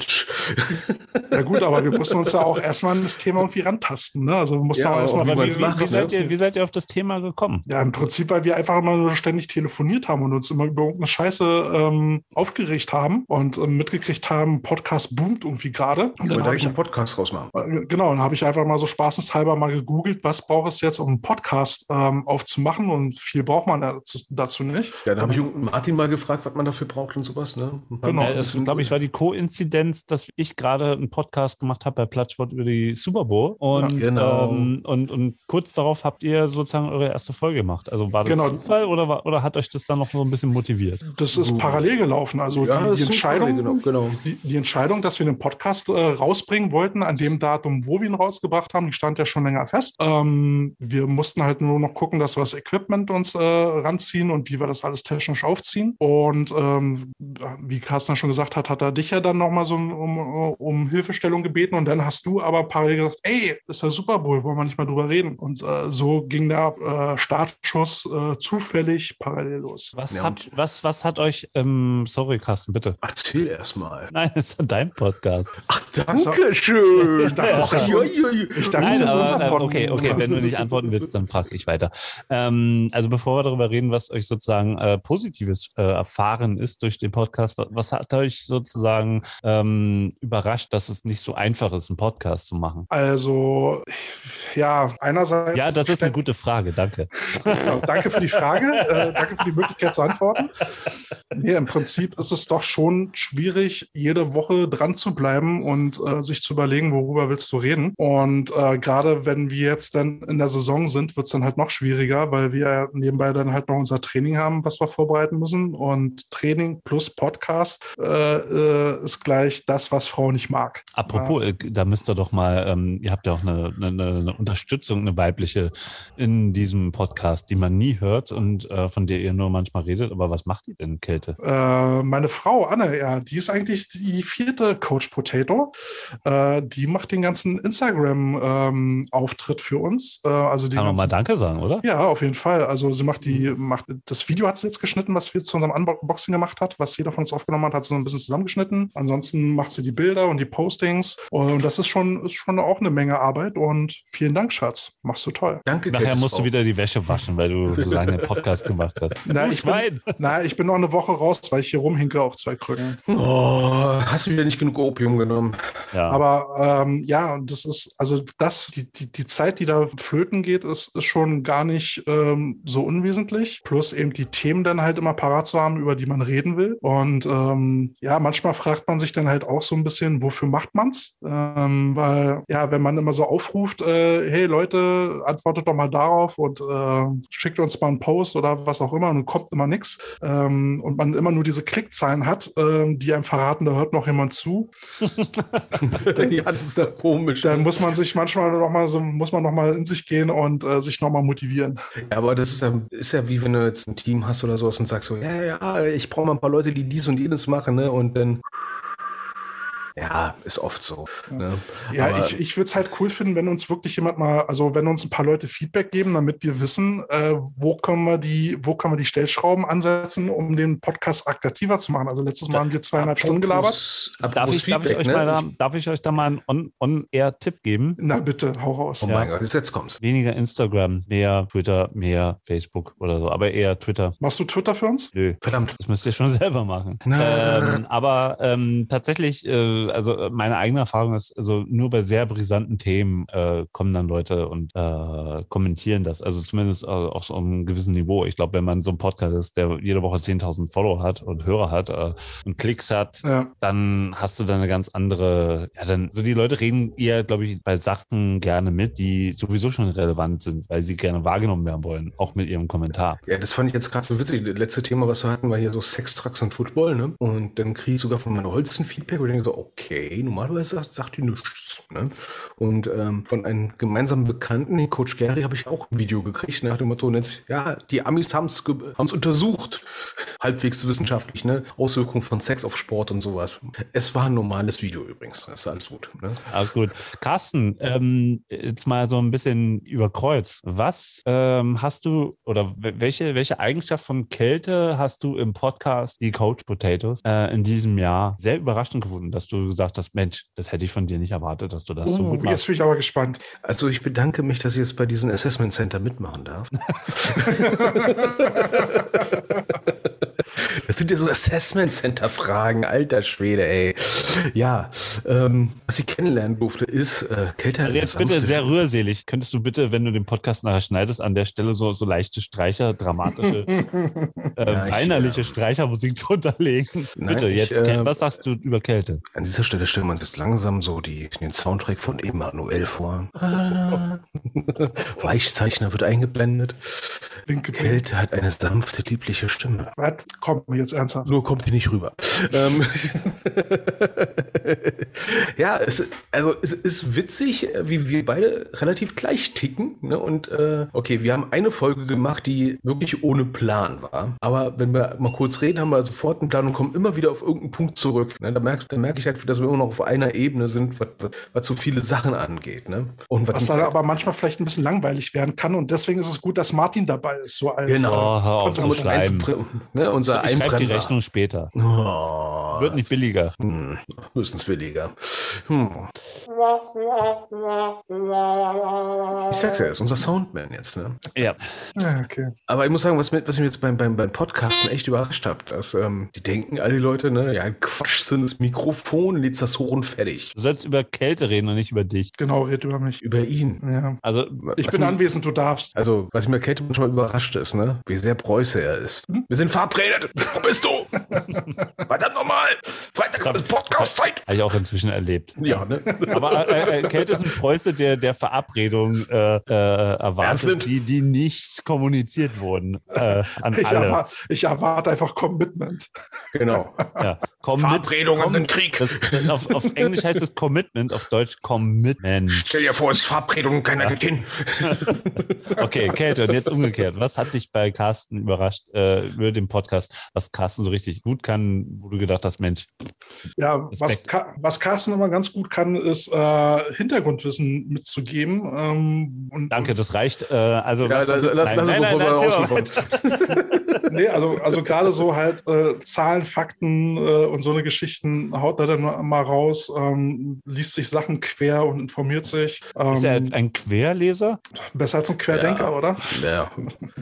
Ja gut, aber wir mussten uns ja auch erstmal an das Thema irgendwie rantasten. Ne? Also wir mussten Ja, auch erstmal wie wie, wie, macht, wie, seid ihr, wie seid ihr auf das Thema gekommen? Ja, im Prinzip, weil wir einfach immer nur ständig telefoniert haben und uns immer über irgendeine Scheiße ähm, aufgeregt haben und ähm, mitgekriegt haben, Podcast boomt irgendwie gerade. Und dann da habe ich ich, einen Podcast rausmachen. äh, genau, dann habe ich einfach mal so spaßenshalber mal gegoogelt, was braucht es jetzt, um einen Podcast ähm, aufzumachen und viel braucht man dazu, dazu nicht. Ja, da habe ich irgendeinen Martin mal gefragt, was man dafür braucht und sowas, ne? Genau. Es, glaube ich, war die Koinzidenz, dass ich gerade einen Podcast gemacht habe bei Plattsport über die Super Bowl und, Ja, genau. ähm, und, und kurz darauf habt ihr sozusagen eure erste Folge gemacht. Also war das Genau. Zufall oder, war- oder hat euch das dann noch so ein bisschen motiviert? Das ist parallel gelaufen. Also Ja, die, die Entscheidung, genau, genau. Die, die Entscheidung, dass wir den Podcast äh, rausbringen wollten, an dem Datum, wo wir ihn rausgebracht haben, die stand ja schon länger fest. Ähm, wir mussten halt nur noch gucken, dass wir das Equipment uns äh, ranziehen und wie wir das alles technisch aufziehen. Und ähm, wie Carsten schon gesagt hat, hat er dich ja dann nochmal so um, um Hilfestellung gebeten und dann hast du aber parallel gesagt, ey, ist ja Super Bowl, wollen wir nicht mal drüber reden. Und äh, so ging der äh, Startschuss äh, parallel los. Was, Ja, habt, was, was hat euch, ähm, sorry Carsten, bitte. Erzähl erst mal. Nein, das ist dein Podcast. Ach, danke schön. Ich dachte, das ist unser Podcast. okay, okay, wenn du nicht antworten willst, dann frage ich weiter. Ähm, also bevor wir darüber reden, was euch sozusagen äh, Positives äh, erfahren ist durch den Podcast, wa- was hat euch sozusagen ähm, überrascht, dass es nicht so einfach ist, einen Podcast zu machen? Also, ja, einerseits. Ja, das ist eine gute Frage, danke. Ja, danke für die Frage. Äh, danke für die Möglichkeit zu antworten. Nee, im Prinzip ist es doch schon schwierig, jede Woche dran zu bleiben und äh, sich zu überlegen, worüber willst du reden. Und äh, gerade wenn wir jetzt dann in der Saison sind, wird es dann halt noch schwieriger, weil wir nebenbei dann halt noch unser Training haben, was wir vorbereiten müssen. Und Training plus Podcast äh, äh, ist gleich das, was Frau nicht mag. Apropos, äh, da müsst ihr doch mal, ähm, ihr habt ja auch eine, eine, eine Unterstützung, eine weibliche in diesem Podcast, die man nie hört und äh, von der ihr nur manchmal redet. Aber was macht die denn, Kälte? Äh, meine Frau Anne, ja, die ist eigentlich die vierte Coach Potato. Äh, die macht den ganzen Instagram-Auftritt für uns. Äh, also die Kann man mal Danke sagen, oder? ja, auf jeden Fall. Also sie macht die, macht das Video hat sie jetzt geschnitten, was wir zu unserem Unboxing gemacht hat, was jeder von uns aufgenommen hat, hat sie so ein bisschen zusammengeschnitten. Ansonsten macht sie die Bilder und die Postings. Und das ist schon, ist schon auch eine Menge Arbeit. Und vielen Dank, Schatz. Machst du toll. Danke, Nachher musst du Frau. wieder die Wäsche waschen, weil du so lange Podcast gemacht hast. Na, Du ich bin, na, ich bin noch eine Woche raus, weil ich hier rumhinke auf zwei Krücken. Oh, hast du wieder nicht genug Opium genommen? Ja. Aber ähm, ja, das ist, also das, die, die, die Zeit, die da flöten geht, ist, ist schon gar nicht ähm, so unwesentlich. Plus eben die Themen dann halt immer parat zu haben, über die man reden will. Und ähm, ja, manchmal fragt man sich dann halt auch so ein bisschen, wofür macht man's? Ähm, weil, ja, wenn man immer so aufruft, äh, hey Leute, antwortet doch mal darauf und äh, schickt uns mal einen Post oder was auch immer, und kommt immer nichts. Ähm, und man immer nur diese Klickzahlen hat, ähm, die einem verraten, da hört noch jemand zu. ja, das ist so komisch. Dann muss man sich manchmal noch mal so, muss man noch mal in sich gehen und äh, sich noch mal motivieren. Ja, aber das ist ja, ist ja wie wenn du jetzt ein Team hast oder sowas und sagst so, ja, ja, ich brauche mal ein paar Leute, die dies und jenes machen, ne? Und dann, ja, ist oft so. Ne? Ja, aber, ich, ich würde es halt cool finden, wenn uns wirklich jemand mal, also wenn uns ein paar Leute Feedback geben, damit wir wissen, äh, wo können wir die, wo können wir die Stellschrauben ansetzen, um den Podcast attraktiver zu machen. Also letztes Mal haben wir zweieinhalb Stunden gelabert. Darf ich, darf, ich Feedback, euch ne? mal da, darf ich euch da mal einen On- On-Air-Tipp geben? Na bitte, hau raus. Oh Ja. mein Gott, jetzt, jetzt kommt's. Weniger Instagram, mehr Twitter, mehr Facebook oder so, aber eher Twitter. Machst du Twitter für uns? Nö. Verdammt. Das müsst ihr schon selber machen. Ähm, aber ähm, tatsächlich, äh, also äh, meine eigene Erfahrung ist, also nur bei sehr brisanten Themen äh, kommen dann Leute und äh, kommentieren das. Also zumindest äh, auf so einem gewissen Niveau. Ich glaube, wenn man so ein Podcast ist, der jede Woche 10.000 Follower hat und Hörer hat äh, und Klicks hat, Ja. dann hast du da eine ganz andere, ja, dann, so die Leute reden eher, glaube ich, bei Sachen gerne mit, die sowieso schon relevant sind, weil sie gerne wahrgenommen werden wollen, auch mit ihrem Kommentar. Ja, das fand ich jetzt gerade so witzig. Das letzte Thema, was wir hatten, war hier so Sex, Trucks und Football, ne? Und dann kriege ich sogar von meiner Holzen Feedback und denke so, okay, normalerweise sagt, sagt die nichts, ne? Und ähm, von einem gemeinsamen Bekannten, Coach Gary, habe ich auch ein Video gekriegt, nach dem Motto, jetzt, ja, die Amis haben es untersucht, halbwegs wissenschaftlich, ne? Auswirkungen von Sex auf Sport und sowas. Es war ein normales Video übrigens, das ist alles gut, ne? Alles gut. Carsten, ähm, jetzt mal so ein bisschen über Kreuz. Was ähm, hast du oder we- welche, welche Eigenschaft von Kälte hast du im Podcast Die Coach Potatoes äh, in diesem Jahr sehr überraschend gefunden, dass du gesagt hast, Mensch, das hätte ich von dir nicht erwartet, dass du das so Uh, gut jetzt machst. bin ich aber gespannt. Also ich bedanke mich, dass ich jetzt bei diesem Assessment Center mitmachen darf. Das sind ja so Assessment Center Fragen, alter Schwede, ey. Ja, Ähm, was ich kennenlernen durfte, ist äh, Kälte. hat Also eine jetzt bitte sehr rührselig. Könntest du bitte, wenn du den Podcast nachher schneidest, an der Stelle so, so leichte Streicher, dramatische, äh, Ja, ich, weinerliche äh, Streichermusik drunter legen? Nein, bitte, ich, jetzt, äh, was sagst du über Kälte? An dieser Stelle stellt man sich langsam so die, den Soundtrack von Emanuel vor. Weichzeichner wird eingeblendet. Linke Kälte hat eine sanfte, liebliche Stimme. Was? Komm, jetzt ernsthaft. Nur kommt die nicht rüber. ähm, ja, es, also es ist witzig, wie wir beide relativ gleich ticken. Ne? Und äh, okay, wir haben eine Folge gemacht, die wirklich ohne Plan war. Aber wenn wir mal kurz reden, haben wir sofort einen Plan und kommen immer wieder auf irgendeinen Punkt zurück. Ne? Da, merkst, da merke ich halt, dass wir immer noch auf einer Ebene sind, was, was, was so viele Sachen angeht. Ne? Und was, Was dann aber manchmal vielleicht ein bisschen langweilig werden kann. Und deswegen ist es gut, dass Martin dabei ist. So als, Genau. Oh, hör auf zu schreiben. Ne? Unser Ich schreibe die Einbremser. Rechnung später. Oh, Wird nicht billiger. hm, höchstens billiger. Hm. Ich sag's ja, er ist unser Soundman jetzt, ne? Ja. Ja, okay. Aber ich muss sagen, was, mit, was mich jetzt beim, beim, beim Podcasten echt überrascht hat, dass ähm, die denken, alle Leute, ne, ja, Quatsch sind das Mikrofon, jetzt das Horn fertig. Du sollst über Kälte reden und nicht über dich. Genau, red über mich. Über ihn. Ja. Also, Ich bin mich- anwesend, du darfst. Also, was mir Kälte manchmal überrascht ist, ne? Wie sehr Preuße er ist. Wir sind verabredet. Wo bist du? Verdammt nochmal. Freitag ist Podcast-Zeit. habe ich auch inzwischen erlebt. Ja, ne? Aber äh, äh, Kälte ist ein Preuße, der der Verabredung äh, äh, erwartet, die, die nicht kommuniziert wurden äh, an Ich, alle. erwar ich erwarte einfach Commitment. Genau. Ja. Commit- Verabredungen sind Krieg. Das, auf, auf Englisch heißt es Commitment, auf Deutsch Commitment. Stell dir vor, es ist Verabredung und keiner geht hin. Okay, Kälte, und jetzt umgekehrt. Was hat dich bei Carsten überrascht äh, über den Podcast, was Carsten so richtig gut kann, wo du gedacht hast, Mensch, Ja, was. Ka was Carsten immer ganz gut kann, ist äh, Hintergrundwissen mitzugeben. Ähm, und, danke, das reicht. Äh, also, Ja, was lass, uns lass, lass, nein, nein. Nee, also, also gerade so halt äh, Zahlen, Fakten äh, und so eine Geschichten haut er dann mal raus, ähm, liest sich Sachen quer und informiert sich. Ähm, Ist er ein Querleser? besser als ein Querdenker, Ja. oder? Ja,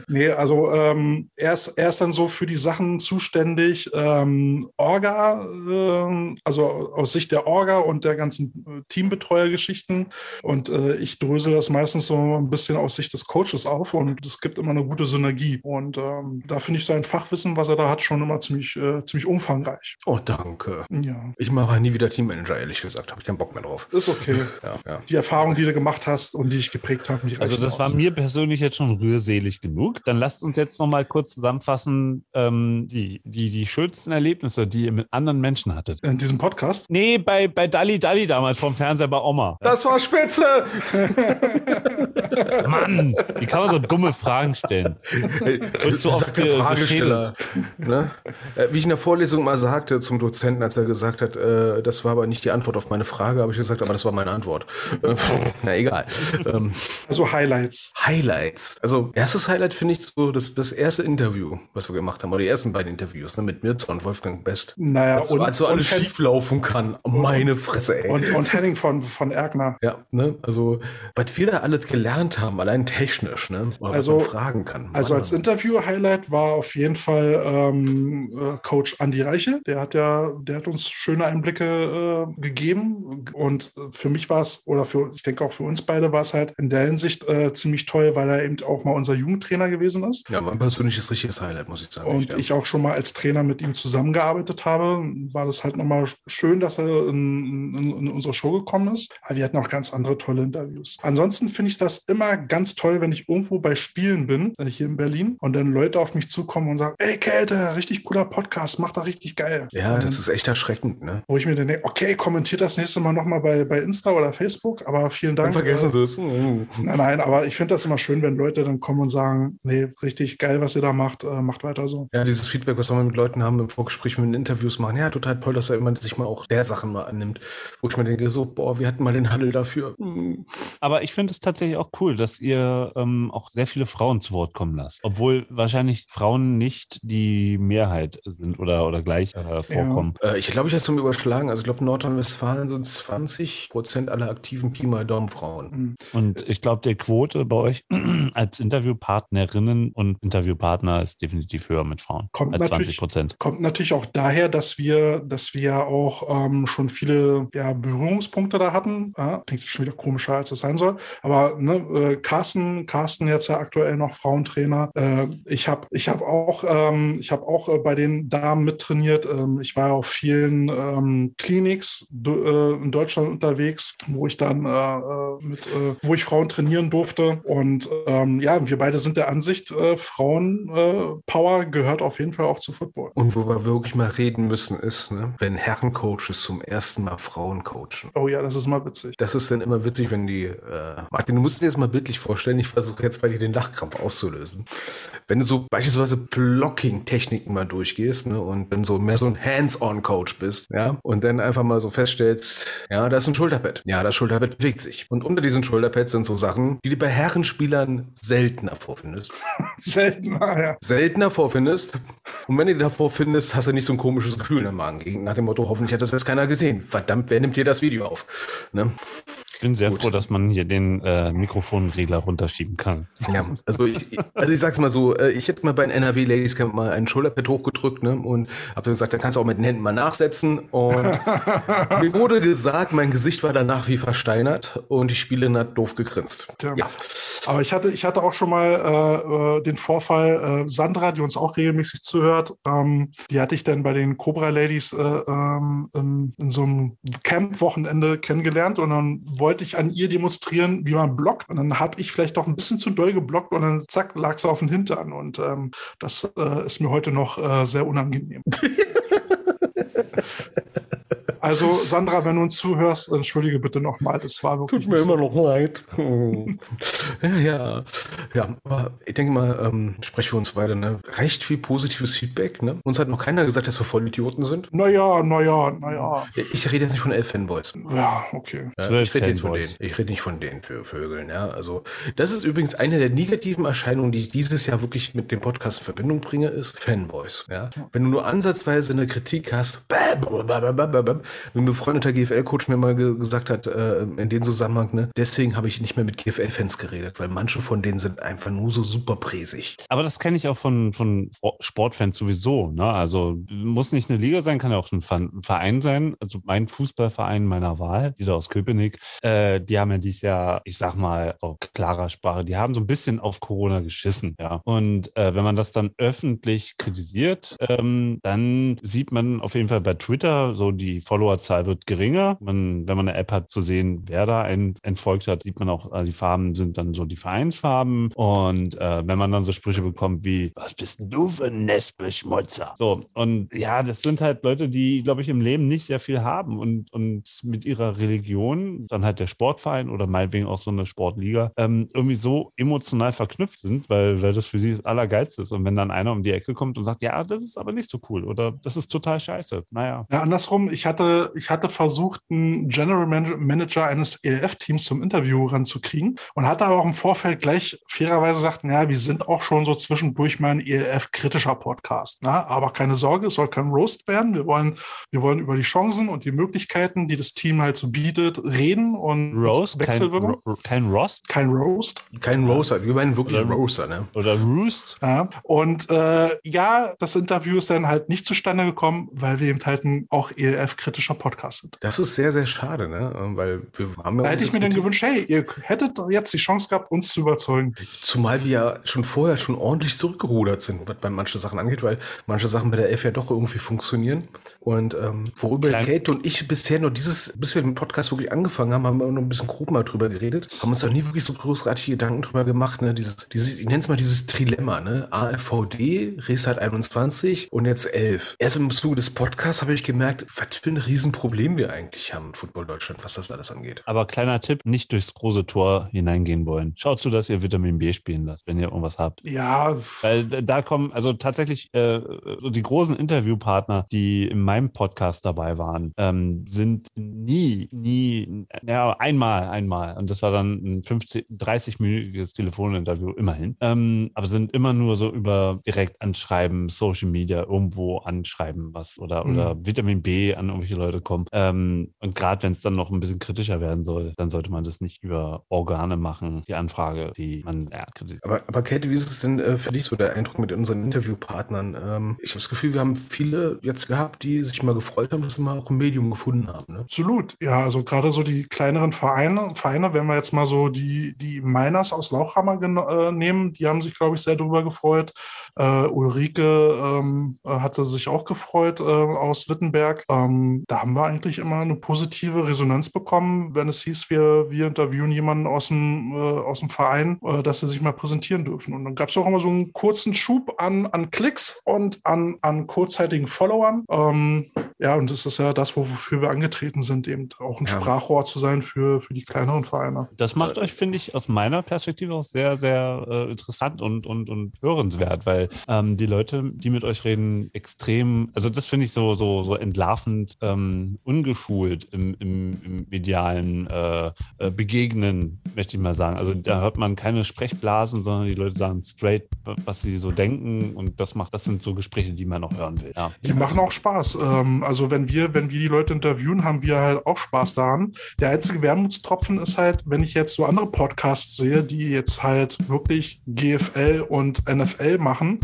Nee, also ähm, er, ist, er ist dann so für die Sachen zuständig, ähm, Orga, ähm, also aus Sicht der Orga und der ganzen äh, Teambetreuergeschichten. Und äh, ich drösel das meistens so ein bisschen aus Sicht des Coaches auf und es gibt immer eine gute Synergie. Und ähm, da finde ich sein Fachwissen, was er da hat, schon immer ziemlich, äh, ziemlich umfangreich. Oh, danke. Ja, Ich mache nie wieder Teammanager, ehrlich gesagt. Habe ich keinen Bock mehr drauf. ist okay. Ja, ja. Die Erfahrung, die du gemacht hast und die dich geprägt haben, die Also das war aus. mir persönlich jetzt schon rührselig genug. Dann lasst uns jetzt noch mal kurz zusammenfassen, ähm, die, die, die schönsten Erlebnisse, die ihr mit anderen Menschen hattet. in diesem Podcast. Nee, bei, bei Dalli Dalli damals vom Fernseher bei Oma. Das war spitze! Mann, wie kann man so dumme Fragen stellen? Wird so oft Fragesteller. Ne? Äh, Wie ich in der Vorlesung mal sagte zum Dozenten, als er gesagt hat, äh, das war aber nicht die Antwort auf meine Frage, habe ich gesagt, aber das war meine Antwort. Na egal. Ähm, Also Highlights. Highlights. Also erstes Highlight finde ich so das, das erste Interview, was wir gemacht haben, oder die ersten beiden Interviews ne, mit Mirza und Wolfgang Best. Naja, Also, als so alles Hen- schief laufen kann. Meine Fresse, ey. und, und Henning von, von Erkner. ja, ne, also, was wir da alles gelernt haben, allein technisch, ne, oder Also- was man fragen kann. Also als Interview-Highlight war auf jeden Fall ähm, äh, Coach Andi Reiche. Der hat ja, der hat uns schöne Einblicke äh, gegeben. Und für mich war es, oder für, ich denke auch für uns beide war es halt in der Hinsicht äh, ziemlich toll, weil er eben auch mal unser Jugendtrainer gewesen ist. ja, mein persönliches richtiges Highlight, muss ich sagen. Und ja. ich auch schon mal als Trainer mit ihm zusammengearbeitet habe, war das halt nochmal schön, dass er in, in, in unsere Show gekommen ist. Aber wir hatten auch ganz andere tolle Interviews. Ansonsten finde ich das immer ganz toll, wenn ich irgendwo bei Spielen bin, äh, hier in Berlin, und dann Leute auf mich zukommen und sagen, ey Kälte, richtig cooler Podcast, macht da richtig geil. ja, und das dann, ist echt erschreckend, ne? wo ich mir dann denke, okay, kommentiert das nächste Mal nochmal bei, bei Insta oder Facebook, aber vielen Dank. Dann vergessen Äh, Sie es. Mhm. Nein, nein, aber ich finde das immer schön, wenn Leute dann kommen und sagen, nee, richtig geil, was ihr da macht, äh, macht weiter so. Ja, dieses Feedback, was wir mit Leuten haben im Vorgespräch, wenn wir Interviews machen, ja, total toll, dass er immer sich mal auch der Sachen mal annimmt, wo ich mir denke, so, boah, wir hatten mal den Handel dafür. Mhm. Aber ich finde es tatsächlich auch cool, dass ihr ähm, auch sehr viele Frauen zu Wort kommen lasst. Obwohl wahrscheinlich Frauen Frauen nicht die Mehrheit sind oder, oder gleich äh, vorkommen. Äh, ich glaube, ich habe es zum Überschlagen. Also ich glaube, Nordrhein-Westfalen sind 20 Prozent aller aktiven Pi mal Daumen Frauen. Mhm. Und ich glaube, die Quote bei euch als Interviewpartnerinnen und Interviewpartner ist definitiv höher mit Frauen Kommt als natürlich- 20 Prozent. Kommt natürlich auch daher, dass wir, dass wir ja auch ähm, schon viele ja, Berührungspunkte da hatten. Ja, klingt schon wieder komischer, als es sein soll. Aber ne, äh, Carsten, Carsten jetzt ja aktuell noch Frauentrainer. Äh, ich habe ich hab auch, ähm, ich hab auch äh, bei den Damen mittrainiert. Ähm, ich war auf vielen ähm, Clinics do, äh, in Deutschland unterwegs, wo ich dann äh, äh, mit, äh, wo ich Frauen trainieren durfte. Und ähm, ja, wir beide sind der Ansicht, äh, Frauenpower gehört auf jeden Fall auch zu Football. Und wo wir wirklich mal reden müssen, ist, ne, wenn Herrencoaches zum ersten Mal Frauen coachen. Oh ja, das ist mal witzig. Das ist dann immer witzig, wenn die. Äh, Martin, du musst dir das mal bildlich vorstellen. Ich versuche jetzt bei dir den Lachkrampf auszulösen. Wenn du so beispielsweise Blocking-Techniken mal durchgehst ne, und dann so mehr so ein Hands-on-Coach bist, ja, und dann einfach mal so feststellst, ja, da ist ein Schulterbett. Ja, das Schulterbett bewegt sich. Und unter diesem Schulterbett sind so Sachen, die du bei Herrenspielern seltener vorfindest. Selten, ah, ja. Seltener vorfindest. Und wenn du die davor findest, hast du nicht so ein komisches Gefühl im Magen. Nach dem Motto, hoffentlich hat das jetzt keiner gesehen. Verdammt, wer nimmt dir das Video auf? Ne? Ich bin sehr Gut. froh, dass man hier den äh, Mikrofonregler runterschieben kann. Ja, also ich, also ich sag's mal so, äh, ich hätte mal bei den NRW Ladies Camp mal einen Schulterpad hochgedrückt, ne, und hab dann gesagt, dann kannst du auch mit den Händen mal nachsetzen. Und mir wurde gesagt, mein Gesicht war danach wie versteinert und die Spielerin hat doof gegrinst. Tja. Ja. Aber ich hatte, ich hatte auch schon mal äh, äh, den Vorfall, äh, Sandra, die uns auch regelmäßig zuhört, ähm, die hatte ich dann bei den Cobra Ladies äh, ähm, in, in so einem Camp-Wochenende kennengelernt und dann wollte ich an ihr demonstrieren, wie man blockt. Und dann habe ich vielleicht doch ein bisschen zu doll geblockt und dann zack, lag sie auf den Hintern. Und ähm, das äh, ist mir heute noch äh, sehr unangenehm. Also, Sandra, wenn du uns zuhörst, entschuldige bitte nochmal, das war wirklich. Tut mir nicht so. immer noch leid. ja, ja. Ja, aber ich denke mal, ähm, sprechen wir uns beide, ne? Recht viel positives Feedback, ne? Uns hat noch keiner gesagt, dass wir Vollidioten sind. Naja, naja, naja. Ich rede jetzt nicht von elf Fanboys. Ja, okay. Ja, Zwölf ich rede jetzt von Fanboys. denen. Ich rede nicht von denen für Vögeln, ja. Also, das ist übrigens eine der negativen Erscheinungen, die ich dieses Jahr wirklich mit dem Podcast in Verbindung bringe, ist Fanboys, ja. Wenn du nur ansatzweise eine Kritik hast, wie ein befreundeter GFL-Coach mir mal ge gesagt hat, äh, in dem Zusammenhang, ne, deswegen habe ich nicht mehr mit GFL-Fans geredet, weil manche von denen sind einfach nur so super präsig. Aber das kenne ich auch von, von Sportfans sowieso. Ne? Also muss nicht eine Liga sein, kann ja auch ein Ver- ein Verein sein. Also mein Fußballverein meiner Wahl, die da aus Köpenick, äh, die haben ja dieses Jahr, ich sag mal, auch klarer Sprache, die haben so ein bisschen auf Corona geschissen. Ja. Und äh, wenn man das dann öffentlich kritisiert, ähm, dann sieht man auf jeden Fall bei Twitter, so die Followerzahl wird geringer. Man, wenn man eine App hat, zu sehen, wer da ein, entfolgt hat, sieht man auch, äh, die Farben sind dann so die Vereinsfarben. Und äh, wenn man dann so Sprüche bekommt wie, was bist denn du für ein Nestbeschmutzer? So, und ja, das sind halt Leute, die, glaube ich, im Leben nicht sehr viel haben und, und mit ihrer Religion, dann halt der Sportverein oder meinetwegen auch so eine Sportliga, ähm, irgendwie so emotional verknüpft sind, weil, weil das für sie das Allergeilste ist. Und wenn dann einer um die Ecke kommt und sagt, ja, das ist aber nicht so cool oder das ist total scheiße, naja. Ja, andersrum, ich hatte, ich hatte versucht, einen General Man- Manager eines ELF-Teams zum Interview ranzukriegen und hatte aber auch im Vorfeld gleich fairerweise gesagt, naja, wir sind auch schon so zwischendurch mal ein ELF-kritischer Podcast. Na? Aber keine Sorge, es soll kein Roast werden. Wir wollen, wir wollen über die Chancen und die Möglichkeiten, die das Team halt so bietet, reden und Roast, kein, Wechselwirkung. Ro kein Rost Kein Roast. Kein Roaster, wir meinen wirklich Oder- Roaster, ne? oder Roost. Ja. Und äh, ja, das Interview ist dann halt nicht zustande gekommen, weil wir eben halt auch ELF-kritischer Podcast sind. Das ist sehr, sehr schade, ne? Weil wir haben ja Da hätte ich mir dann unsere gewünscht, hey, ihr hättet jetzt die Chance gehabt, uns zu überzeugen. Zumal wir ja schon vorher schon ordentlich zurückgerudert sind, was bei manchen Sachen angeht, weil manche Sachen bei der F ja doch irgendwie funktionieren. Und ähm, worüber Klein- Kate und ich bisher nur dieses, bis wir den Podcast wirklich angefangen haben, haben wir noch ein bisschen grob mal drüber geredet, haben uns da nie wirklich so großartige Gedanken drüber gemacht, ne? Dieses, dieses, ich nenne es mal dieses Trilemma, ne? AFVD, Resat 21 und jetzt 11. Erst im Zuge des Podcasts habe ich gemerkt, was für ein Riesenproblem wir eigentlich haben in Football Deutschland, was das alles angeht. Aber kleiner Tipp, nicht durchs große Tor hineingehen wollen. Schaut zu, dass ihr Vitamin B spielen lasst, wenn ihr irgendwas habt. Ja, Weil da kommen, also tatsächlich, äh, so die großen Interviewpartner, die in meinem Podcast dabei waren, ähm, sind nie, nie, ja, einmal, einmal. Und das war dann ein 15, 30-minütiges Telefoninterview, immerhin. Ähm, aber sind immer nur so über direkt anschreiben, Social Media, irgendwo anschreiben, was oder, Mhm. oder Vitamin B an irgendwelche Leute kommen. Ähm, und gerade wenn es dann noch ein bisschen kritischer werden soll, dann sollte man das nicht über Organe machen, die Anfrage, die man ja, kritisiert. Aber, aber Käthe, wie ist es denn äh, für dich so der Eindruck mit unseren Interviewpartnern? Ähm, ich habe das Gefühl, wir haben viele jetzt gehabt, die sich mal gefreut haben, dass sie mal auch ein Medium gefunden haben. Ne? Absolut, ja, also gerade so die kleineren Vereine, Vereine, wenn wir jetzt mal so die, die Miners aus Lauchhammer äh, nehmen, die haben sich, glaube ich, sehr darüber gefreut. Äh, Ulrike ähm, äh, hatte sich auch gefreut äh, aus Wittenberg. Ähm, da haben wir eigentlich immer eine positive Resonanz bekommen, wenn es hieß, wir, wir interviewen jemanden aus dem, äh, aus dem Verein, äh, dass sie sich mal präsentieren dürfen. Und dann gab es auch immer so einen kurzen Schub an, an Klicks und an, an kurzzeitigen Followern. Ähm, ja, und das ist ja das, wofür wir angetreten sind, eben auch ein Ja. Sprachrohr zu sein für, für die kleineren Vereine. Das macht euch, finde ich, aus meiner Perspektive auch sehr, sehr äh, interessant und, und, und hörenswert, weil ähm, die Leute, die mit euch reden, extrem, also das finde ich so, so, so entlarvend ähm, ungeschult im, im, im medialen äh, äh, Begegnen, möchte ich mal sagen. Also da hört man keine Sprechblasen, sondern die Leute sagen straight, was sie so denken und das macht, das sind so Gespräche, die man noch hören will. Ja. Die machen auch Spaß. Ähm, also wenn wir, wenn wir die Leute interviewen, haben wir halt auch Spaß daran. Der einzige Wermutstropfen ist halt, wenn ich jetzt so andere Podcasts sehe, die jetzt halt wirklich GFL und NFL machen,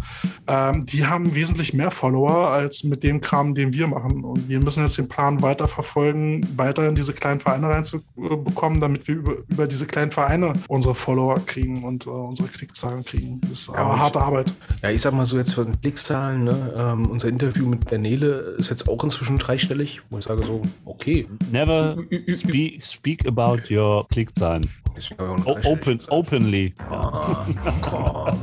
ähm, die haben wesentlich mehr Follower als mit dem Kram, den wir machen. Und wir müssen jetzt den Plan weiterverfolgen, weiter in diese kleinen Vereine reinzubekommen, damit wir über, über diese kleinen Vereine unsere Follower kriegen und äh, unsere Klickzahlen kriegen. Das ist Ja, aber harte Arbeit. Ja, ich sag mal so jetzt von Klickzahlen, ne? ähm, unser Interview mit der Nele ist jetzt auch inzwischen dreistellig, wo ich sage so, okay. Never speak, speak about your Klickzahlen. Open, openly. Ah, komm.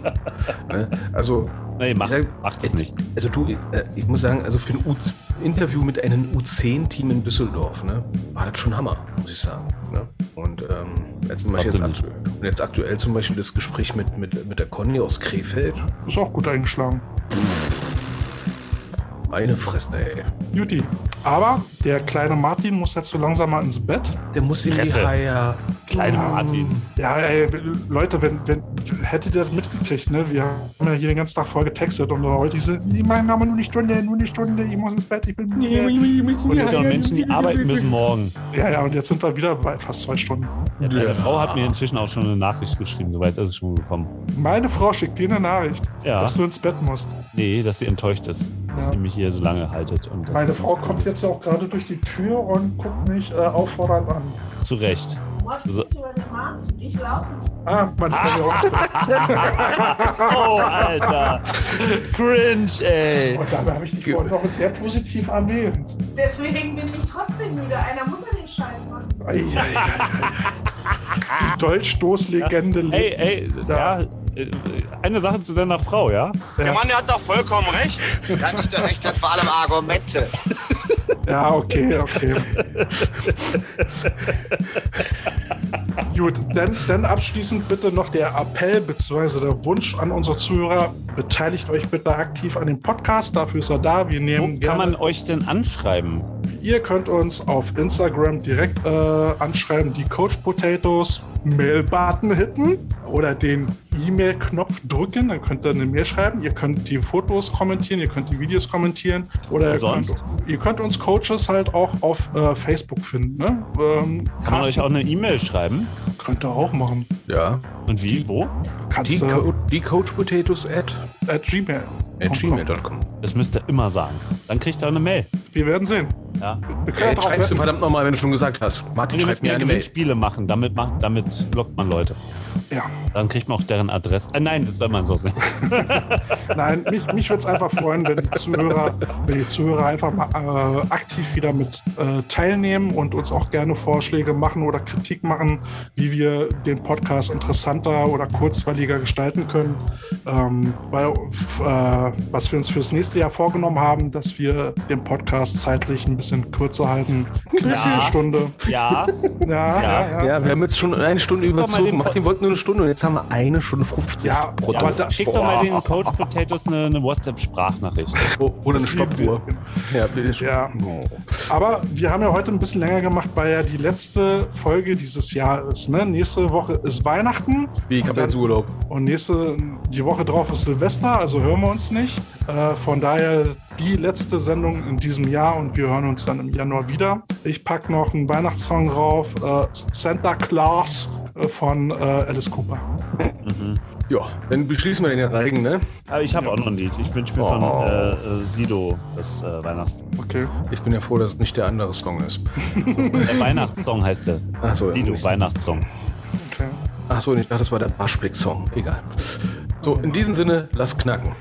ne? Also, Nee, mach, ich sag- mach das nicht. Also du, äh, ich muss sagen, also für ein U Interview mit einem U10-Team in Düsseldorf, ne, war das schon Hammer, muss ich sagen. Ne? Und ähm, jetzt, zum Beispiel jetzt, und jetzt aktuell zum Beispiel das Gespräch mit, mit, mit der Conny aus Krefeld. Ist auch gut eingeschlagen. Meine Fresse, ey. Juti. Aber der kleine Martin muss jetzt so langsam mal ins Bett. Der muss in die Fresse. Haie. Kleine Martin. Ja, ey, Leute, wenn, wenn, hättet ihr das mitgekriegt, ne? Wir haben ja hier den ganzen Tag voll getextet und heute sind, die machen aber nur eine Stunde, nur eine Stunde, ich muss ins Bett, ich bin müde. Und auch Menschen, die arbeiten müssen morgen. Ja, ja, und jetzt sind wir wieder bei fast zwei Stunden. Ja, meine Frau hat mir inzwischen auch schon eine Nachricht geschrieben, soweit ist es schon gekommen. Meine Frau schickt dir eine Nachricht, Ja. dass du ins Bett musst. Nee, dass sie enttäuscht ist, dass Ja. ihr mich hier so lange haltet. Und das Meine Frau kommt jetzt auch gerade durch die Tür und guckt mich äh, auffordernd an. Zu Recht. So. Ah, meine Frau oh, Alter. Cringe, ey. Und dabei habe ich dich vorhin noch sehr positiv erwähnt. Deswegen bin ich trotzdem müde. Einer muss ja den Scheiß machen. Ei, ei, ei, ei. Die Dolchstoßlegende Ey, lebt. ey, ja, äh, eine Sache zu deiner Frau, ja? Der Mann, der hat doch vollkommen recht. Dass ich da recht hat, vor allem Argumente. Ja, okay, okay. Gut, dann, dann abschließend bitte noch der Appell bzw. der Wunsch an unsere Zuhörer. Beteiligt euch bitte aktiv an dem Podcast. Dafür ist er da. Wir Wo nehmen kann man euch denn anschreiben? Ihr könnt uns auf Instagram direkt äh, anschreiben, die Coach Potatoes Mail-Button hitten oder den E-Mail-Knopf drücken. Dann könnt ihr eine Mail schreiben. Ihr könnt die Fotos kommentieren, ihr könnt die Videos kommentieren oder ihr könnt, sonst? ihr könnt uns Coaches halt auch auf äh, Facebook finden. Ne? Ähm, Kann man euch auch eine E-Mail schreiben? könnt ihr auch machen. Ja. Und wie? Wo? Kannst Die, Co die Coach Potatoes at, at Gmail. at gmail.com. Das müsst ihr immer sagen. Dann kriegt ihr eine Mail. Wir werden sehen. Ja. Wir können ja schreibst du verdammt nochmal, wenn du schon gesagt hast. Martin, Wir schreib müssen mir eine Mail. Gewinnspiele machen. Damit, macht, damit lockt man Leute. Ja. Dann kriegt man auch deren Adresse. Äh, nein, das soll man so sehen. Nein, mich, mich würde es einfach freuen, wenn die Zuhörer, wenn die Zuhörer einfach mal äh, aktiv wieder mit äh, teilnehmen und uns auch gerne Vorschläge machen oder Kritik machen, wie wir den Podcast interessanter oder kurzweiliger gestalten können. Ähm, weil, was wir uns fürs nächste Jahr vorgenommen haben, dass wir den Podcast zeitlich ein bisschen kürzer halten. Eine Ja. Stunde. Ja, Ja, ja, ja. Ja, wir haben jetzt schon eine Stunde überzogen. Martin wollte nur eine Stunde und jetzt haben wir eine Stunde 50. Ja, brutto. aber da- schick doch mal den Coach Potatoes eine, eine WhatsApp-Sprachnachricht. Oder eine Stoppuhr. Ja, bitte. Ja. Aber wir haben ja heute ein bisschen länger gemacht, weil ja die letzte Folge dieses Jahr ist. Ne? Nächste Woche ist Weihnachten. Wie, ich habe jetzt Urlaub. Und nächste, die Woche drauf ist Silvester, also hören wir uns nicht. Äh, von daher die letzte Sendung in diesem Jahr und wir hören uns dann im Januar wieder. Ich packe noch einen Weihnachtssong drauf, äh, Santa Claus äh, von äh, Alice Cooper. Ja, dann beschließen wir den Regen, ne? Aber ich habe auch noch ein Lied. Ich wünsche mir von äh, äh, Sido das äh, Weihnachts Okay. Ich bin ja froh, dass es nicht der andere Song ist. der Weihnachtssong heißt der. Achso, ja. Sido, Weihnachtssong. okay. Achso, ich dachte, das war der Baschblick-Song. Egal. So, in diesem Sinne, lass knacken.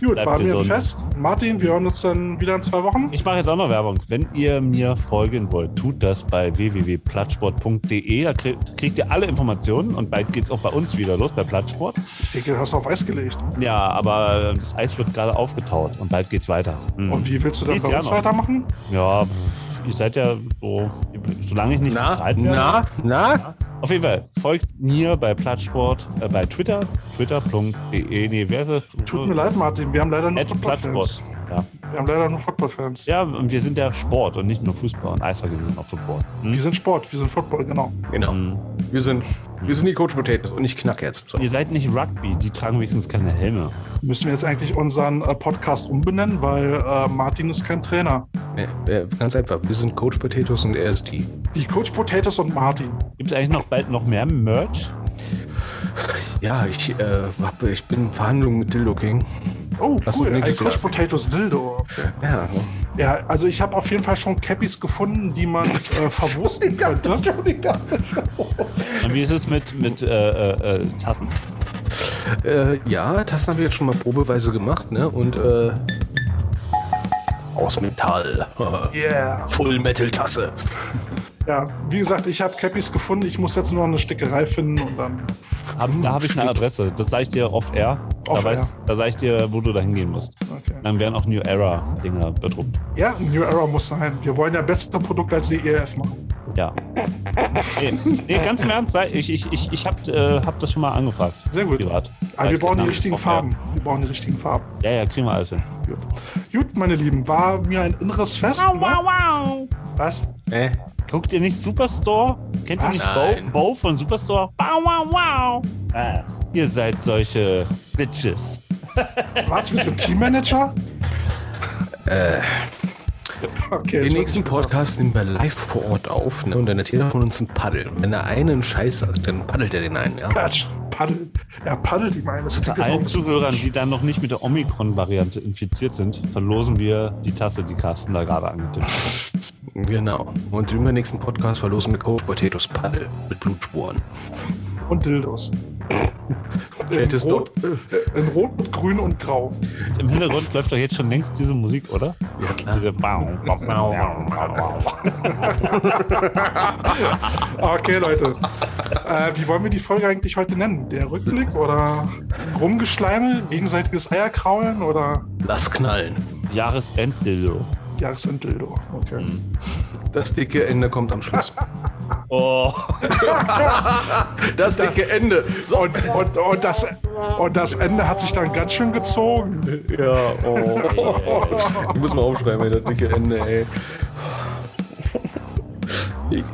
Gut, Bleibt war mir gesund. fest. Martin, wir hören uns dann wieder in zwei Wochen. Ich mache jetzt auch noch Werbung. Wenn ihr mir folgen wollt, tut das bei www.plattsport.de. Da kriegt, ihr alle Informationen und bald geht es auch bei uns wieder los, bei Plattsport. Ich denke, du hast auf Eis gelegt. Ja, aber äh, das Eis wird gerade aufgetaut und bald geht's weiter. Mhm. Und wie willst du dann bei uns noch. weitermachen? Ja, ihr seid ja so, solange ich nicht Na, bezahlt werde. na, na? Auf jeden Fall, folgt mir bei Plattsport, äh, bei Twitter, twitter.de, nee, wer ist das? Tut mir leid, Martin, wir haben leider nur. Plattsport. Ja. Wir haben leider nur Footballfans. ja, und wir sind ja Sport und nicht nur Fußball und Eishockey, wir sind auch Football. Hm? Wir sind Sport, wir sind Football, genau. Genau. Mhm. Wir sind, wir sind die Coach Potatoes und ich knack jetzt. So. Ihr seid nicht Rugby, die tragen wenigstens keine Helme. Müssen wir jetzt eigentlich unseren äh, Podcast umbenennen, weil äh, Martin ist kein Trainer. Nee, äh, ganz einfach. Wir sind Coach Potatoes und er ist die. Die Coach Potatoes und Martin. Gibt es eigentlich noch bald noch mehr Merch? Ja, ich, äh, hab, ich bin in Verhandlungen mit Dildo King. Oh, Lass cool, ein Jahr. Potatoes Dildo. Okay. Ja, Ja, also ich habe auf jeden Fall schon Cappies gefunden, die man äh, verwursten könnte. Und wie ist es mit, mit äh, äh, äh, Tassen? äh, ja, Tassen habe ich jetzt schon mal probeweise gemacht, ne? Und äh, aus Metall. Yeah. Full Metal Tasse. Ja, wie gesagt, ich habe Cappies gefunden. Ich muss jetzt nur noch eine Stickerei finden und dann. Hab, da habe ich eine Adresse. Das sage ich dir off-air. Da, Off-air. weiß- da sage ich dir, wo du da hingehen musst. Okay. Dann werden auch New Era-Dinger bedruckt. Ja, New Era muss sein. Wir wollen ja bessere Produkte als die EF machen. Ja. Nee, nee ganz im Ernst, ich, ich, ich, ich habe äh, hab das schon mal angefragt. Sehr gut. Privat. Aber wir Sag brauchen die richtigen. Farben. Wir brauchen die richtigen Farben. Ja, ja, kriegen wir alles hin. Gut. Gut, meine Lieben, war mir ein inneres Fest. ne? wow. Was? Äh, Guckt ihr nicht Superstore? Kennt ihr nicht. Bo, Bo von Superstore? Wow, wow, wow. Ah, ihr seid solche Bitches. Was? Wir sind Teammanager? Äh. Okay, den nächsten. Podcast nehmen wir live vor Ort auf, ne? Und dann jeder von uns ein Paddel. Und wenn der eine einen Scheiß sagt, dann paddelt er den einen, ja. Quatsch. Paddel. Er paddelt ihm ein. Das Bei allen Zuhörern, die dann noch nicht mit der Omikron-Variante infiziert sind, verlosen wir die Tasse, die Carsten da gerade angetippt hat. Genau. Und im nächsten Podcast verlosen wir Coach Potatoes Paddel mit Blutspuren. Und Dildos. In Fettes Rot, äh, in Rot, Grün und Grau. Im Hintergrund läuft doch jetzt schon längst diese Musik, oder? Ja, klar. Diese Bau, bau, bau, bau, bau. Okay, Leute. Äh, wie wollen wir die Folge eigentlich heute nennen? Der Rückblick oder Rumgeschleime, gegenseitiges Eierkraulen oder Lass knallen. Jahresenddildo. Jahresendildo? Okay. Das dicke Ende kommt am Schluss. Oh, Das dicke Ende. Und, und, und, das, und das Ende hat sich dann ganz schön gezogen. Ja, oh. Ich muss mal aufschreiben, ey, das dicke Ende, ey.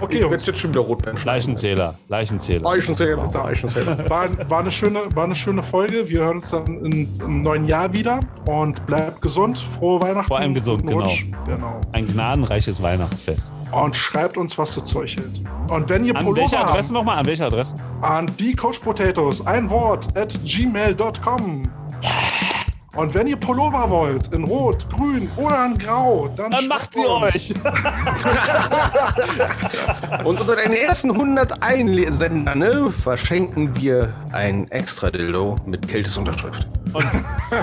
Okay, Jungs. jetzt schon wieder rot beim Leichenzähler, Leichenzähler. Eichenzähler. Eichenzähler. War, war, eine schöne, war eine schöne Folge. Wir hören uns dann in, im neuen Jahr wieder. Und bleibt gesund. Frohe Weihnachten. Vor allem gesund, genau. Genau. Ein gnadenreiches Weihnachtsfest. Und schreibt uns, was zu Zeug hält. Und wenn ihr An Pullover welcher Adresse nochmal? An welcher Adresse? an die Coach Potatoes, ein Wort, at gmail.com. Und wenn ihr Pullover wollt, in Rot, Grün oder in Grau, dann, Dann macht sie euch. Und unter den ersten 100 Einsender ne, verschenken wir ein extra Dildo mit Kältesunterschrift. Und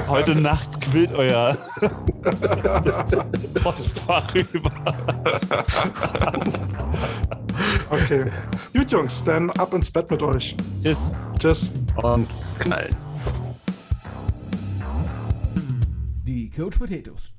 heute Nacht quillt euer Postfach über. Okay. Gut, Jungs, dann ab ins Bett mit euch. Tschüss. Tschüss. Und knallen. coach potatoes.